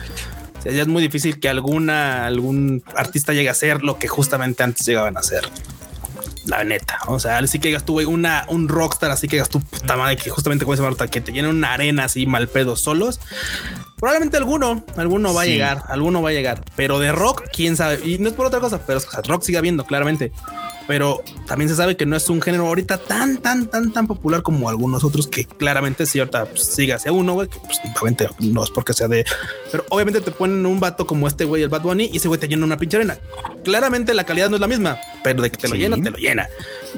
[SPEAKER 2] O sea, ya es muy difícil que alguna, algún artista llegue a ser lo que justamente antes llegaban a ser. La neta. O sea, sí que digas tú, güey, una, un rockstar, así que digas tú, puta madre, que justamente como dice Marta, que te llenen una arena así mal pedo solos. Probablemente alguno, alguno va
[SPEAKER 1] Sí.
[SPEAKER 2] a llegar, alguno va a llegar, pero de rock, quién sabe. Y no es por otra cosa, pero rock sigue habiendo, claramente. Pero también se sabe que no es un género ahorita tan, tan, tan, tan popular como algunos otros que claramente si ahorita pues, sigue hacia uno, güey, que pues, obviamente no es porque sea de, pero obviamente te ponen un vato como este güey, el Bad Bunny, y ese güey te llena una pinche arena. Claramente la calidad no es la misma, pero de que te lo
[SPEAKER 1] Sí.
[SPEAKER 2] llena, te lo llena.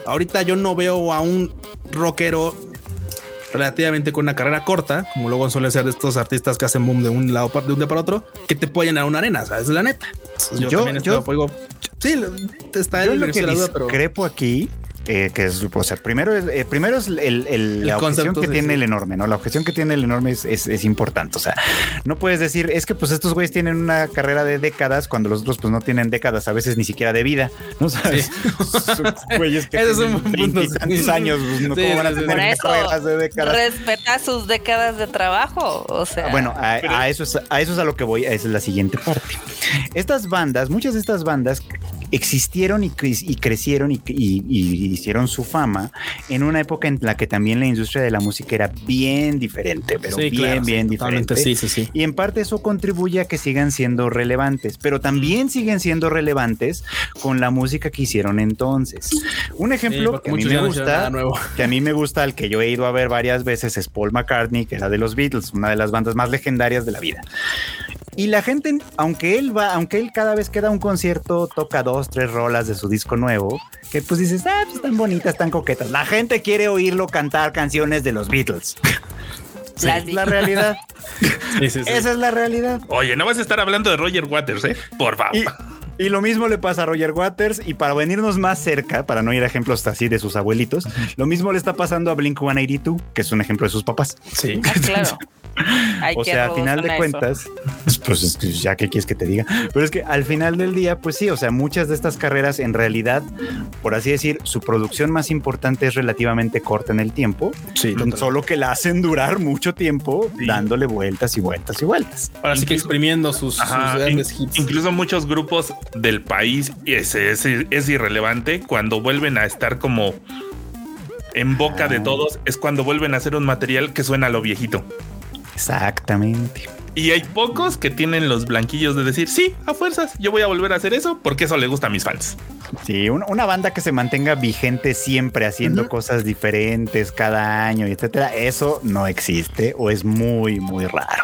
[SPEAKER 2] Ahorita yo no veo a un rockero relativamente con una carrera corta, como luego suelen ser de estos artistas que hacen boom de un lado de un día para otro, que te pueden llenar una arena, ¿sabes? Es la neta. Entonces, yo,
[SPEAKER 1] Yo-
[SPEAKER 2] también estoy
[SPEAKER 1] yo-
[SPEAKER 2] apoyo- sí, está
[SPEAKER 1] Yo
[SPEAKER 2] el
[SPEAKER 1] lo que
[SPEAKER 2] duda, pero
[SPEAKER 1] aquí, eh, que es, o sea, primero es, eh, primero es el, el-
[SPEAKER 2] El
[SPEAKER 1] la objeción
[SPEAKER 2] concepto,
[SPEAKER 1] que
[SPEAKER 2] sí,
[SPEAKER 1] tiene
[SPEAKER 2] sí.
[SPEAKER 1] el enorme, ¿no? La objeción que tiene el enorme es, es- es importante. O sea, no puedes decir, es que pues estos güeyes tienen una carrera de décadas cuando los otros pues no tienen décadas, a veces ni siquiera de vida, ¿no <laughs> sabes? <laughs> Son güeyes que <laughs>
[SPEAKER 2] Ese es
[SPEAKER 1] tienen
[SPEAKER 2] un punto,
[SPEAKER 1] veintitantos
[SPEAKER 2] sí.
[SPEAKER 1] años, pues, no
[SPEAKER 2] Sí,
[SPEAKER 1] ¿cómo van a
[SPEAKER 2] sí, sí.
[SPEAKER 1] tener
[SPEAKER 3] eso,
[SPEAKER 1] carreras de décadas.
[SPEAKER 3] Respeta sus décadas de trabajo. O sea,
[SPEAKER 1] Bueno, a, a eso es, a eso es a lo que voy, esa es la siguiente parte. Estas bandas, muchas de estas bandas existieron y, cre- y crecieron y, y- y hicieron su fama en una época en la que también la industria de la música era bien diferente, pero
[SPEAKER 2] Sí,
[SPEAKER 1] bien,
[SPEAKER 2] claro, sí,
[SPEAKER 1] bien
[SPEAKER 2] totalmente,
[SPEAKER 1] diferente.
[SPEAKER 2] sí, sí, sí.
[SPEAKER 1] Y en parte eso contribuye a que sigan siendo relevantes, pero también siguen siendo relevantes con la música que hicieron entonces. Un
[SPEAKER 2] Sí,
[SPEAKER 1] ejemplo que a mí me gusta, que a mí me gusta, al que yo he ido a ver varias veces, es Paul McCartney, que era de los Beatles, una de las bandas más legendarias de la vida. Y la gente, aunque él va, aunque él cada vez que da un concierto toca dos, tres rolas de su disco nuevo, que pues dices, ah, pues están bonitas, están coquetas. La gente quiere oírlo cantar canciones de los Beatles. <laughs> Sí,
[SPEAKER 3] La-
[SPEAKER 1] es la realidad.
[SPEAKER 2] Sí, sí, sí.
[SPEAKER 1] Esa es la realidad.
[SPEAKER 4] Oye, no vas a estar hablando de Roger Waters, ¿eh? Por favor.
[SPEAKER 1] Y, y lo mismo le pasa a Roger Waters. Y para venirnos más cerca, para no ir a ejemplos así de sus abuelitos, lo mismo le está pasando a Blink 182, que es un ejemplo de sus papás.
[SPEAKER 2] Sí.
[SPEAKER 3] Ah, claro. <laughs> Ay,
[SPEAKER 1] o sea, al
[SPEAKER 3] rudos
[SPEAKER 1] final de cuentas, pues, pues, es que ya que quieres que te diga, pero es que al final del día, pues sí, o sea, muchas de estas carreras en realidad, por así decir, su producción más importante es relativamente corta en el tiempo,
[SPEAKER 2] Sí,
[SPEAKER 1] solo que la hacen durar mucho tiempo
[SPEAKER 4] Sí.
[SPEAKER 1] dándole vueltas y vueltas y vueltas.
[SPEAKER 2] Ahora sí que exprimiendo sus, grandes
[SPEAKER 4] in-
[SPEAKER 2] hits.
[SPEAKER 4] incluso muchos grupos del país y ese, ese- es irrelevante cuando vuelven a estar como en boca de
[SPEAKER 1] Ah.
[SPEAKER 4] todos es cuando vuelven a hacer un material que suena a lo viejito.
[SPEAKER 1] Exactamente.
[SPEAKER 4] Y hay pocos que tienen los blanquillos de decir, sí, a fuerzas, yo voy a volver a hacer eso porque eso le gusta a mis fans.
[SPEAKER 1] Sí, un- una banda que se mantenga vigente siempre haciendo cosas diferentes cada año y etcétera, eso no existe o es muy, muy raro.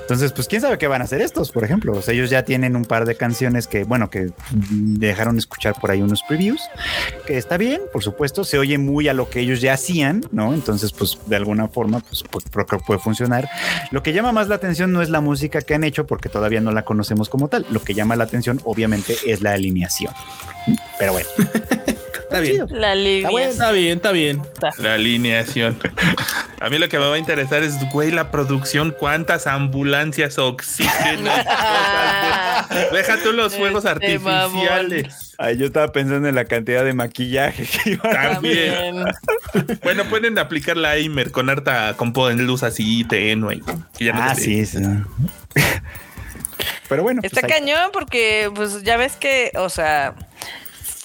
[SPEAKER 1] Entonces, pues quién sabe qué van a hacer estos, por ejemplo. O sea, ellos ya tienen un par de canciones que, bueno, que dejaron escuchar por ahí unos previews, que está bien, por supuesto, se oye muy a lo que ellos ya hacían, ¿no? Entonces, pues de alguna forma, pues, pues, puede funcionar. Lo que llama más la atención no es la música que han hecho, porque todavía no la conocemos como tal. Lo que llama la atención, obviamente, es la alineación. Pero bueno, <laughs>
[SPEAKER 2] Está bien.
[SPEAKER 3] La línea.
[SPEAKER 1] bueno.
[SPEAKER 2] Está bien, está bien.
[SPEAKER 4] La alineación. A mí lo que me va a interesar es, güey, la producción, cuántas ambulancias, oxígeno. <laughs> Deja tú los fuegos
[SPEAKER 3] Este
[SPEAKER 4] artificiales.
[SPEAKER 1] Ay, yo estaba pensando en la cantidad de maquillaje que iban a
[SPEAKER 4] También. Bueno, pueden aplicar la Aimer con harta compo en luz así tenue. que ya no
[SPEAKER 1] Ah, sí, sí. <laughs> Pero bueno,
[SPEAKER 3] Está
[SPEAKER 1] pues ahí-
[SPEAKER 3] cañón porque, pues, ya ves que, o sea,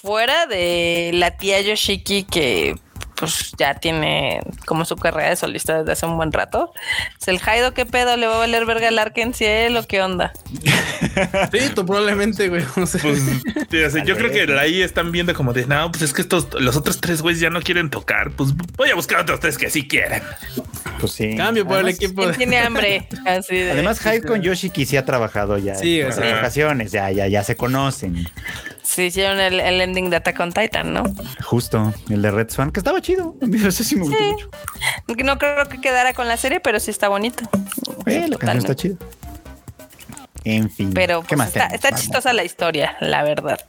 [SPEAKER 3] fuera de la tía Yoshiki que pues ya tiene como su carrera de solista desde hace un buen rato. ¿Es el Jaido qué pedo? ¿Le va a valer verga el Arken Ciel o qué onda? <laughs>
[SPEAKER 2] Sí, tú probablemente, güey. No sé.
[SPEAKER 4] Pues, sí, o sea, yo creo que ahí están viendo como de, no, pues es que estos, los otros tres güeyes ya no quieren tocar. Pues voy a buscar otros tres que sí quieren.
[SPEAKER 1] Pues sí.
[SPEAKER 2] Cambio por el equipo.
[SPEAKER 3] ¿Quién
[SPEAKER 2] de-
[SPEAKER 3] tiene hambre? <laughs> Así de-
[SPEAKER 1] Además, Hyde con Yoshiki sí ha trabajado ya.
[SPEAKER 2] Sí,
[SPEAKER 1] en
[SPEAKER 2] o sea.
[SPEAKER 1] ocasiones, ya, ya, ya se conocen.
[SPEAKER 3] Sí, hicieron el, el ending de Attack on Titan, ¿no?
[SPEAKER 1] Justo, el de Red Swan, que estaba chido. Mí ese sí me gustó
[SPEAKER 3] Sí.
[SPEAKER 1] mucho.
[SPEAKER 3] No creo que quedara con la serie, pero sí está bonito.
[SPEAKER 1] Eh, la canción está chida. En fin.
[SPEAKER 3] Pero
[SPEAKER 1] ¿qué
[SPEAKER 3] pues,
[SPEAKER 1] más
[SPEAKER 3] está, está chistosa la historia, la verdad.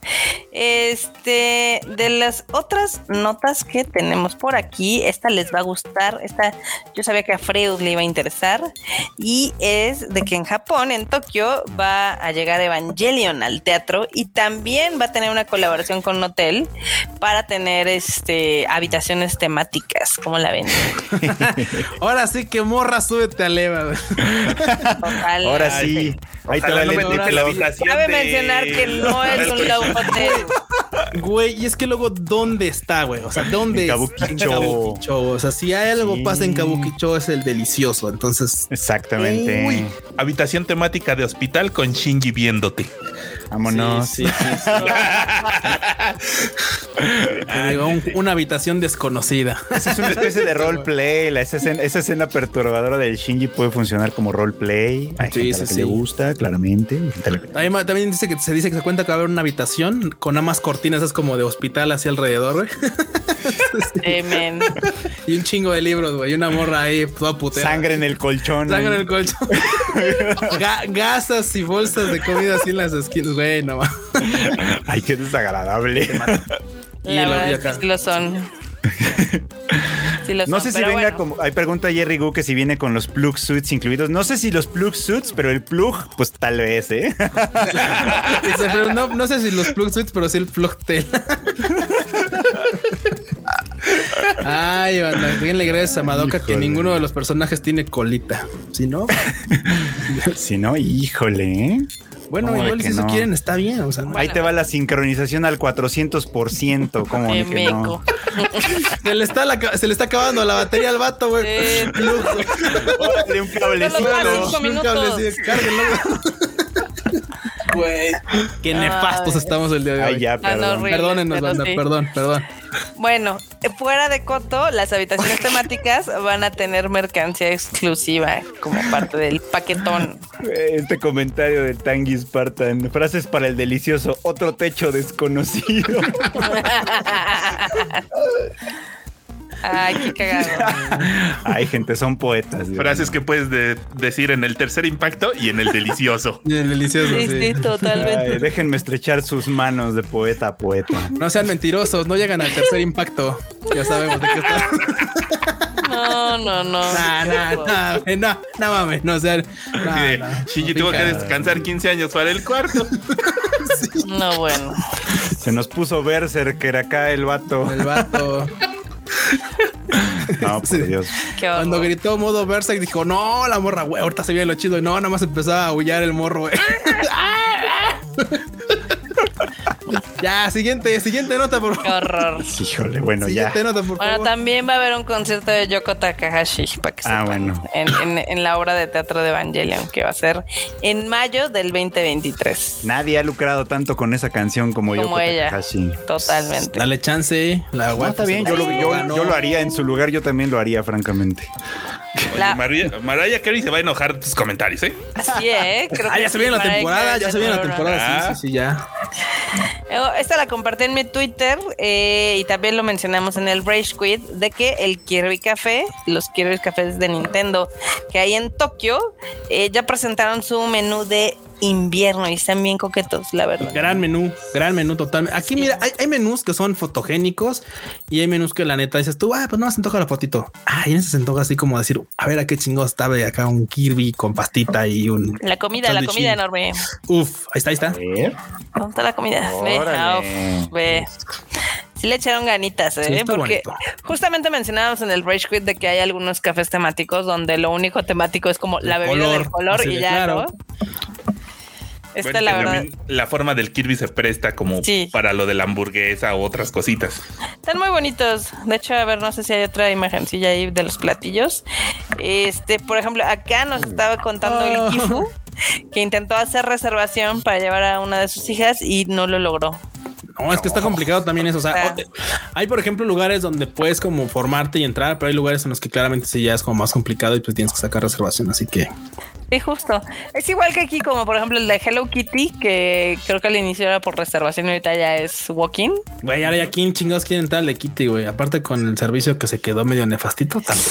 [SPEAKER 3] Este, de las otras notas que tenemos por aquí, esta les va a gustar. Esta, yo sabía que a Freud le iba a interesar. Y es de que en Japón, en Tokio, va a llegar Evangelion al teatro y también va a tener una colaboración con un hotel para tener este habitaciones temáticas. ¿Cómo la ven? <laughs>
[SPEAKER 2] Ahora sí que morra, súbete a leva.
[SPEAKER 3] Total.
[SPEAKER 1] Ahora sí. Ahí te
[SPEAKER 4] Ojalá no me toque la habitación
[SPEAKER 3] Cabe
[SPEAKER 4] de-
[SPEAKER 3] mencionar que no es un love hotel.
[SPEAKER 2] Güey, y es que luego, ¿dónde está, güey? O sea, ¿dónde
[SPEAKER 1] En
[SPEAKER 2] es?
[SPEAKER 1] Kabukicho.
[SPEAKER 2] Kabukicho. O sea, si hay algo
[SPEAKER 1] Sí.
[SPEAKER 2] pasa en Kabukicho es el delicioso. Entonces,
[SPEAKER 1] Exactamente.
[SPEAKER 2] Uy.
[SPEAKER 4] Habitación temática de hospital con Shinji viéndote.
[SPEAKER 1] Vámonos.
[SPEAKER 2] Sí, sí, sí, <laughs> un- una habitación desconocida.
[SPEAKER 1] Esa es una especie de roleplay. La- Esa escena, esa escena perturbadora del Shinji puede funcionar como roleplay. Hay
[SPEAKER 2] Sí,
[SPEAKER 1] gente a la
[SPEAKER 2] sí,
[SPEAKER 1] que
[SPEAKER 2] sí.
[SPEAKER 1] le gusta, claramente.
[SPEAKER 2] También, dice que se dice que se cuenta que va a haber una habitación con más cortinas, es como de hospital hacia alrededor, güey. <laughs>
[SPEAKER 3] Amen.
[SPEAKER 2] Y un chingo de libros, güey. Y una morra ahí toda putera.
[SPEAKER 1] Sangre en el colchón.
[SPEAKER 2] Sangre en
[SPEAKER 1] ahí.
[SPEAKER 2] el colchón. <laughs> Ga- gasas y bolsas de comida así en las esquinas, güey, no más. <laughs>
[SPEAKER 1] Ay, qué desagradable.
[SPEAKER 3] La
[SPEAKER 2] lo-
[SPEAKER 3] verdad
[SPEAKER 2] y
[SPEAKER 3] es que
[SPEAKER 2] acá.
[SPEAKER 3] sí lo son. Sí lo
[SPEAKER 1] No
[SPEAKER 3] son,
[SPEAKER 1] sé si venga
[SPEAKER 3] bueno.
[SPEAKER 1] como. Hay pregunta a Jerry Gu que si viene con los plug suits incluidos. No sé si los plug suits, pero el plug, pues tal vez, ¿eh? <laughs>
[SPEAKER 2] Pero no, no sé si los plug suits, pero sí el plug tail. Ay, banda, bien le gracias a Madoka que ninguno de los personajes tiene colita. Si no, <laughs>
[SPEAKER 1] si no, híjole, ¿eh?
[SPEAKER 2] Bueno,
[SPEAKER 1] ¿Cómo de
[SPEAKER 2] igual si eso quieren, está bien. O sea, no.
[SPEAKER 1] Ahí te va la sincronización al 400%. ¿Cómo de
[SPEAKER 3] Eh,
[SPEAKER 1] que no? <laughs>
[SPEAKER 2] se, le está la se le está acabando la batería al vato, güey.
[SPEAKER 3] Sí.
[SPEAKER 1] Un cablecito.
[SPEAKER 2] Un cárguenlo, güey. Qué nefastos
[SPEAKER 3] Ay.
[SPEAKER 2] estamos el día de hoy.
[SPEAKER 1] Ay, ya,
[SPEAKER 3] Ah, no,
[SPEAKER 1] perdón.
[SPEAKER 3] horrible,
[SPEAKER 2] Perdónenos,
[SPEAKER 3] pero
[SPEAKER 2] banda,
[SPEAKER 3] sí.
[SPEAKER 2] perdón, perdón.
[SPEAKER 3] Bueno, eh, fuera de Coto, las habitaciones temáticas van a tener mercancía exclusiva como parte del paquetón.
[SPEAKER 1] Este comentario de Tangi Spartan. Frases para el delicioso. Otro techo desconocido. <laughs>
[SPEAKER 3] Ay, qué cagado. <laughs>
[SPEAKER 1] Ay, gente, son poetas. Dios
[SPEAKER 4] Frases que puedes de- decir en el tercer impacto y en el delicioso. <laughs>
[SPEAKER 2] Bien delicioso,
[SPEAKER 3] Sí, sí,
[SPEAKER 2] sí.
[SPEAKER 3] totalmente.
[SPEAKER 1] Ay, déjenme estrechar sus manos de poeta a poeta.
[SPEAKER 2] No sean mentirosos, no llegan al tercer impacto. Ya sabemos de qué está.
[SPEAKER 3] No, no, no.
[SPEAKER 2] Nah, nah, nah, eh, no, no mames, no sean. nah,
[SPEAKER 4] Así de,
[SPEAKER 2] nah,
[SPEAKER 4] Shinji
[SPEAKER 2] no
[SPEAKER 4] tuvo que
[SPEAKER 2] pica.
[SPEAKER 4] descansar 15 años para el cuarto. <laughs>
[SPEAKER 3] No, bueno.
[SPEAKER 1] Se nos puso Berserker acá el vato.
[SPEAKER 2] El vato. <laughs>
[SPEAKER 1] No, por Dios.
[SPEAKER 3] Qué
[SPEAKER 2] Cuando gritó modo Berserk dijo, no, la morra, güey, ahorita se viene lo chido. Y no, nada más empezaba a aullar el morro, güey. <laughs> <laughs> <laughs> ya, siguiente, siguiente nota, por
[SPEAKER 3] Qué
[SPEAKER 2] favor.
[SPEAKER 3] horror.
[SPEAKER 1] Híjole, bueno, ya.
[SPEAKER 2] Siguiente nota, por
[SPEAKER 3] Bueno,
[SPEAKER 2] favor.
[SPEAKER 3] también va a haber un concierto de Yoko Takahashi para que
[SPEAKER 1] Ah,
[SPEAKER 3] sepan,
[SPEAKER 1] bueno.
[SPEAKER 3] en, en- en la obra de teatro de Evangelion que va a ser en mayo del 2023.
[SPEAKER 1] Nadie ha lucrado tanto con esa canción como,
[SPEAKER 3] Como
[SPEAKER 1] Yoko
[SPEAKER 3] ella.
[SPEAKER 1] Takahashi.
[SPEAKER 3] Totalmente.
[SPEAKER 2] Dale chance, la
[SPEAKER 1] No,
[SPEAKER 2] guapa
[SPEAKER 1] está bien, yo lo, yo- yo lo haría en su lugar, yo también lo haría, francamente.
[SPEAKER 3] La-
[SPEAKER 4] Mariah, Mariah Carey se va a enojar de tus comentarios, ¿eh?
[SPEAKER 3] Así es. Creo
[SPEAKER 2] Ah,
[SPEAKER 3] que
[SPEAKER 2] ya se viene la
[SPEAKER 3] Mariah
[SPEAKER 2] temporada, ya se viene la temporada.
[SPEAKER 4] Ah.
[SPEAKER 2] Sí, sí, sí, ya.
[SPEAKER 3] Eh, Esta la compartí en mi Twitter eh, y también lo mencionamos en el Rage Quit de que el Kirby Café, los Kirby Cafés de Nintendo que hay en Tokio, eh, ya presentaron su menú de invierno y están bien coquetos, la verdad.
[SPEAKER 2] Gran menú, gran menú totalmente. Aquí, mira, hay, hay menús que son fotogénicos y hay menús que la neta dices tú, ah, pues no, se antoja la fotito. Ah, y en ese se antoja así como decir, a ver a qué chingados estaba acá un Kirby con pastita y un.
[SPEAKER 3] La comida, la comida enorme.
[SPEAKER 2] Uf, ahí está, ahí está.
[SPEAKER 1] ver.
[SPEAKER 3] ¿Dónde está la comida? Ve, ah, uf, ve. Sí le echaron ganitas, ¿eh?
[SPEAKER 2] Sí,
[SPEAKER 3] porque
[SPEAKER 2] bonito.
[SPEAKER 3] justamente mencionábamos en el Rage Quit de que hay algunos cafés temáticos donde lo único temático es como la bebida
[SPEAKER 2] color,
[SPEAKER 3] del color y ya,
[SPEAKER 2] claro.
[SPEAKER 3] ¿no? Esta
[SPEAKER 4] Bueno,
[SPEAKER 3] la verdad.
[SPEAKER 4] forma del Kirby se presta como
[SPEAKER 3] Sí.
[SPEAKER 4] para lo de la hamburguesa o otras cositas.
[SPEAKER 3] Están muy bonitos. De hecho, a ver, no sé si hay otra imagencilla ahí de los platillos. Este, por ejemplo, acá nos estaba contando
[SPEAKER 2] Ah.
[SPEAKER 3] el Kifu <laughs> que intentó hacer reservación para llevar a una de sus hijas y no lo logró.
[SPEAKER 2] No, es que está complicado también eso. O sea, o- hay, por ejemplo, lugares donde puedes como formarte y entrar, pero hay lugares en los que claramente sí ya es como más complicado y pues tienes que sacar reservación. Así que
[SPEAKER 3] Sí, justo. Es igual que aquí, como por ejemplo el de Hello Kitty, que creo que al inicio era por reservación y ahorita ya es walk-in.
[SPEAKER 2] Güey, ahora ya quién chingados quieren entrar al Kitty, güey. Aparte con el servicio que se quedó medio nefastito también.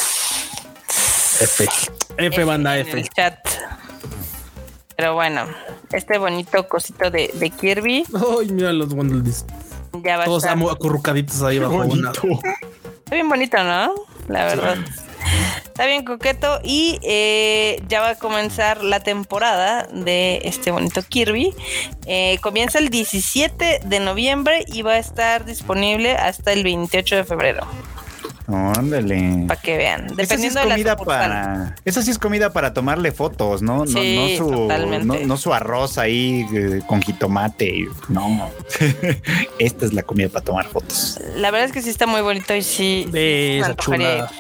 [SPEAKER 2] F. F, banda
[SPEAKER 3] en
[SPEAKER 2] F.
[SPEAKER 3] el chat. Pero bueno, este bonito cosito de, de Kirby
[SPEAKER 2] Ay, mira los Wondles.
[SPEAKER 3] ya va
[SPEAKER 2] Todos
[SPEAKER 3] a estar.
[SPEAKER 2] acurrucaditos ahí bajo una.
[SPEAKER 3] Está bien bonito, ¿no? La verdad. Está bien coqueto y eh, ya va a comenzar la temporada de este bonito Kirby. Eh, comienza el 17 de noviembre y va a estar disponible hasta el 28 de febrero.
[SPEAKER 1] Ándale.
[SPEAKER 3] Para que vean.
[SPEAKER 1] Esa sí es
[SPEAKER 3] Dependiendo de la
[SPEAKER 1] comida para. Esa sí es comida para tomarle fotos, ¿no? No,
[SPEAKER 3] Sí,
[SPEAKER 1] no, su,
[SPEAKER 3] totalmente.
[SPEAKER 1] no, no su arroz ahí eh, con jitomate. No. <laughs> Esta es la comida para tomar fotos.
[SPEAKER 3] La verdad es que sí está muy bonito y sí.
[SPEAKER 2] Ve
[SPEAKER 3] me
[SPEAKER 2] esa chulada.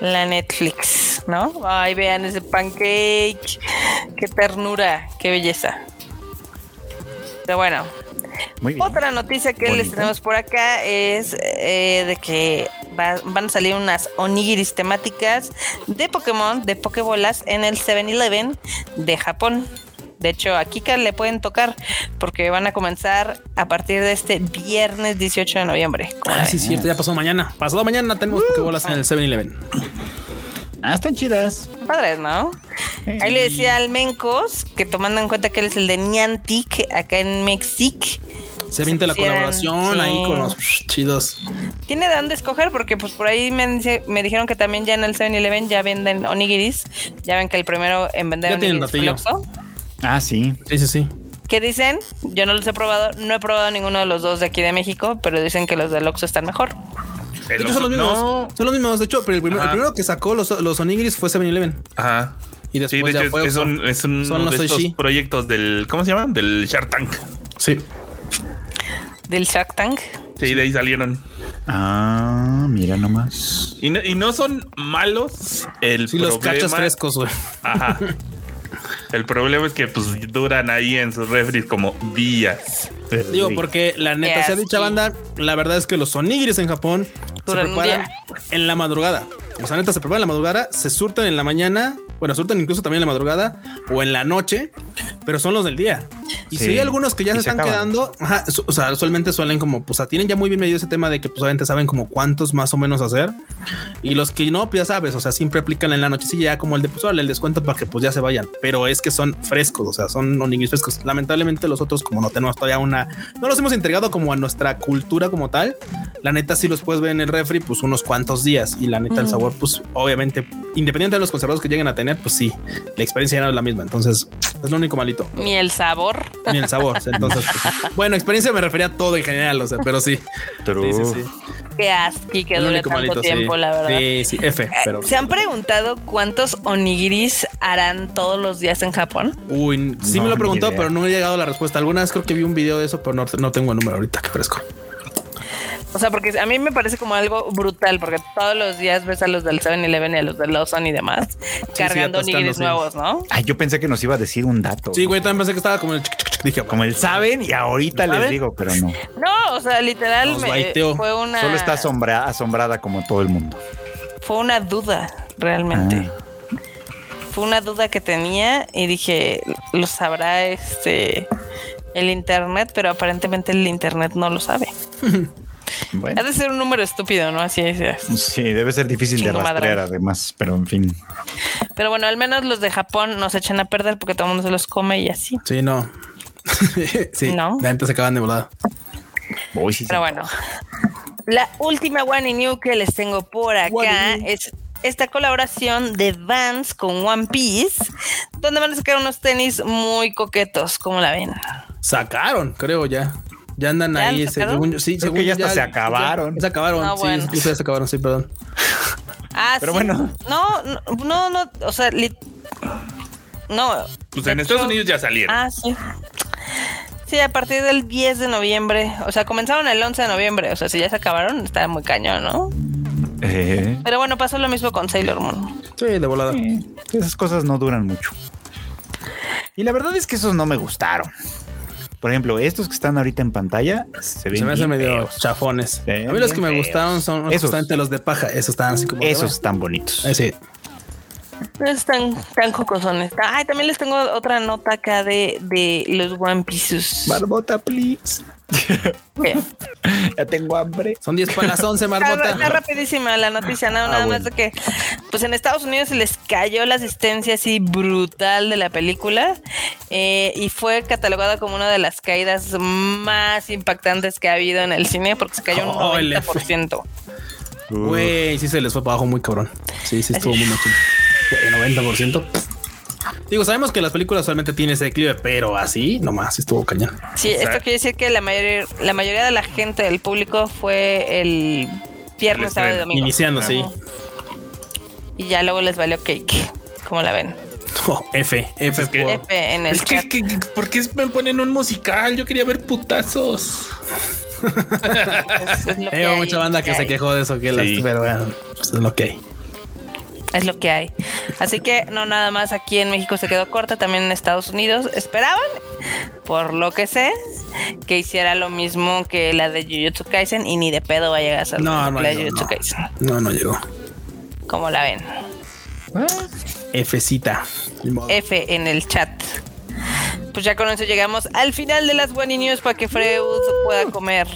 [SPEAKER 3] La Netflix, ¿no? Ay, vean ese pancake. Qué ternura, qué belleza. Pero bueno,
[SPEAKER 1] Muy bien.
[SPEAKER 3] Otra noticia que les tenemos por acá es eh, de que va- van a salir unas onigiris temáticas de Pokémon, de Pokébolas en el 7-Eleven de Japón. De hecho, a Kika le pueden tocar porque van a comenzar a partir de este viernes 18 de noviembre. ¿Cómo la
[SPEAKER 2] Ah, sí, cierto, ya pasó mañana. Pasado mañana tenemos Pokébolas en el 7-Eleven.
[SPEAKER 1] Ah, están chidas.
[SPEAKER 3] Padres, ¿no? Ahí le decía al Mencos que tomando en cuenta que él es el de Niantic acá en México.
[SPEAKER 2] Se avienta la colaboración
[SPEAKER 3] sí.
[SPEAKER 2] ahí con los chidos.
[SPEAKER 3] Tiene de dónde escoger porque pues por ahí me, dice- me dijeron que también ya en el 7-Eleven ya venden onigiris. Ya ven que el primero en vender
[SPEAKER 2] Ya
[SPEAKER 3] onigiris fue.
[SPEAKER 1] Ah, sí.
[SPEAKER 2] Sí, sí, sí.
[SPEAKER 3] ¿Qué dicen? Yo no los he probado, no he probado ninguno de los dos de aquí de México, pero dicen que los del Oxxo están mejor.
[SPEAKER 2] De hecho, son los mismos.
[SPEAKER 4] no.
[SPEAKER 2] Son los mismos. De hecho, pero el, primer- el
[SPEAKER 4] Ajá.
[SPEAKER 2] primero que sacó los, los onigiris fue 7-Eleven.
[SPEAKER 4] Ajá.
[SPEAKER 2] Y
[SPEAKER 4] Sí, de
[SPEAKER 2] después ya
[SPEAKER 4] hecho,
[SPEAKER 2] fue
[SPEAKER 4] es,
[SPEAKER 2] Oxxo.
[SPEAKER 4] un, es un-
[SPEAKER 2] Son
[SPEAKER 4] uno
[SPEAKER 2] los
[SPEAKER 4] de estos proyectos del, ¿cómo se llama? Del Shark Tank.
[SPEAKER 2] Sí.
[SPEAKER 3] Del Shark Tank.
[SPEAKER 4] Sí, de ahí salieron.
[SPEAKER 1] Ah, mira nomás.
[SPEAKER 4] Y no, y no son malos. El
[SPEAKER 2] Sí, los cachas frescos, güey.
[SPEAKER 4] Ajá. <laughs> El problema es que pues duran ahí en sus refris como días.
[SPEAKER 2] Digo, porque la neta se ha dicha
[SPEAKER 3] Sí.
[SPEAKER 2] banda, la verdad es que los onigiris en Japón se
[SPEAKER 3] Duran
[SPEAKER 2] preparan en la madrugada. O sea, neta, se preparan en la madrugada, se surten en la mañana, bueno, surten incluso también en la madrugada o en la noche, pero son los del día. Y
[SPEAKER 1] Sí.
[SPEAKER 2] si hay algunos que ya se
[SPEAKER 1] se
[SPEAKER 2] están
[SPEAKER 1] acaban.
[SPEAKER 2] quedando, ajá, su- o sea, usualmente suelen como, pues, o sea, tienen ya muy bien medido ese tema de que, pues, obviamente saben como cuántos más o menos hacer. Y los que no, pues ya sabes, o sea, siempre aplican en la noche, sí, ya como el de, pues, órale, el descuento para que pues ya se vayan. Pero es que son frescos, o sea, son onigiris frescos. Lamentablemente los otros, como no tenemos todavía una, no los hemos integrado como a nuestra cultura como tal. La neta, sí los puedes ver en el refri, pues unos cuantos días. Y la neta, el sabor, pues obviamente, independiente de los conservados que lleguen a tener, pues sí, la experiencia ya no es la misma. Entonces, es lo único malito.
[SPEAKER 3] Ni el sabor.
[SPEAKER 2] Ni el sabor. Entonces, pues, bueno, experiencia me refería a todo en general, o sea, pero sí.
[SPEAKER 1] True.
[SPEAKER 2] Sí, sí, sí.
[SPEAKER 3] Qué asqui que dure tanto
[SPEAKER 2] malito, sí.
[SPEAKER 3] tiempo, la verdad.
[SPEAKER 2] Sí, sí, F, pero.
[SPEAKER 3] ¿Se han preguntado cuántos onigiris harán todos los días en Japón?
[SPEAKER 2] Uy, sí
[SPEAKER 1] No,
[SPEAKER 2] me lo he preguntado, pero no he llegado a la respuesta. Alguna vez creo que vi un video de eso, pero no, no tengo el número ahorita que fresco.
[SPEAKER 3] O sea, porque a mí me parece como algo brutal, porque todos los días ves a los del 7-Eleven y a los del Lawson y demás cargando onigiris nuevos, ¿no?
[SPEAKER 1] Ay, yo pensé que nos iba a decir un dato.
[SPEAKER 2] Sí, güey, también pensé que estaba como el chic, chic, chic. Dije,
[SPEAKER 1] Como el saben y ahorita les digo, pero no.
[SPEAKER 3] No, o sea, literal me- fue una
[SPEAKER 1] Solo está asombra- asombrada como todo el mundo.
[SPEAKER 3] fue una duda realmente.
[SPEAKER 1] Ah.
[SPEAKER 3] Fue una duda que tenía y dije, lo sabrá este el internet, pero aparentemente el internet no lo sabe. <laughs> Ha
[SPEAKER 1] Bueno,
[SPEAKER 3] de ser un número estúpido, ¿no? Así es.
[SPEAKER 1] sí, debe ser difícil de
[SPEAKER 3] madre.
[SPEAKER 1] rastrear además, pero en fin.
[SPEAKER 3] Pero bueno, al menos los de Japón nos echan a perder porque todo el mundo se los come y así.
[SPEAKER 2] Sí, no. <laughs> sí,
[SPEAKER 3] No.
[SPEAKER 2] la gente se acaban de volada.
[SPEAKER 1] Uy, sí,
[SPEAKER 3] Pero
[SPEAKER 1] sí.
[SPEAKER 3] bueno, la última One New que les tengo por acá es esta colaboración de Vans con One Piece, donde van a sacar unos tenis muy coquetos, como la ven?
[SPEAKER 2] Sacaron, creo ya. Ya andan
[SPEAKER 3] ¿Ya
[SPEAKER 2] ahí.
[SPEAKER 3] sacaron?
[SPEAKER 2] según yo- sí,
[SPEAKER 1] Creo
[SPEAKER 2] según
[SPEAKER 1] que ya se acabaron.
[SPEAKER 2] ya se acabaron.
[SPEAKER 3] No,
[SPEAKER 2] sí,
[SPEAKER 3] bueno.
[SPEAKER 2] incluso ya se acabaron, sí, perdón.
[SPEAKER 3] Ah,
[SPEAKER 1] Pero
[SPEAKER 3] sí.
[SPEAKER 1] bueno.
[SPEAKER 3] No, no, no, no, o sea, li- no.
[SPEAKER 4] Pues en Estados Unidos ya salieron.
[SPEAKER 3] Ah, sí. Sí, a partir del 10 de noviembre. O sea, comenzaron el 11 de noviembre. O sea, si ya se acabaron, está muy cañón, ¿no?
[SPEAKER 1] Eh,
[SPEAKER 3] Pero bueno, pasó lo mismo con Sailor Moon.
[SPEAKER 2] Sí, de volada.
[SPEAKER 1] esas cosas no duran mucho. Y la verdad es que esos no me gustaron. Por ejemplo, estos que están ahorita en pantalla se ven
[SPEAKER 2] Se me hacen medio
[SPEAKER 1] feos.
[SPEAKER 2] chafones. A mí los que me gustaron son
[SPEAKER 1] Esos.
[SPEAKER 2] justamente los de paja. Esos estaban así como.
[SPEAKER 1] Esos están bonitos.
[SPEAKER 2] Eh, sí.
[SPEAKER 3] Están tan jocosones. Ay, también les tengo otra nota acá de, de los One Pieces.
[SPEAKER 1] Barbota, please. <laughs>
[SPEAKER 3] ¿Qué?
[SPEAKER 1] Ya tengo hambre.
[SPEAKER 2] Son 10 para las 11, <laughs>
[SPEAKER 3] Está,
[SPEAKER 2] Marmota.
[SPEAKER 3] está rapidísima la noticia, nada,
[SPEAKER 1] Ah,
[SPEAKER 3] nada
[SPEAKER 1] bueno.
[SPEAKER 3] más de que pues en Estados Unidos se les cayó la asistencia así brutal de la película eh, y fue catalogada como una de las caídas más impactantes que ha habido en el cine porque se cayó un
[SPEAKER 2] Oh, el F.
[SPEAKER 3] 90%.
[SPEAKER 2] Güey, sí se les fue para abajo muy cabrón. Sí, sí, estuvo muy machín. Güey, 90%. Digo, sabemos que las películas solamente tienen ese declive, pero así nomás estuvo cañón.
[SPEAKER 3] Sí, esto quiere decir que la mayoría, la mayoría de la gente del público fue el viernes,
[SPEAKER 4] El
[SPEAKER 3] sábado y domingo.
[SPEAKER 2] Iniciando, sí.
[SPEAKER 3] Y ya luego les valió cake. ¿Cómo la ven?
[SPEAKER 2] Oh, F, F
[SPEAKER 4] Es que-
[SPEAKER 2] por-
[SPEAKER 3] F en el
[SPEAKER 4] Es que,
[SPEAKER 3] chat.
[SPEAKER 4] que- que- ¿por qué me ponen un musical? Yo quería ver putazos. <laughs>
[SPEAKER 3] Es, hay,
[SPEAKER 2] mucha banda que se quejó de eso, que
[SPEAKER 4] Sí.
[SPEAKER 2] las, pero bueno, pues es lo que hay.
[SPEAKER 3] Es lo que hay. Así que no nada más aquí en México se quedó corta, también en Estados Unidos esperaban, por lo que sé, que hiciera lo mismo que la de Jujutsu Kaisen y ni de pedo va a llegar a ser
[SPEAKER 2] No, no
[SPEAKER 3] la de Jujutsu
[SPEAKER 2] no.
[SPEAKER 3] Kaisen.
[SPEAKER 2] No, no llegó.
[SPEAKER 3] Como la ven.
[SPEAKER 2] Fcita.
[SPEAKER 3] F en el chat. Pues ya con eso llegamos al final de las Bunny News para que Freud pueda comer.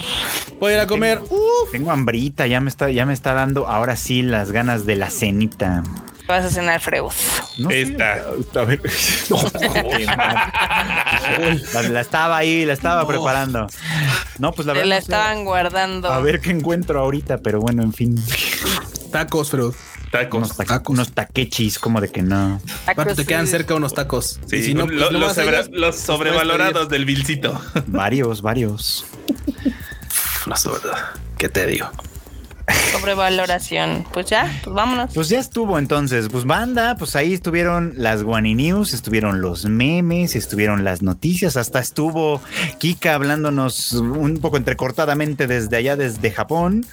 [SPEAKER 2] Voy a ir a comer. Uf.
[SPEAKER 1] Tengo hambrita, ya me está, ya me está dando ahora sí las ganas de la cenita.
[SPEAKER 3] ¿Qué vas a cenar, Freud?
[SPEAKER 1] No
[SPEAKER 4] Esta.
[SPEAKER 1] a ver. <laughs> la, la estaba ahí, la estaba preparando. No, pues la verdad.
[SPEAKER 3] la
[SPEAKER 1] no
[SPEAKER 3] estaban guardando.
[SPEAKER 1] A ver qué encuentro ahorita, pero bueno, en fin.
[SPEAKER 2] Tacos, Freud.
[SPEAKER 4] Tacos.
[SPEAKER 1] Unos, ta- unos taquechis, como de que no.
[SPEAKER 2] Aparte te
[SPEAKER 3] Tacos,
[SPEAKER 2] quedan cerca unos tacos.
[SPEAKER 4] Sí,
[SPEAKER 2] si no, pues,
[SPEAKER 4] lo- los, sobrevalorados del Vilcito.
[SPEAKER 1] Varios, varios.
[SPEAKER 2] No sé, ¿verdad? ¿Qué te digo?
[SPEAKER 3] Sobrevaloración. Pues ya, pues vámonos.
[SPEAKER 1] Pues ya estuvo entonces, pues banda, pues ahí estuvieron las Guani News, estuvieron los memes, estuvieron las noticias, hasta estuvo Kika hablándonos un poco entrecortadamente desde allá, desde Japón.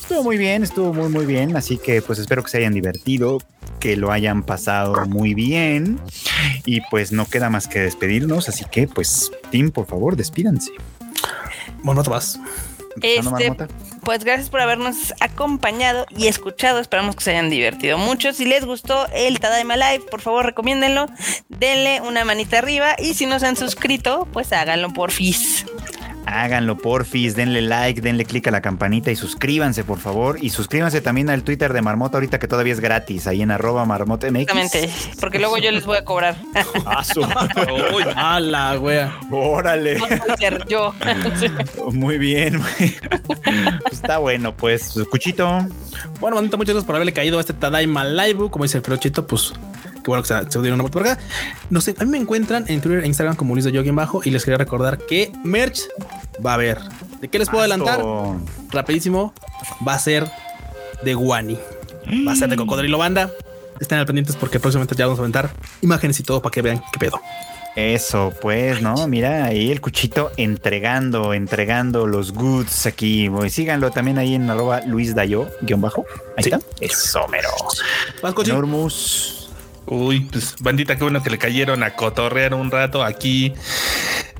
[SPEAKER 1] Estuvo muy bien, estuvo muy muy bien, así que pues espero que se hayan divertido, que lo hayan pasado muy bien. Y pues no queda más que despedirnos, así que pues, Tim, por favor, despídanse.
[SPEAKER 2] Bueno, no te vas.
[SPEAKER 3] Este,
[SPEAKER 1] Marmota.
[SPEAKER 3] pues gracias por habernos acompañado y escuchado. Esperamos que se hayan divertido mucho. Si les gustó el Tadaima Live, por favor recomiéndenlo. Denle una manita arriba y si no se han suscrito, pues háganlo por FIS.
[SPEAKER 1] Háganlo porfis, denle like, denle click a la campanita y suscríbanse, por favor. Y suscríbanse también al Twitter de Marmota ahorita que todavía es gratis, ahí en arroba marmotmx.
[SPEAKER 3] Exactamente, porque luego yo les voy a cobrar.
[SPEAKER 1] Ah, su-
[SPEAKER 4] Uy,
[SPEAKER 2] A la wea.
[SPEAKER 1] Órale.
[SPEAKER 3] Yo.
[SPEAKER 1] Muy bien. Está bueno, pues. Cuchito.
[SPEAKER 2] Bueno, bonito, muchas gracias por haberle caído a este Tadaima Live. Como dice el Ferochito, pues qué bueno que se, se dieron una vuelta por acá. No sé, a mí me encuentran en Twitter e Instagram como Luis de en bajo y les quería recordar que merch va a haber. ¿De qué les puedo adelantar? Rapidísimo, va a ser de Guani. Va a ser de Cocodrilo Banda. Estén al pendientes porque próximamente ya vamos a aventar imágenes y todo para que vean qué pedo.
[SPEAKER 1] Eso, pues, ¿no? Mira, ahí el cuchito entregando, entregando los goods aquí. Pues, síganlo también ahí en arroba Luis Dayo, guion bajo. Ahí
[SPEAKER 2] Sí.
[SPEAKER 1] está. Eso, mero. Normus.
[SPEAKER 4] Uy, pues bandita, qué bueno que le cayeron a cotorrear un rato aquí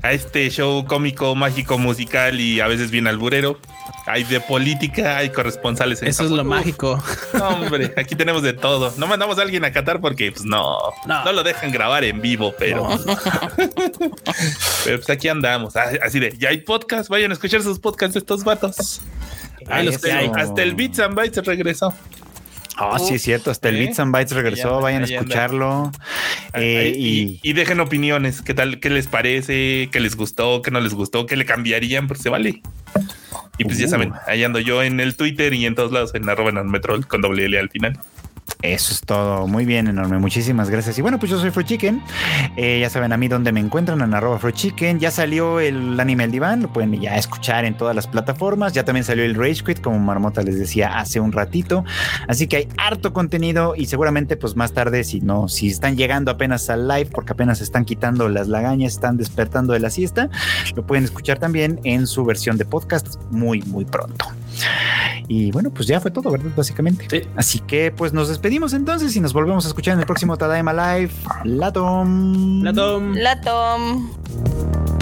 [SPEAKER 4] a este show cómico, mágico, musical y a veces bien alburero. Hay de política, hay corresponsales en
[SPEAKER 2] Eso es lo
[SPEAKER 4] Japón. Uf,
[SPEAKER 2] mágico.
[SPEAKER 4] hombre, aquí tenemos de todo. No mandamos a alguien a Qatar porque pues no,
[SPEAKER 2] No.
[SPEAKER 4] no, lo dejan grabar en vivo, pero, <laughs> pero pues aquí andamos. Ah, Así de, ya hay podcast, vayan a escuchar sus podcasts de estos vatos.
[SPEAKER 2] Ahí los.
[SPEAKER 4] Hasta el Beats and Bytes regresó.
[SPEAKER 1] Ah, sí, es cierto. Hasta el
[SPEAKER 4] ¿Eh?
[SPEAKER 1] Bits and Bytes regresó. Vayan a escucharlo. Eh, y,
[SPEAKER 4] dejen opiniones, qué tal, qué les parece, qué les gustó, qué no les gustó, qué le cambiarían, porque se vale. Y pues ya
[SPEAKER 1] Uh.
[SPEAKER 4] saben, ahí ando yo en el Twitter y en todos lados en arroba metrol con doble L al final.
[SPEAKER 1] Eso es todo. Muy bien, enorme. Muchísimas gracias. Y bueno, pues yo soy Fruit Chicken. Eh, ya saben a mí dónde me encuentran, en arroba Chicken. Ya salió el anime El Diván, lo pueden ya escuchar en todas las plataformas. Ya también salió el Rage Quit, como Marmota les decía hace un ratito. Así que hay harto contenido y seguramente pues más tarde, si no, si están llegando apenas al live, porque apenas están quitando las lagañas, están despertando de la siesta, lo pueden escuchar también en su versión de podcast muy, muy pronto. Y bueno, pues ya fue todo, ¿verdad? Básicamente.
[SPEAKER 2] Sí.
[SPEAKER 1] Así que pues nos despedimos entonces y nos volvemos a escuchar en el próximo Tadaima Live. Latom.
[SPEAKER 2] La Tom.
[SPEAKER 3] La Tom.